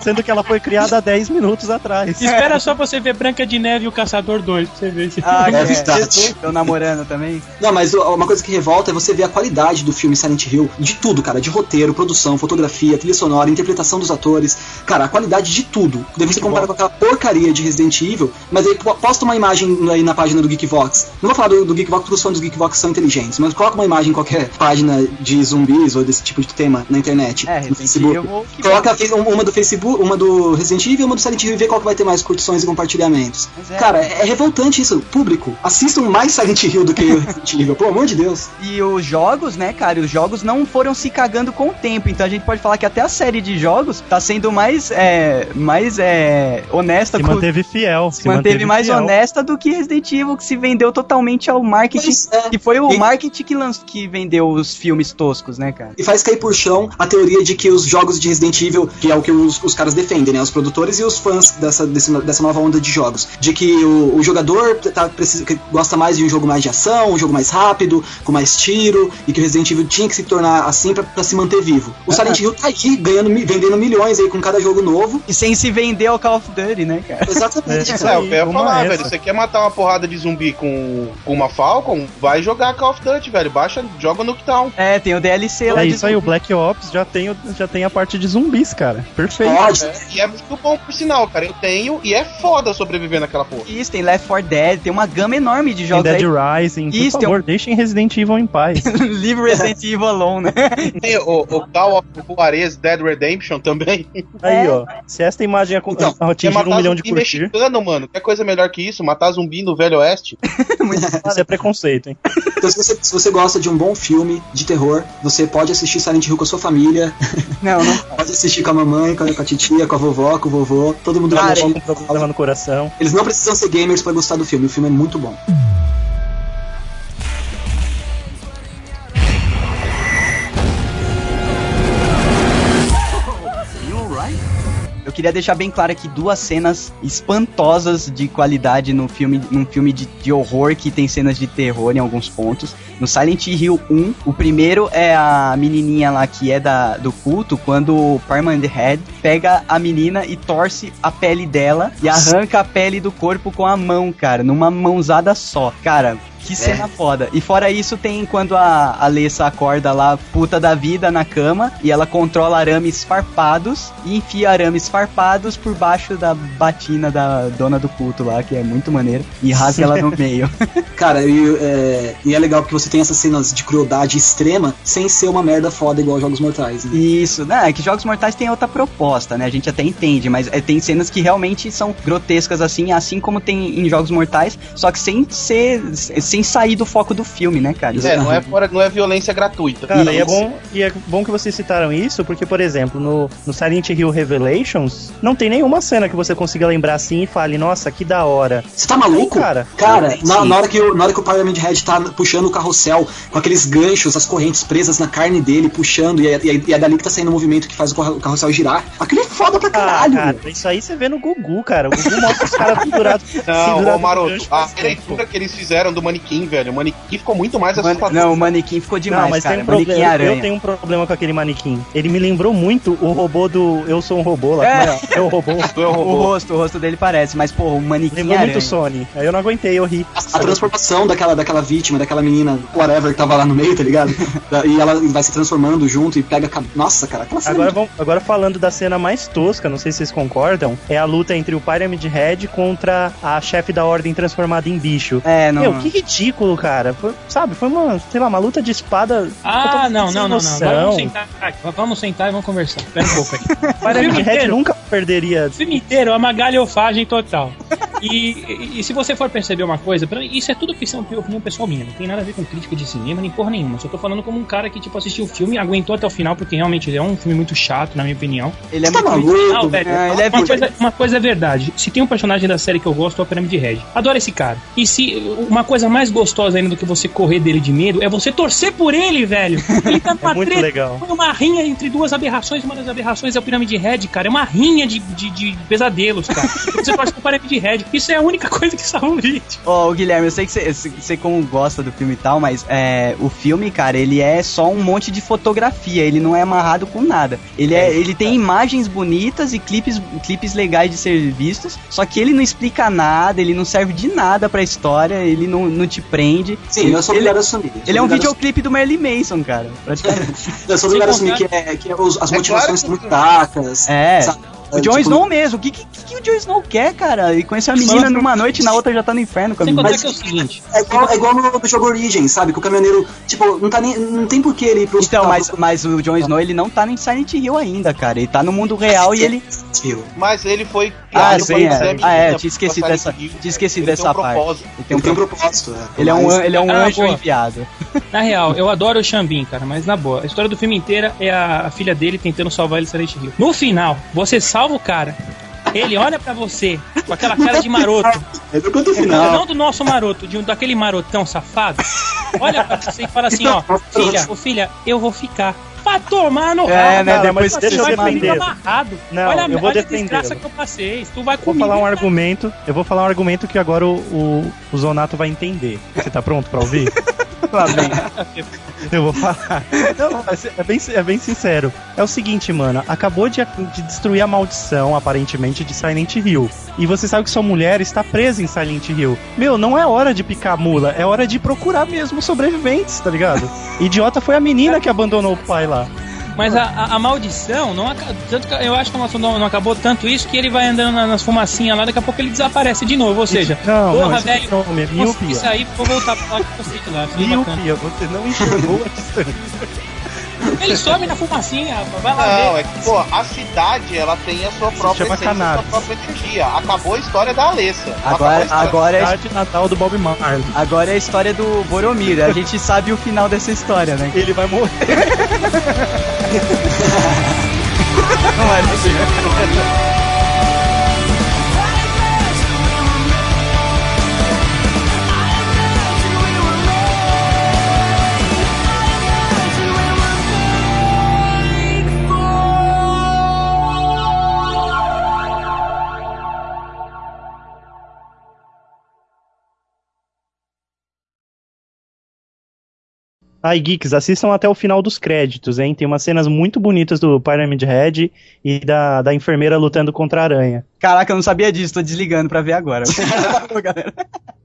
Sendo que ela foi criada há 10 minutos atrás. Espera só pra você ver Branca de Neve e o Caçador 2, pra você ver se... Ah, É. Estão namorando também. Não, mas uma coisa que revolta é você ver a qualidade do filme Silent Hill, de tudo, cara, de roteiro, produção, fotografia, trilha sonora, interpretação dos atores, cara, a qualidade de tudo. Daí você compara com aquela porcaria de Resident Evil, mas aí po- posta uma imagem aí na página do Geekvox. Não vou falar do, do Geekvox porque os fãs do Geekvox são inteligentes, mas coloca uma imagem em qualquer página de zumbis ou desse tipo de tema na internet, É, no Facebook. Coloca um- uma do Facebook, uma do Resident Evil e uma do Silent Hill e vê qual que vai ter mais curtições e compartilhamentos. Mas é. Cara, é, é revoltante isso. Público, assistam mais Silent Hill do que Resident Evil, pelo amor de Deus. *laughs* E os jogos, né, cara, os jogos não foram se cagando com o tempo. Então a gente pode falar que até a série de jogos tá sendo mais, é, mais é, honesta Se com manteve fiel. se manteve mais fiel. honesta do que Resident Evil, que se vendeu totalmente ao marketing. Pois é. Que foi o E- marketing que, lanç, que vendeu os filmes toscos, né, cara? E faz cair por chão a teoria de que os jogos de Resident Evil, que é o que os, os caras defendem, né? Os produtores e os fãs dessa, desse- dessa nova onda de jogos. De que o, o jogador tá, precisa, que gosta mais de um jogo mais de ação, um jogo mais rápido, com mais tiro, e que o Resident Evil tinha que se tornar assim pra, pra se manter vivo. O Silent Hill tá aí, ganhando, vendendo milhões aí com cada jogo novo. E sem se vender ao Call of Duty, né, cara? Exatamente. É. É, eu ia falar, velho. Você quer matar uma porrada de zumbi com, com uma Falcon? Vai jogar Call of Duty, velho. Baixa, joga no Town. É, tem o DLC lá É de isso aí, o Black Ops já tem, o- já tem a parte de zumbis, cara. Perfeito. É, e é muito bom por sinal, cara. Eu tenho e é foda sobreviver naquela porra. Isso, tem Left 4 Dead, tem uma gama enorme de Tem jogos Dead aí. Rising, por Isso, tem favor, deixem Resident Evil em paz. *laughs* Livre Resident Evil Alone, né? Tem o, o Call of Juarez Dead Redemption também. Aí, ó. Se esta imagem acon- Então, atingir um milhão de curtir, mexicano, mano. Quer coisa melhor que isso? Matar zumbi no Velho Oeste? *laughs* isso é preconceito, hein? Então, se você, se você gosta de um bom filme de terror, você pode assistir Silent Hill com a sua família, Não, não. *laughs* pode assistir com a mamãe, com a, com a titia, com a vovó, com o vovô, todo mundo vai Cara, problema no coração. Eles não precisam ser gamers pra gostar do filme, o filme é muito bom. Queria deixar bem claro aqui duas cenas espantosas de qualidade no filme, num filme de, de horror que tem cenas de terror em alguns pontos. No Silent Hill 1, o primeiro é a menininha lá que é da, do culto, quando o Parman Head pega a menina e torce a pele dela e arranca a pele do corpo com a mão, cara, numa mãozada só. Cara, que cena foda. E fora isso, tem quando a Alessa acorda lá, puta da vida, na cama, e ela controla arames farpados e enfia arames farpados por baixo da batina da dona do culto lá, que é muito maneiro, e rasga ela no *laughs* meio. Cara, e é, e é legal porque você tem essas cenas de crueldade extrema sem ser uma merda foda igual Jogos Mortais. Né? Isso, né? É que Jogos Mortais tem outra proposta, né? A gente até entende, mas é, tem cenas que realmente são grotescas assim, assim como tem em Jogos Mortais, só que sem ser. Sem sair do foco do filme, né, cara? É, não é, fora, não é violência gratuita. Cara, e é, bom, e é bom que vocês citaram isso, porque, por exemplo, no, no Silent Hill Revelations, não tem nenhuma cena que você consiga lembrar assim e fale, nossa, que da hora. Você tá maluco? Sim, cara. Cara, na, na hora que, o- na hora que o Pyramid Head tá puxando o carrossel com aqueles ganchos, as correntes presas na carne dele, puxando, e é, e é- e é dali que tá saindo o movimento que faz o carro- o carrossel girar. Aquilo é foda pra Ah, caralho. cara, isso aí você vê no Gugu, cara. O Gugu mostra os caras pendurados. *laughs* Não, pendurados ô no Maroto, a leitura que eles fizeram do manequim, velho, o manequim ficou muito mais Man- assustador. não, o manequim ficou demais, não, mas cara. tem um problema. aranha. Eu tenho um problema com aquele manequim. Ele me lembrou muito o robô do Eu Sou um Robô lá. É. é? É o robô. *laughs* É O robô. rosto, o rosto dele parece, mas, pô, o manequim Lembrou aranha. muito Sony. Aí eu não aguentei, eu ri. A transformação daquela, daquela vítima, daquela menina, whatever, que tava lá no meio, tá ligado? *laughs* E ela vai se transformando junto e pega Nossa, cara, aquela cena. é Agora, vamos, agora falando da cena mais tosca, não sei se vocês concordam, é a luta entre o Pyramid Head contra a chefe da ordem transformada em bicho. É, não. Meu, que ridículo, cara. Foi- sabe, foi uma, sei lá, uma luta de espada. Ah, não, não, não, não. Vamos sentar, vamos sentar e vamos conversar. Espera um pouco aí. *laughs* Filme Head inteiro. nunca perderia. O filme inteiro é uma galhofagem total. E, e- se você for perceber uma coisa, pra mim, isso é tudo opinião, opinião pessoal minha, não tem nada a ver com crítico de cinema, nem porra nenhuma. Só tô falando como um cara que, tipo, assistiu o filme e aguentou até o final, porque realmente ele é um filme muito chato, na minha opinião. Ele é tá muito maluco? Não, velho, É, ele é uma, coisa, uma coisa é verdade. Se tem um personagem da série que eu gosto, é o Pyramid Head. Adoro esse cara. E se uma coisa mais gostosa ainda do que você correr dele de medo é você torcer por ele, velho. Ele tá numa É muito treta, legal. Foi uma rinha entre duas aberrações. Uma das aberrações é o Pyramid Head, cara. É uma rinha de, de, de pesadelos, cara. Você torce pro Pyramid Head. Isso é a única *laughs* coisa que salva o vídeo. Ô, Guilherme, eu sei que você- como gosta do filme e tal, mas é, o filme, cara, ele é só um monte de fotografia, ele não é amarrado com nada. Ele, é, ele tem imagens bonitas e clipes, clipes legais de ser vistos, só que ele não explica nada, ele não serve de nada pra história, ele não, não te prende. Sim, ele, eu sou ele, obrigado a assumir. ele é um obrigado a videoclipe do Merlin Mason, cara. Praticamente. *laughs* Eu sou obrigado a assumir que, é, que os- as É motivações claro são que- muito fracas. É. sabe? O É, Jon tipo, Snow mesmo, o que, que, que o Jon Snow quer, cara? E conheceu a menina numa noite e na outra já tá no inferno com a menina. que é. É igual, é igual no, jogo Origin, sabe? Que o caminhoneiro, tipo, não, tá nem, não tem por que ele ir pro Então, mas, pro- mas o Jon Snow ele não tá em Silent Hill ainda, cara. Ele tá no mundo real e ele. Mas ele foi Ah, sim, é. Ah, é, tinha esquecido dessa, Hill. tinha esquecido Ele tem dessa um parte. Ele tem um tem um pro- propósito, é. Ele é um, Mas- ele é um Ah, anjo boa. enviado. Na real, eu adoro o Xambin, cara, mas na boa, a história do filme inteira é a, a filha dele tentando salvar ele de Silent Hill. No final, você salva o cara. Ele olha pra você com aquela cara de maroto. É do canto Não, final. do nosso maroto, de um, daquele marotão safado. Olha pra você e fala assim, ó, filha, ô filha, eu vou ficar. Vai tomar no É, rabo, né, cara, depois você deixa eu vai defender. amarrado. Não, olha, eu vou olha a defendê-lo. desgraça que eu passei. Tu vai Vou comigo. falar um cara. argumento. Eu vou falar um argumento que agora o, o, o Zonato vai entender. Você tá pronto pra ouvir? *laughs* Lá vem. Eu vou falar. Não, mas é bem, é bem sincero. É o seguinte, mano. Acabou de, de destruir a maldição, aparentemente, de Silent Hill. E você sabe que sua mulher está presa em Silent Hill. Meu, não é hora de picar mula. É hora de procurar mesmo sobreviventes, tá ligado? Idiota foi a menina que abandonou o pai lá. Mas a, a- a maldição, não, tanto eu acho que a maldição não, não acabou tanto isso que ele vai andando na- nas fumacinhas lá, daqui a pouco ele desaparece de novo. Ou seja, Não, porra, não, velho, é miopia. sair, vou voltar pro lado que eu lá. Miopia, você não enxergou a distância. Ele some na fumacinha, vai lá Não, ver. é que, pô, a cidade, ela tem a sua própria chama essência, a sua própria energia. Acabou a história da Alessa. A Agora, agora, é, Cidade natal do Bob Marley. agora é a história do Boromir. A gente sabe o final dessa história, né? Ele vai morrer. *laughs* Não é possível. Ai, geeks, assistam até o final dos créditos, hein? Tem umas cenas muito bonitas do Pyramid Head e da, da enfermeira lutando contra a aranha. Caraca, eu não sabia disso, tô desligando pra ver agora. *laughs*